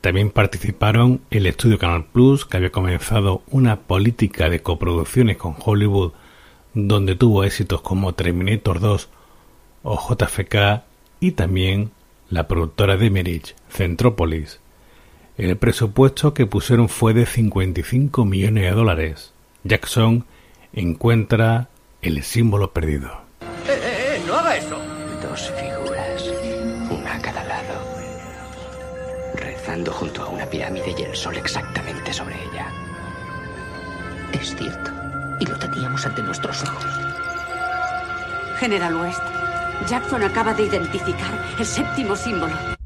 También participaron el estudio Canal Plus que había comenzado una política de coproducciones con Hollywood donde tuvo éxitos como Terminator 2 o JFK y también la productora de Merich, Centropolis. El presupuesto que pusieron fue de 55 millones de dólares. Jackson encuentra el símbolo perdido. ¡Eh, eh, eh! ¡No haga eso! Dos figuras, una a cada lado, rezando junto a una pirámide y el sol exactamente sobre ella. Es cierto. Y lo teníamos ante nuestros ojos. General West, Jackson acaba de identificar el séptimo símbolo.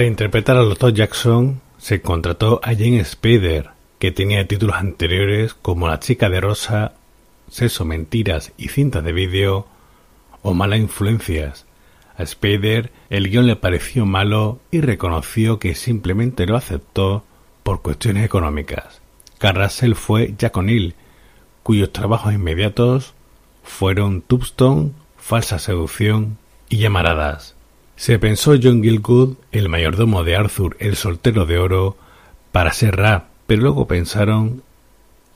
Para interpretar al Dr. Jackson se contrató a Jane Spader, que tenía títulos anteriores como La chica de rosa, Sexo, mentiras y cintas de vídeo o Malas influencias. A Spader el guion le pareció malo y reconoció que simplemente lo aceptó por cuestiones económicas. Carl Russell fue Jack O'Neill, cuyos trabajos inmediatos fueron Tombstone, Falsa seducción y Llamaradas. Se pensó John Gilgood, el mayordomo de Arthur el soltero de oro, para ser Ra, pero luego pensaron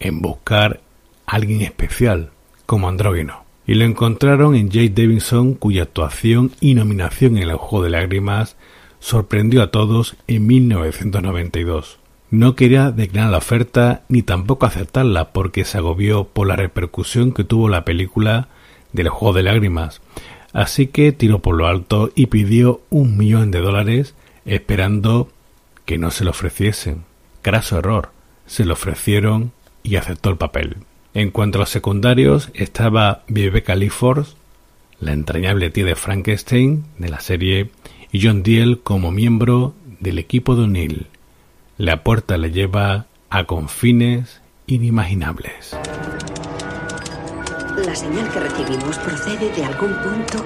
en buscar a alguien especial, como andrógeno. Y lo encontraron en Jake Davidson, cuya actuación y nominación en el Juego de Lágrimas sorprendió a todos en 1992. No quería declinar la oferta ni tampoco aceptarla porque se agobió por la repercusión que tuvo la película del Juego de Lágrimas, Así que tiró por lo alto y pidió un millón de dólares esperando que no se lo ofreciesen. Craso error. Se lo ofrecieron y aceptó el papel. En cuanto a los secundarios, estaba Rebecca Lee la entrañable tía de Frankenstein de la serie, y John Diel como miembro del equipo de O'Neill. La puerta le lleva a confines inimaginables. La señal que recibimos procede de algún punto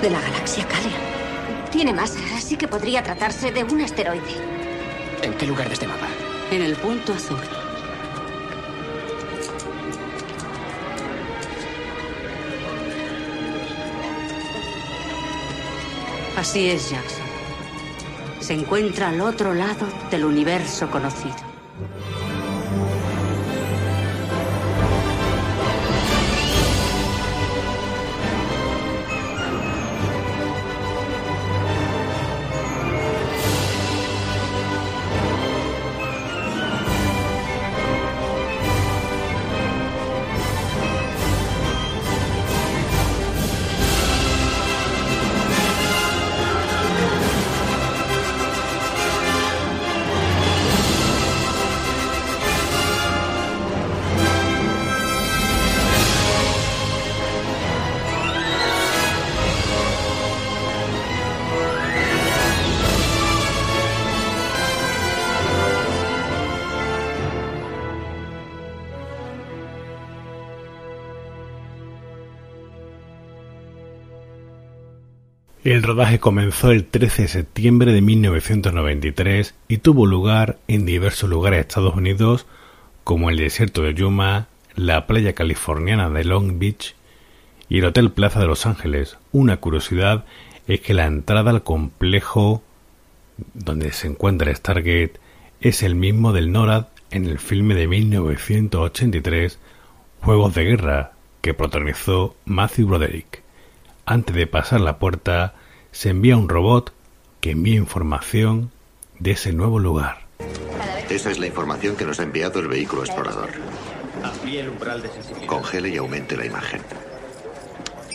de la galaxia Kalia. Tiene masa, así que podría tratarse de un asteroide. ¿En qué lugar de este mapa? En el punto azul. Así es, Jackson. Se encuentra al otro lado del universo conocido. El rodaje comenzó el 13 de septiembre de 1993 y tuvo lugar en diversos lugares de Estados Unidos como el desierto de Yuma, la playa californiana de Long Beach y el Hotel Plaza de Los Ángeles. Una curiosidad es que la entrada al complejo donde se encuentra el Stargate es el mismo del NORAD en el filme de 1983 Juegos de Guerra que protagonizó Matthew Broderick. Antes de pasar la puerta, se envía un robot que envía información de ese nuevo lugar. Esa es la información que nos ha enviado el vehículo explorador. Amplíe el umbral de sensibilidad. Congele y aumente la imagen.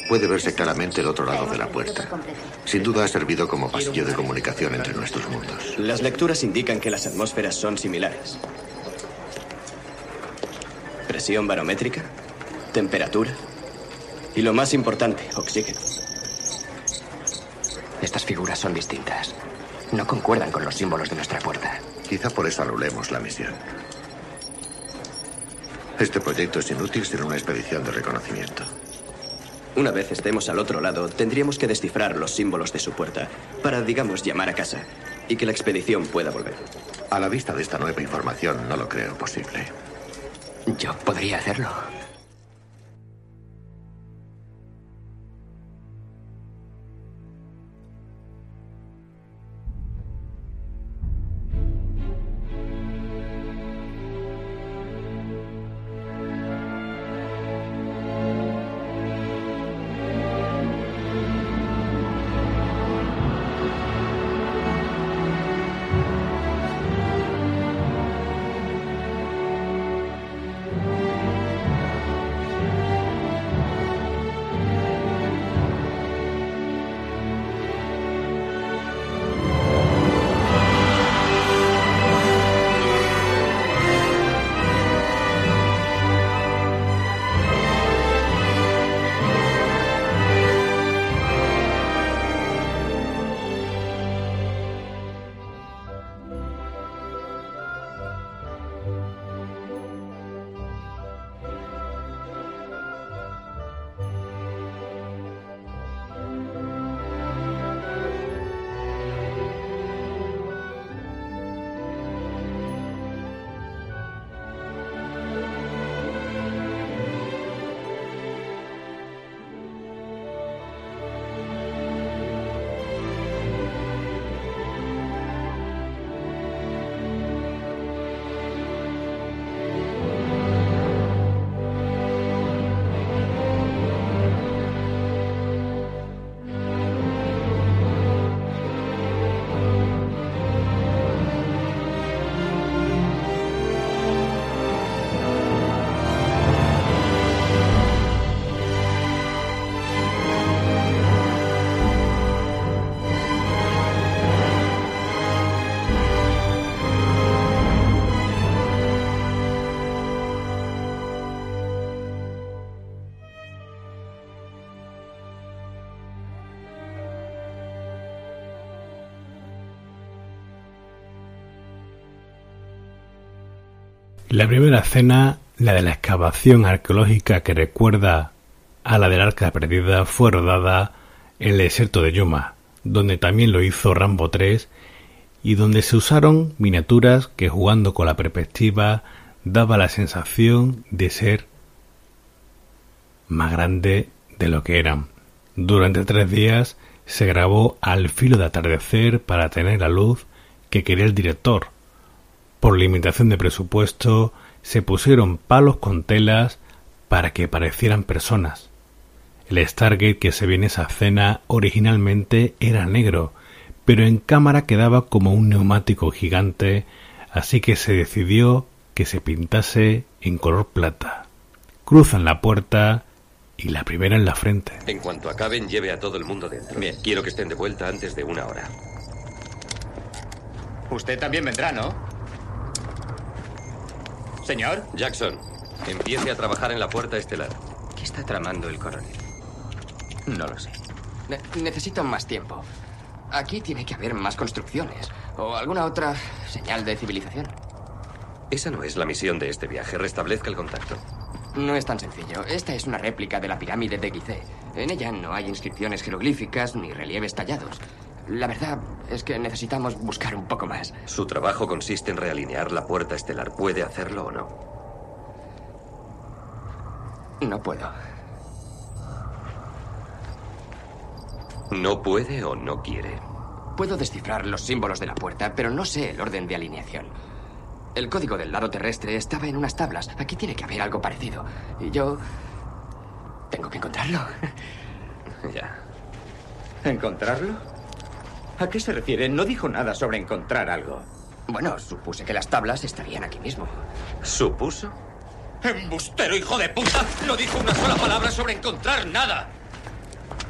Puede verse claramente el otro lado de la puerta. Sin duda ha servido como pasillo de comunicación entre nuestros mundos. Las lecturas indican que las atmósferas son similares. Presión barométrica, temperatura y lo más importante, oxígeno. Estas figuras son distintas. No concuerdan con los símbolos de nuestra puerta. Quizá por eso anulemos la misión. Este proyecto es inútil sin una expedición de reconocimiento. Una vez estemos al otro lado, tendríamos que descifrar los símbolos de su puerta para, digamos, llamar a casa y que la expedición pueda volver. A la vista de esta nueva información, no lo creo posible. Yo podría hacerlo. La primera escena, la de la excavación arqueológica que recuerda a la del Arca Perdida, fue rodada en el desierto de Yuma, donde también lo hizo Rambo 3 y donde se usaron miniaturas que jugando con la perspectiva daba la sensación de ser más grande de lo que eran. Durante tres días se grabó al filo de atardecer para tener la luz que quería el director. Por limitación de presupuesto se pusieron palos con telas para que parecieran personas. El Stargate que se ve en esa escena originalmente era negro, pero en cámara quedaba como un neumático gigante, así que se decidió que se pintase en color plata. Cruzan la puerta y la primera en la frente. En cuanto acaben, lleve a todo el mundo dentro. Bien. Quiero que estén de vuelta antes de una hora. Usted también vendrá, ¿no? Señor. Jackson, empiece a trabajar en la puerta estelar. ¿Qué está tramando el coronel? No lo sé. Ne- necesito más tiempo. Aquí tiene que haber más construcciones. O alguna otra señal de civilización. Esa no es la misión de este viaje. Restablezca el contacto. No es tan sencillo. Esta es una réplica de la pirámide de Gizeh. En ella no hay inscripciones jeroglíficas ni relieves tallados. La verdad es que necesitamos buscar un poco más. Su trabajo consiste en realinear la puerta estelar. ¿Puede hacerlo o no? No puedo. ¿No puede o no quiere? Puedo descifrar los símbolos de la puerta, pero no sé el orden de alineación. El código del lado terrestre estaba en unas tablas. Aquí tiene que haber algo parecido. Y yo... Tengo que encontrarlo. *laughs* ya. ¿Encontrarlo? ¿A qué se refiere? No dijo nada sobre encontrar algo. Bueno, supuse que las tablas estarían aquí mismo. ¿Supuso? ¡Embustero, hijo de puta! No dijo una sola palabra sobre encontrar nada.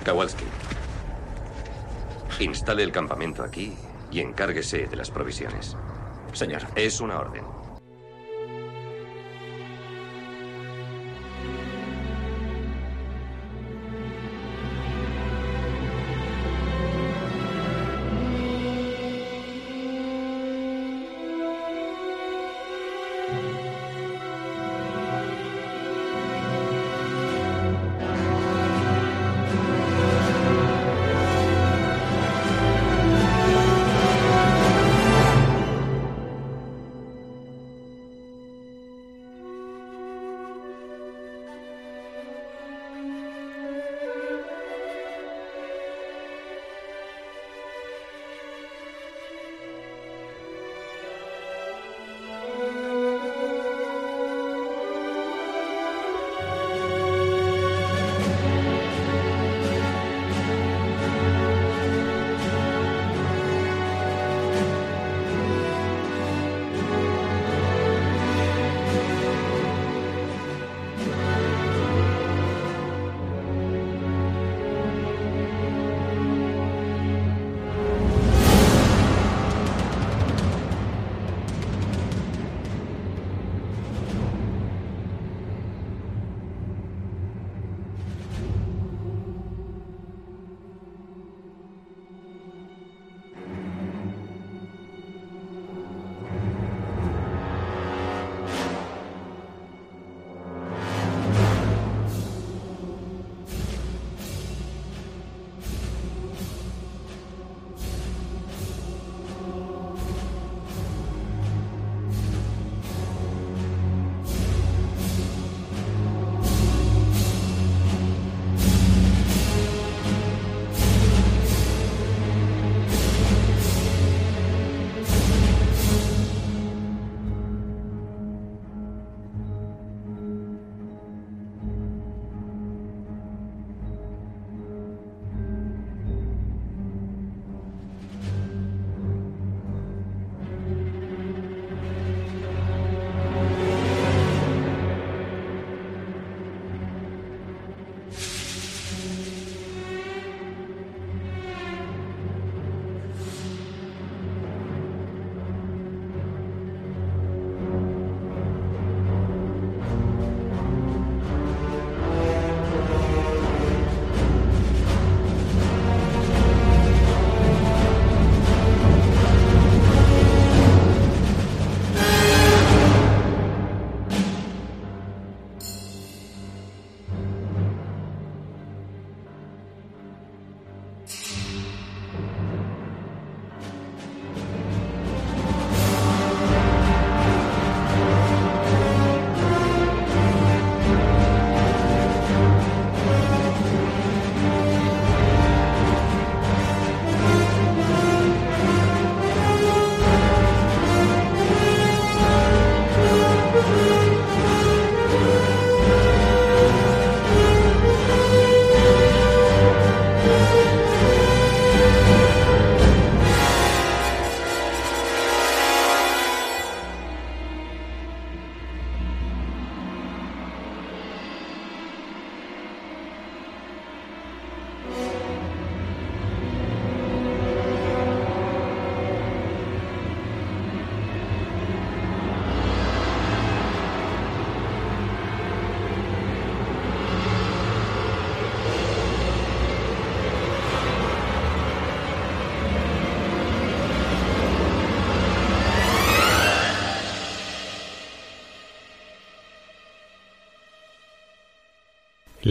Kowalski. Instale el campamento aquí y encárguese de las provisiones. Señor. Es una orden.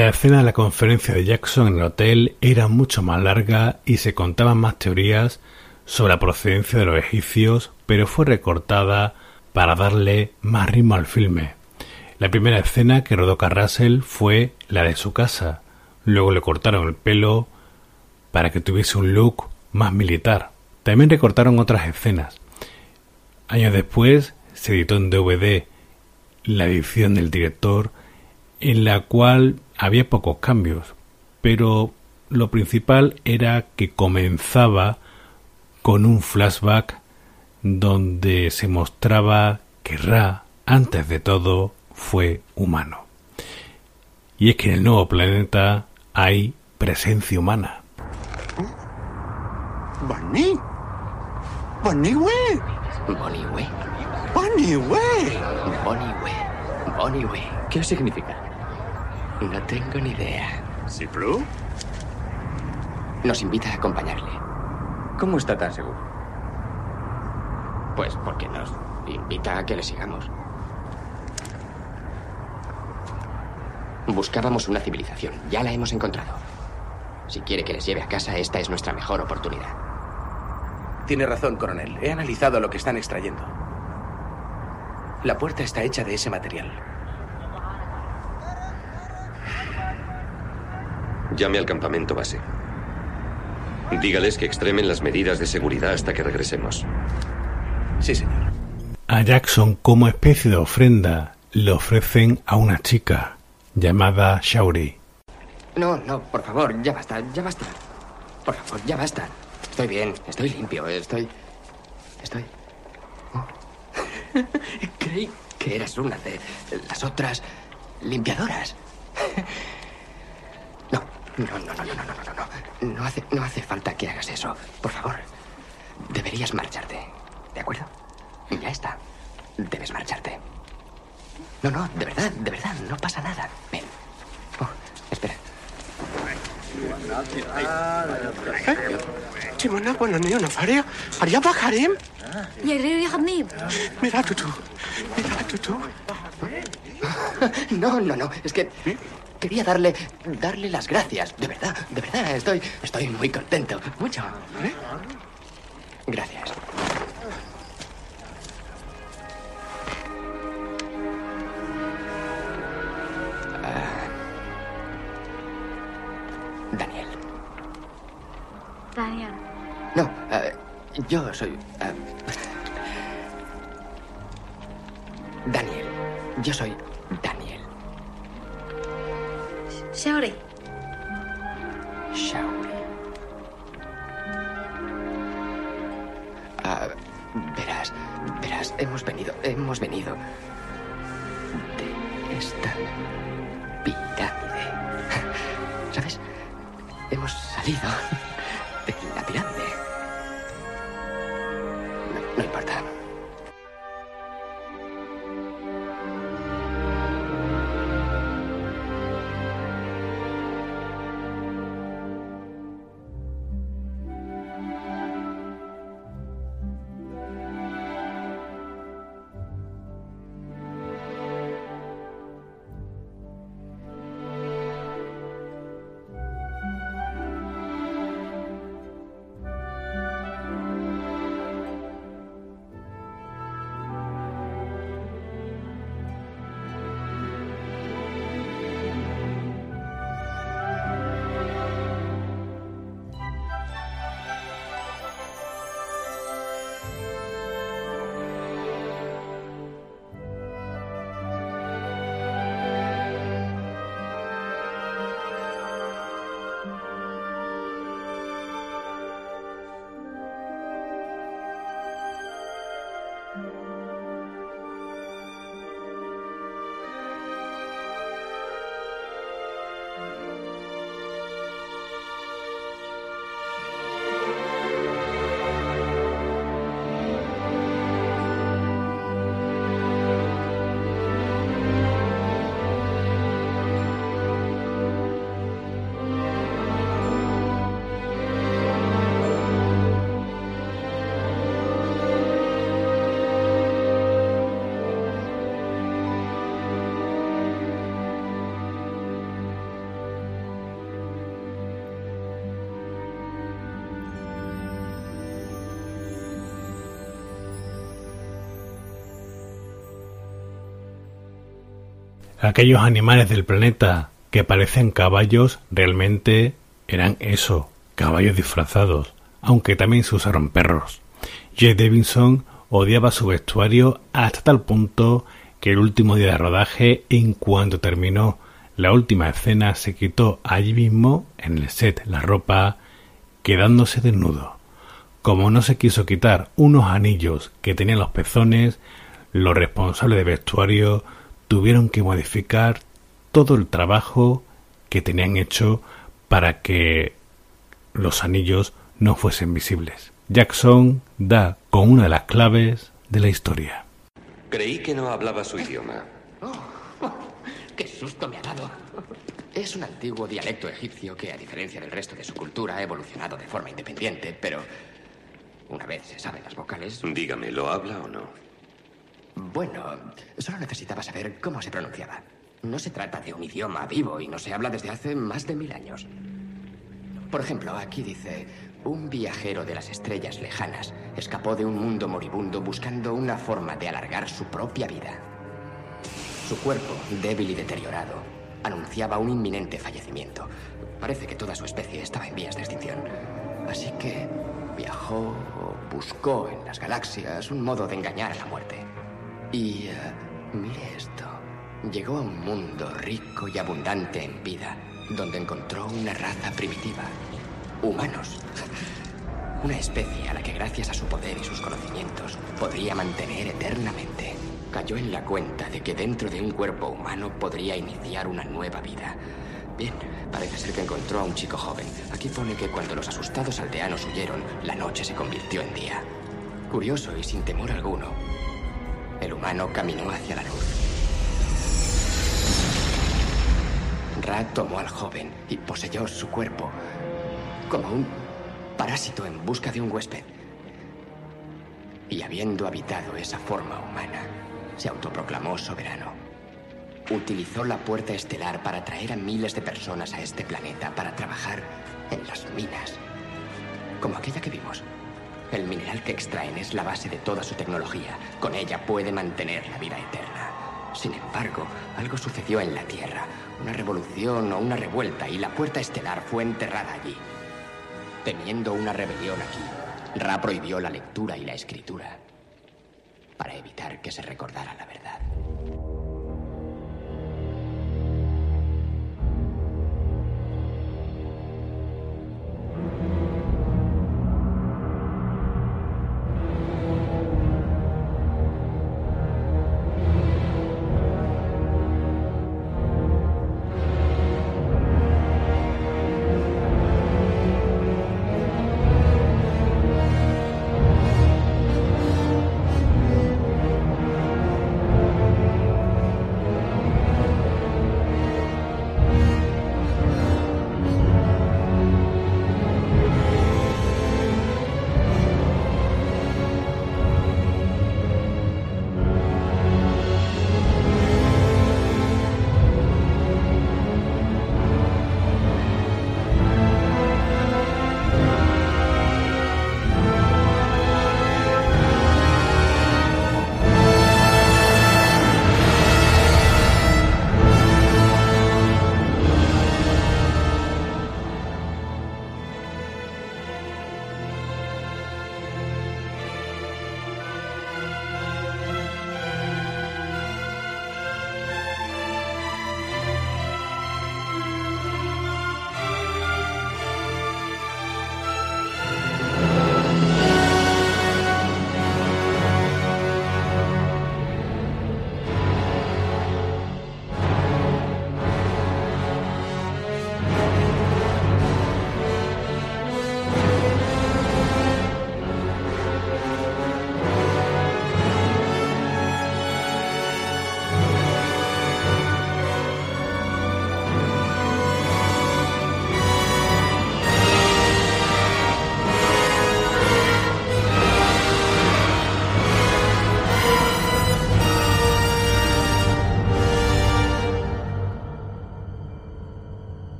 La escena de la conferencia de Jackson en el hotel era mucho más larga y se contaban más teorías sobre la procedencia de los egipcios, pero fue recortada para darle más ritmo al filme. La primera escena que rodó Carrasel fue la de su casa. Luego le cortaron el pelo para que tuviese un look más militar. También recortaron otras escenas. Años después se editó en DVD la edición del director en la cual había pocos cambios, pero lo principal era que comenzaba con un flashback donde se mostraba que Ra, antes de todo, fue humano. Y es que en el nuevo planeta hay presencia humana. Bonnie. Bonnie Way. Bonnie Way. Bonnie Way. Bonnie Way. Bonnie Way. ¿Qué significa? No tengo ni idea. ¿Ciplu? Nos invita a acompañarle. ¿Cómo está tan seguro? Pues porque nos invita a que le sigamos. Buscábamos una civilización. Ya la hemos encontrado. Si quiere que les lleve a casa, esta es nuestra mejor oportunidad. Tiene razón, coronel. He analizado lo que están extrayendo. La puerta está hecha de ese material. Llame al campamento base. Dígales que extremen las medidas de seguridad hasta que regresemos. Sí, señor. A Jackson, como especie de ofrenda, le ofrecen a una chica llamada Shauri. No, no, por favor, ya basta, ya basta. Por favor, ya basta. Estoy bien, estoy limpio, estoy. Estoy. Oh. *laughs* Creí que eras una de las otras limpiadoras. *laughs* No, no, no, no, no, no, no, no, no. hace, no hace falta que hagas eso. Por favor, deberías marcharte. ¿De acuerdo? Ya está. Debes marcharte. No, no, de verdad, de verdad, no pasa nada. Ven. Oh, espera. ¿Eh? Timona, bueno, ni una faria. Faria bajarem. Mira, Tutu. Mira, Tutu. *laughs* No, no, no, es que quería darle, darle las gracias. De verdad, de verdad. Estoy, estoy muy contento. Mucho. ¿Eh? Gracias. Ah. Daniel. Daniel No, eh, yo soy. eh, Daniel. Yo soy Daniel. Shauri Shauri. Ah, verás, verás, hemos venido, hemos venido de esta pirámide. *laughs* ¿Sabes? Hemos salido de la pirámide. Aquellos animales del planeta que parecen caballos realmente eran eso, caballos disfrazados, aunque también se usaron perros. Jay Davidson odiaba su vestuario hasta tal punto que el último día de rodaje, en cuanto terminó la última escena, se quitó allí mismo, en el set, la ropa, quedándose desnudo. Como no se quiso quitar unos anillos que tenían los pezones, los responsables de vestuario tuvieron que modificar todo el trabajo que tenían hecho para que los anillos no fuesen visibles. Jackson da con una de las claves de la historia. Creí que no hablaba su idioma. *laughs* ¡Qué susto me ha dado! Es un antiguo dialecto egipcio que, a diferencia del resto de su cultura, ha evolucionado de forma independiente, pero una vez se saben las vocales... Dígame, ¿lo habla o no? Bueno, solo necesitaba saber cómo se pronunciaba. No se trata de un idioma vivo y no se habla desde hace más de mil años. Por ejemplo, aquí dice, un viajero de las estrellas lejanas escapó de un mundo moribundo buscando una forma de alargar su propia vida. Su cuerpo, débil y deteriorado, anunciaba un inminente fallecimiento. Parece que toda su especie estaba en vías de extinción. Así que viajó o buscó en las galaxias un modo de engañar a la muerte. Y eh, mire esto. Llegó a un mundo rico y abundante en vida, donde encontró una raza primitiva. Humanos. *laughs* Una especie a la que gracias a su poder y sus conocimientos podría mantener eternamente. Cayó en la cuenta de que dentro de un cuerpo humano podría iniciar una nueva vida. Bien, parece ser que encontró a un chico joven. Aquí pone que cuando los asustados aldeanos huyeron, la noche se convirtió en día. Curioso y sin temor alguno, el humano caminó hacia la luz. Ra tomó al joven y poseyó su cuerpo como un parásito en busca de un huésped. Y habiendo habitado esa forma humana, se autoproclamó soberano. Utilizó la puerta estelar para traer a miles de personas a este planeta para trabajar en las minas, como aquella que vimos. El mineral que extraen es la base de toda su tecnología. Con ella puede mantener la vida eterna. Sin embargo, algo sucedió en la Tierra, una revolución o una revuelta, y la puerta estelar fue enterrada allí. Temiendo una rebelión aquí, Ra prohibió la lectura y la escritura para evitar que se recordara la verdad.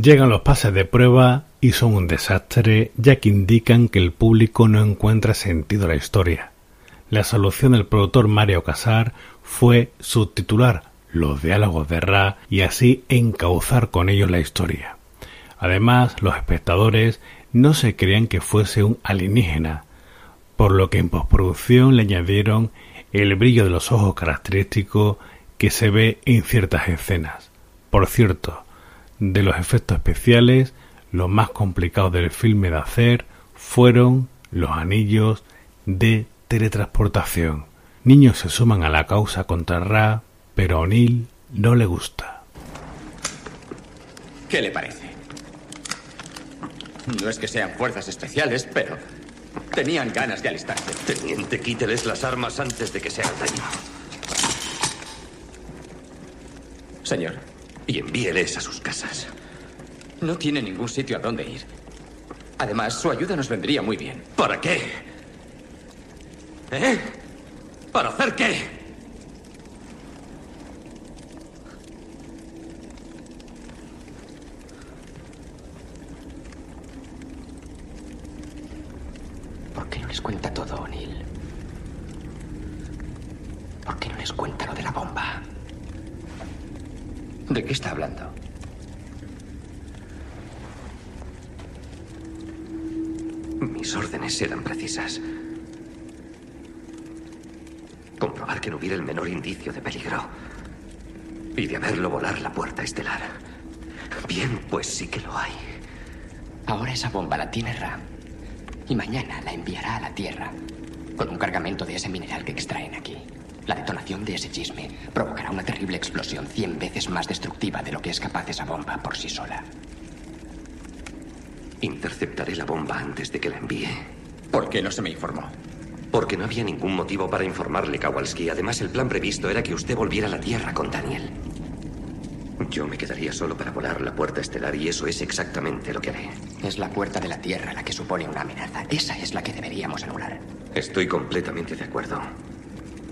Llegan los pases de prueba y son un desastre ya que indican que el público no encuentra sentido a la historia. La solución del productor Mario Casar fue subtitular los diálogos de Ra y así encauzar con ellos la historia. Además, los espectadores no se creían que fuese un alienígena, por lo que en postproducción le añadieron el brillo de los ojos característico que se ve en ciertas escenas. Por cierto, de los efectos especiales, lo más complicado del filme de hacer fueron los anillos de teletransportación. Niños se suman a la causa contra Ra, pero a O'Neill no le gusta. ¿Qué le parece? No es que sean fuerzas especiales, pero tenían ganas de alistarse. Teniente, quíteles las armas antes de que se hagan daño. Señor. Y envíeles a sus casas. No tiene ningún sitio a donde ir. Además, su ayuda nos vendría muy bien. ¿Para qué? ¿Eh? ¿Para hacer qué? ¿Por qué no les cuenta todo, O'Neill? ¿Por qué no les cuenta lo de la bomba? ¿De qué está hablando? Mis órdenes eran precisas. Comprobar que no hubiera el menor indicio de peligro. Y de haberlo volar la puerta estelar. Bien, pues sí que lo hay. Ahora esa bomba la tiene Ram. Y mañana la enviará a la Tierra. Con un cargamento de ese mineral que extraen aquí. La detonación de ese chisme provocará una terrible explosión cien veces más destructiva de lo que es capaz esa bomba por sí sola. Interceptaré la bomba antes de que la envíe. ¿Por qué no se me informó? Porque no había ningún motivo para informarle, Kowalski. Además, el plan previsto era que usted volviera a la Tierra con Daniel. Yo me quedaría solo para volar la puerta estelar y eso es exactamente lo que haré. Es la puerta de la Tierra la que supone una amenaza. Esa es la que deberíamos anular. Estoy completamente de acuerdo.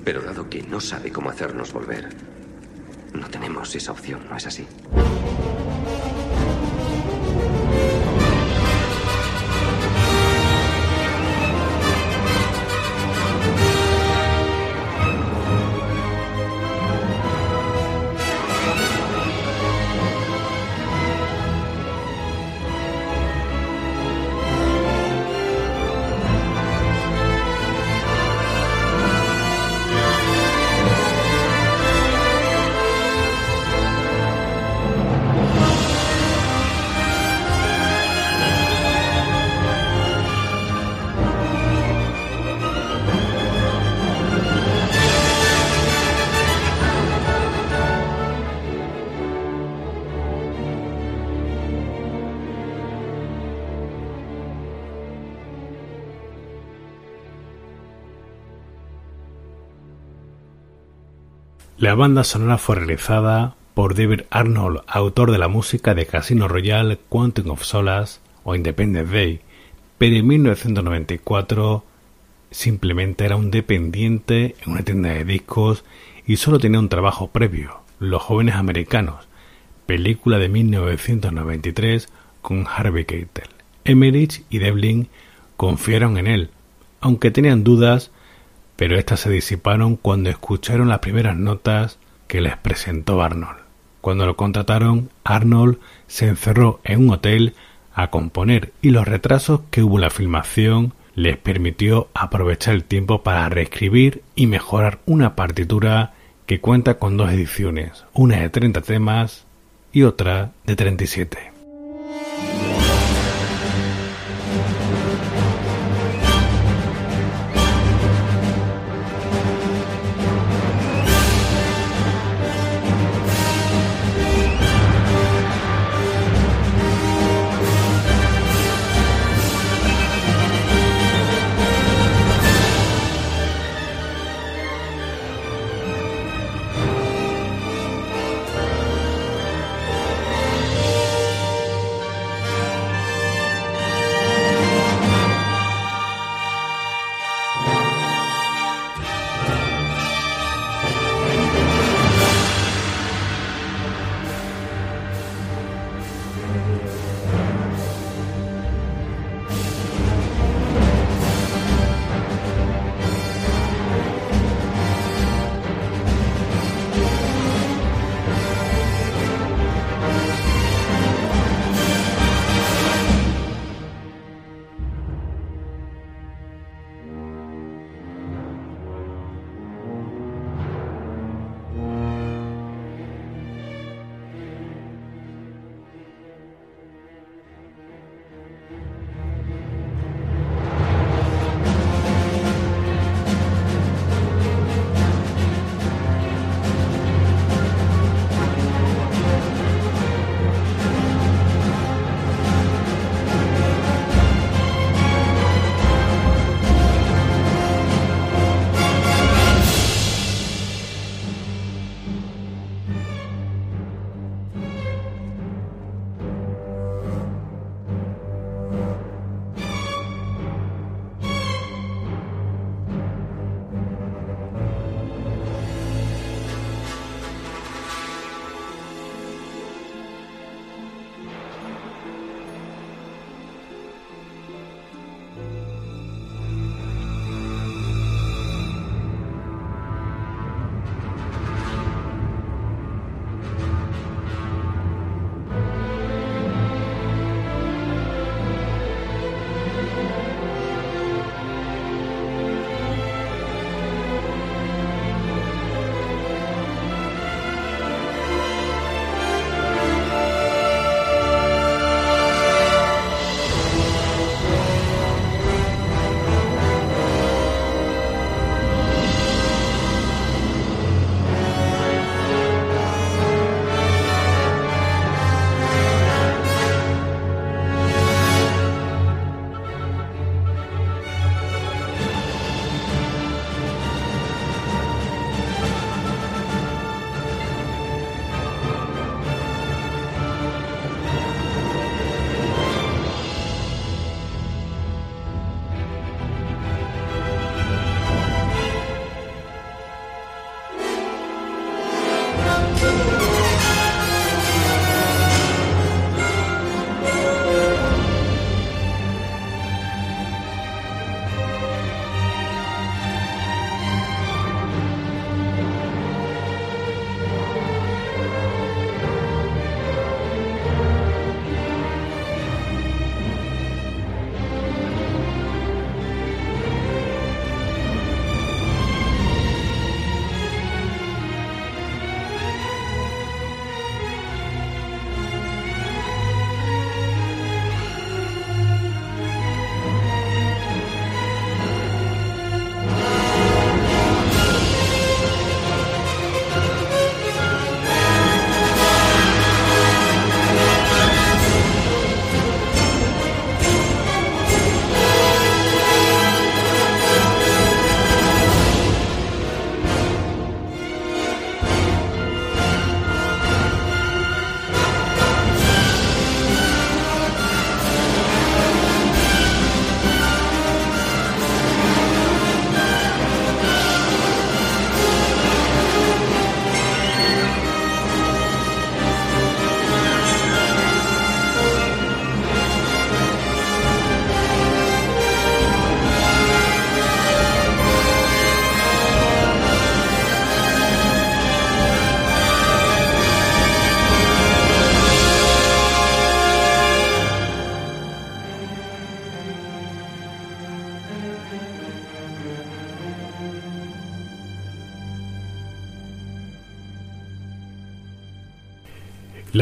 Pero dado que no sabe cómo hacernos volver, no tenemos esa opción, ¿no es así? La banda sonora fue realizada por David Arnold, autor de la música de Casino Royale, Quantum of Solace o Independence Day, pero en 1994 simplemente era un dependiente en una tienda de discos y solo tenía un trabajo previo, Los jóvenes americanos, película de 1993 con Harvey Keitel. Emmerich y Devlin confiaron en él, aunque tenían dudas pero éstas se disiparon cuando escucharon las primeras notas que les presentó Arnold. Cuando lo contrataron, Arnold se encerró en un hotel a componer y los retrasos que hubo en la filmación les permitió aprovechar el tiempo para reescribir y mejorar una partitura que cuenta con dos ediciones, una de 30 temas y otra de 37.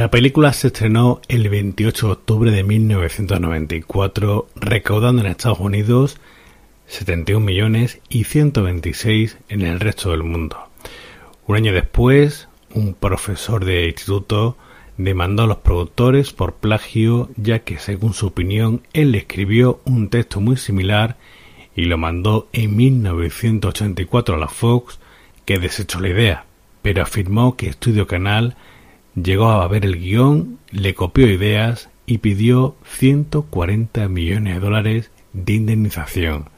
La película se estrenó el 28 de octubre de 1994, recaudando en Estados Unidos 71 millones y 126 en el resto del mundo. Un año después, un profesor de instituto demandó a los productores por plagio, ya que según su opinión él escribió un texto muy similar y lo mandó en 1984 a la Fox, que desechó la idea, pero afirmó que Estudio Canal llegó a ver el guion, le copió ideas y pidió 140 millones de dólares de indemnización.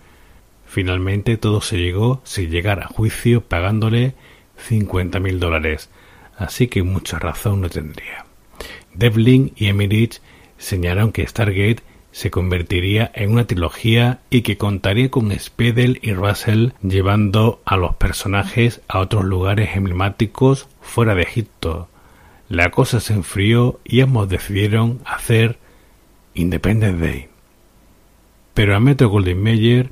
Finalmente todo se llegó sin llegar a juicio pagándole 50 mil dólares, así que mucha razón no tendría. Devlin y Emmerich señalaron que Stargate se convertiría en una trilogía y que contaría con Spedel y Russell llevando a los personajes a otros lugares emblemáticos fuera de Egipto. La cosa se enfrió y ambos decidieron hacer Independence Day. Pero a Metro Golden Mayer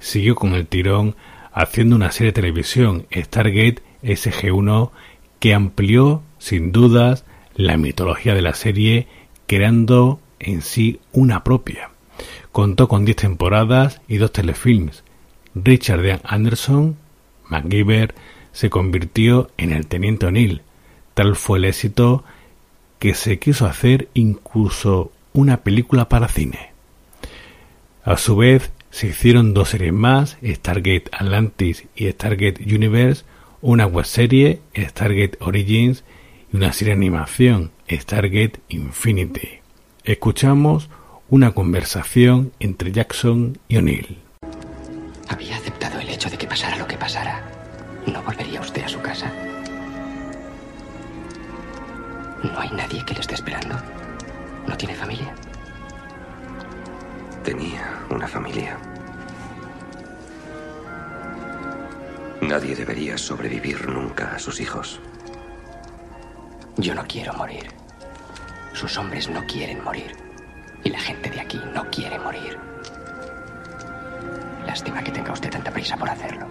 siguió con el tirón haciendo una serie de televisión Stargate SG-1 que amplió sin dudas la mitología de la serie creando en sí una propia. Contó con 10 temporadas y dos telefilms. Richard Anderson, MacGyver, se convirtió en el Teniente O'Neill. Tal fue el éxito que se quiso hacer incluso una película para cine. A su vez, se hicieron dos series más, Stargate Atlantis y Stargate Universe, una webserie, Stargate Origins, y una serie de animación, Stargate Infinity. Escuchamos una conversación entre Jackson y O'Neill. Había aceptado el hecho de que pasara lo que pasara. ¿No volvería usted a su casa? ¿No hay nadie que le esté esperando? ¿No tiene familia? Tenía una familia. Nadie debería sobrevivir nunca a sus hijos. Yo no quiero morir. Sus hombres no quieren morir. Y la gente de aquí no quiere morir. Lástima que tenga usted tanta prisa por hacerlo.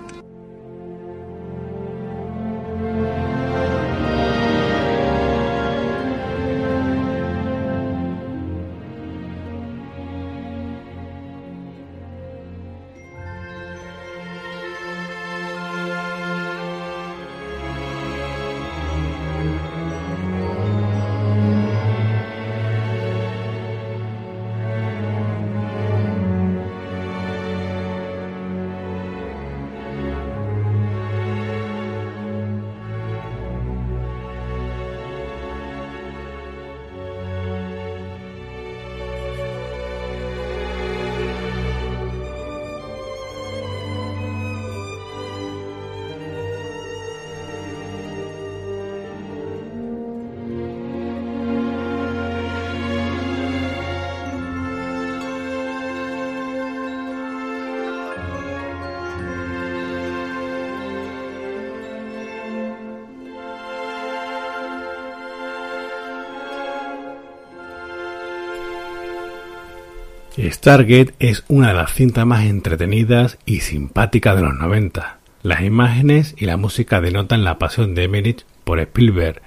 Stargate es una de las cintas más entretenidas y simpáticas de los 90. Las imágenes y la música denotan la pasión de Emmerich por Spielberg.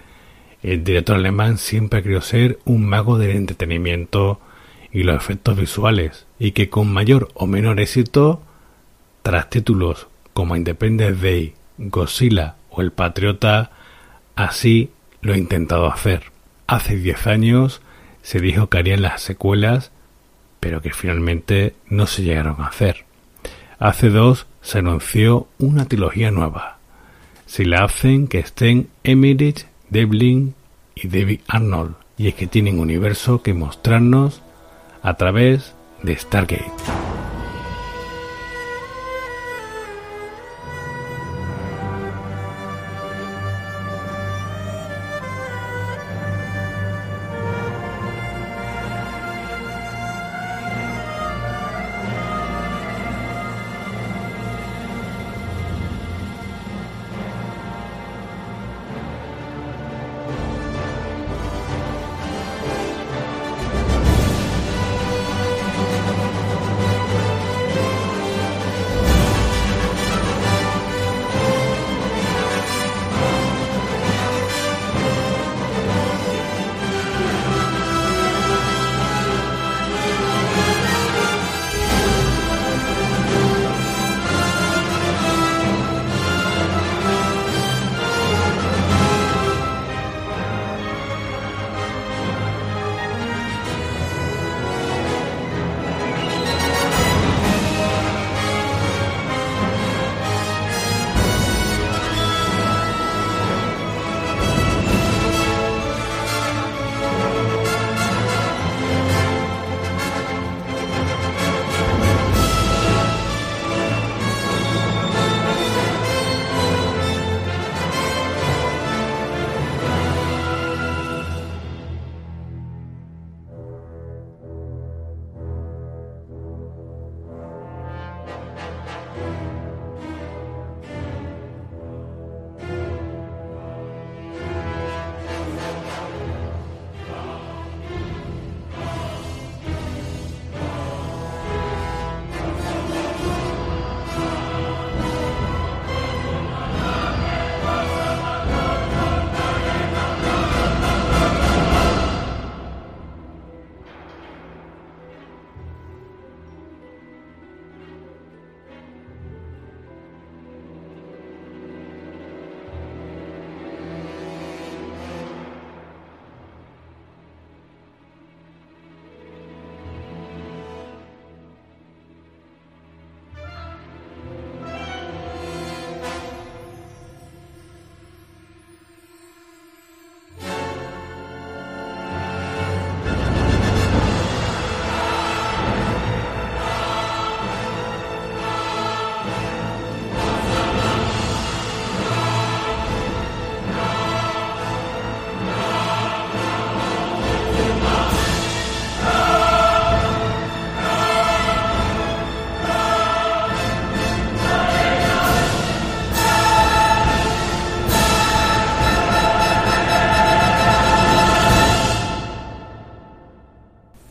El director alemán siempre querido ser un mago del entretenimiento y los efectos visuales, y que con mayor o menor éxito, tras títulos como Independence Day, Godzilla o El Patriota, así lo ha intentado hacer. Hace 10 años se dijo que harían las secuelas pero que finalmente no se llegaron a hacer. Hace dos se anunció una trilogía nueva. Si la hacen, que estén Emmerich, Devlin y David Arnold, y es que tienen un universo que mostrarnos a través de Stargate.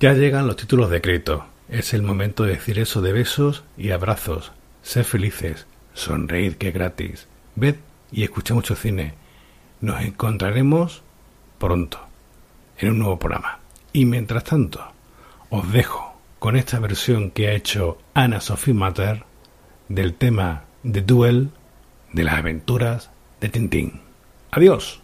Ya llegan los títulos de crédito. Es el momento de decir eso de besos y abrazos. Ser felices. Sonreír que es gratis. Ved y escucha mucho cine. Nos encontraremos pronto en un nuevo programa. Y mientras tanto, os dejo con esta versión que ha hecho Ana Sophie Mater del tema The Duel de las aventuras de Tintín. Adiós.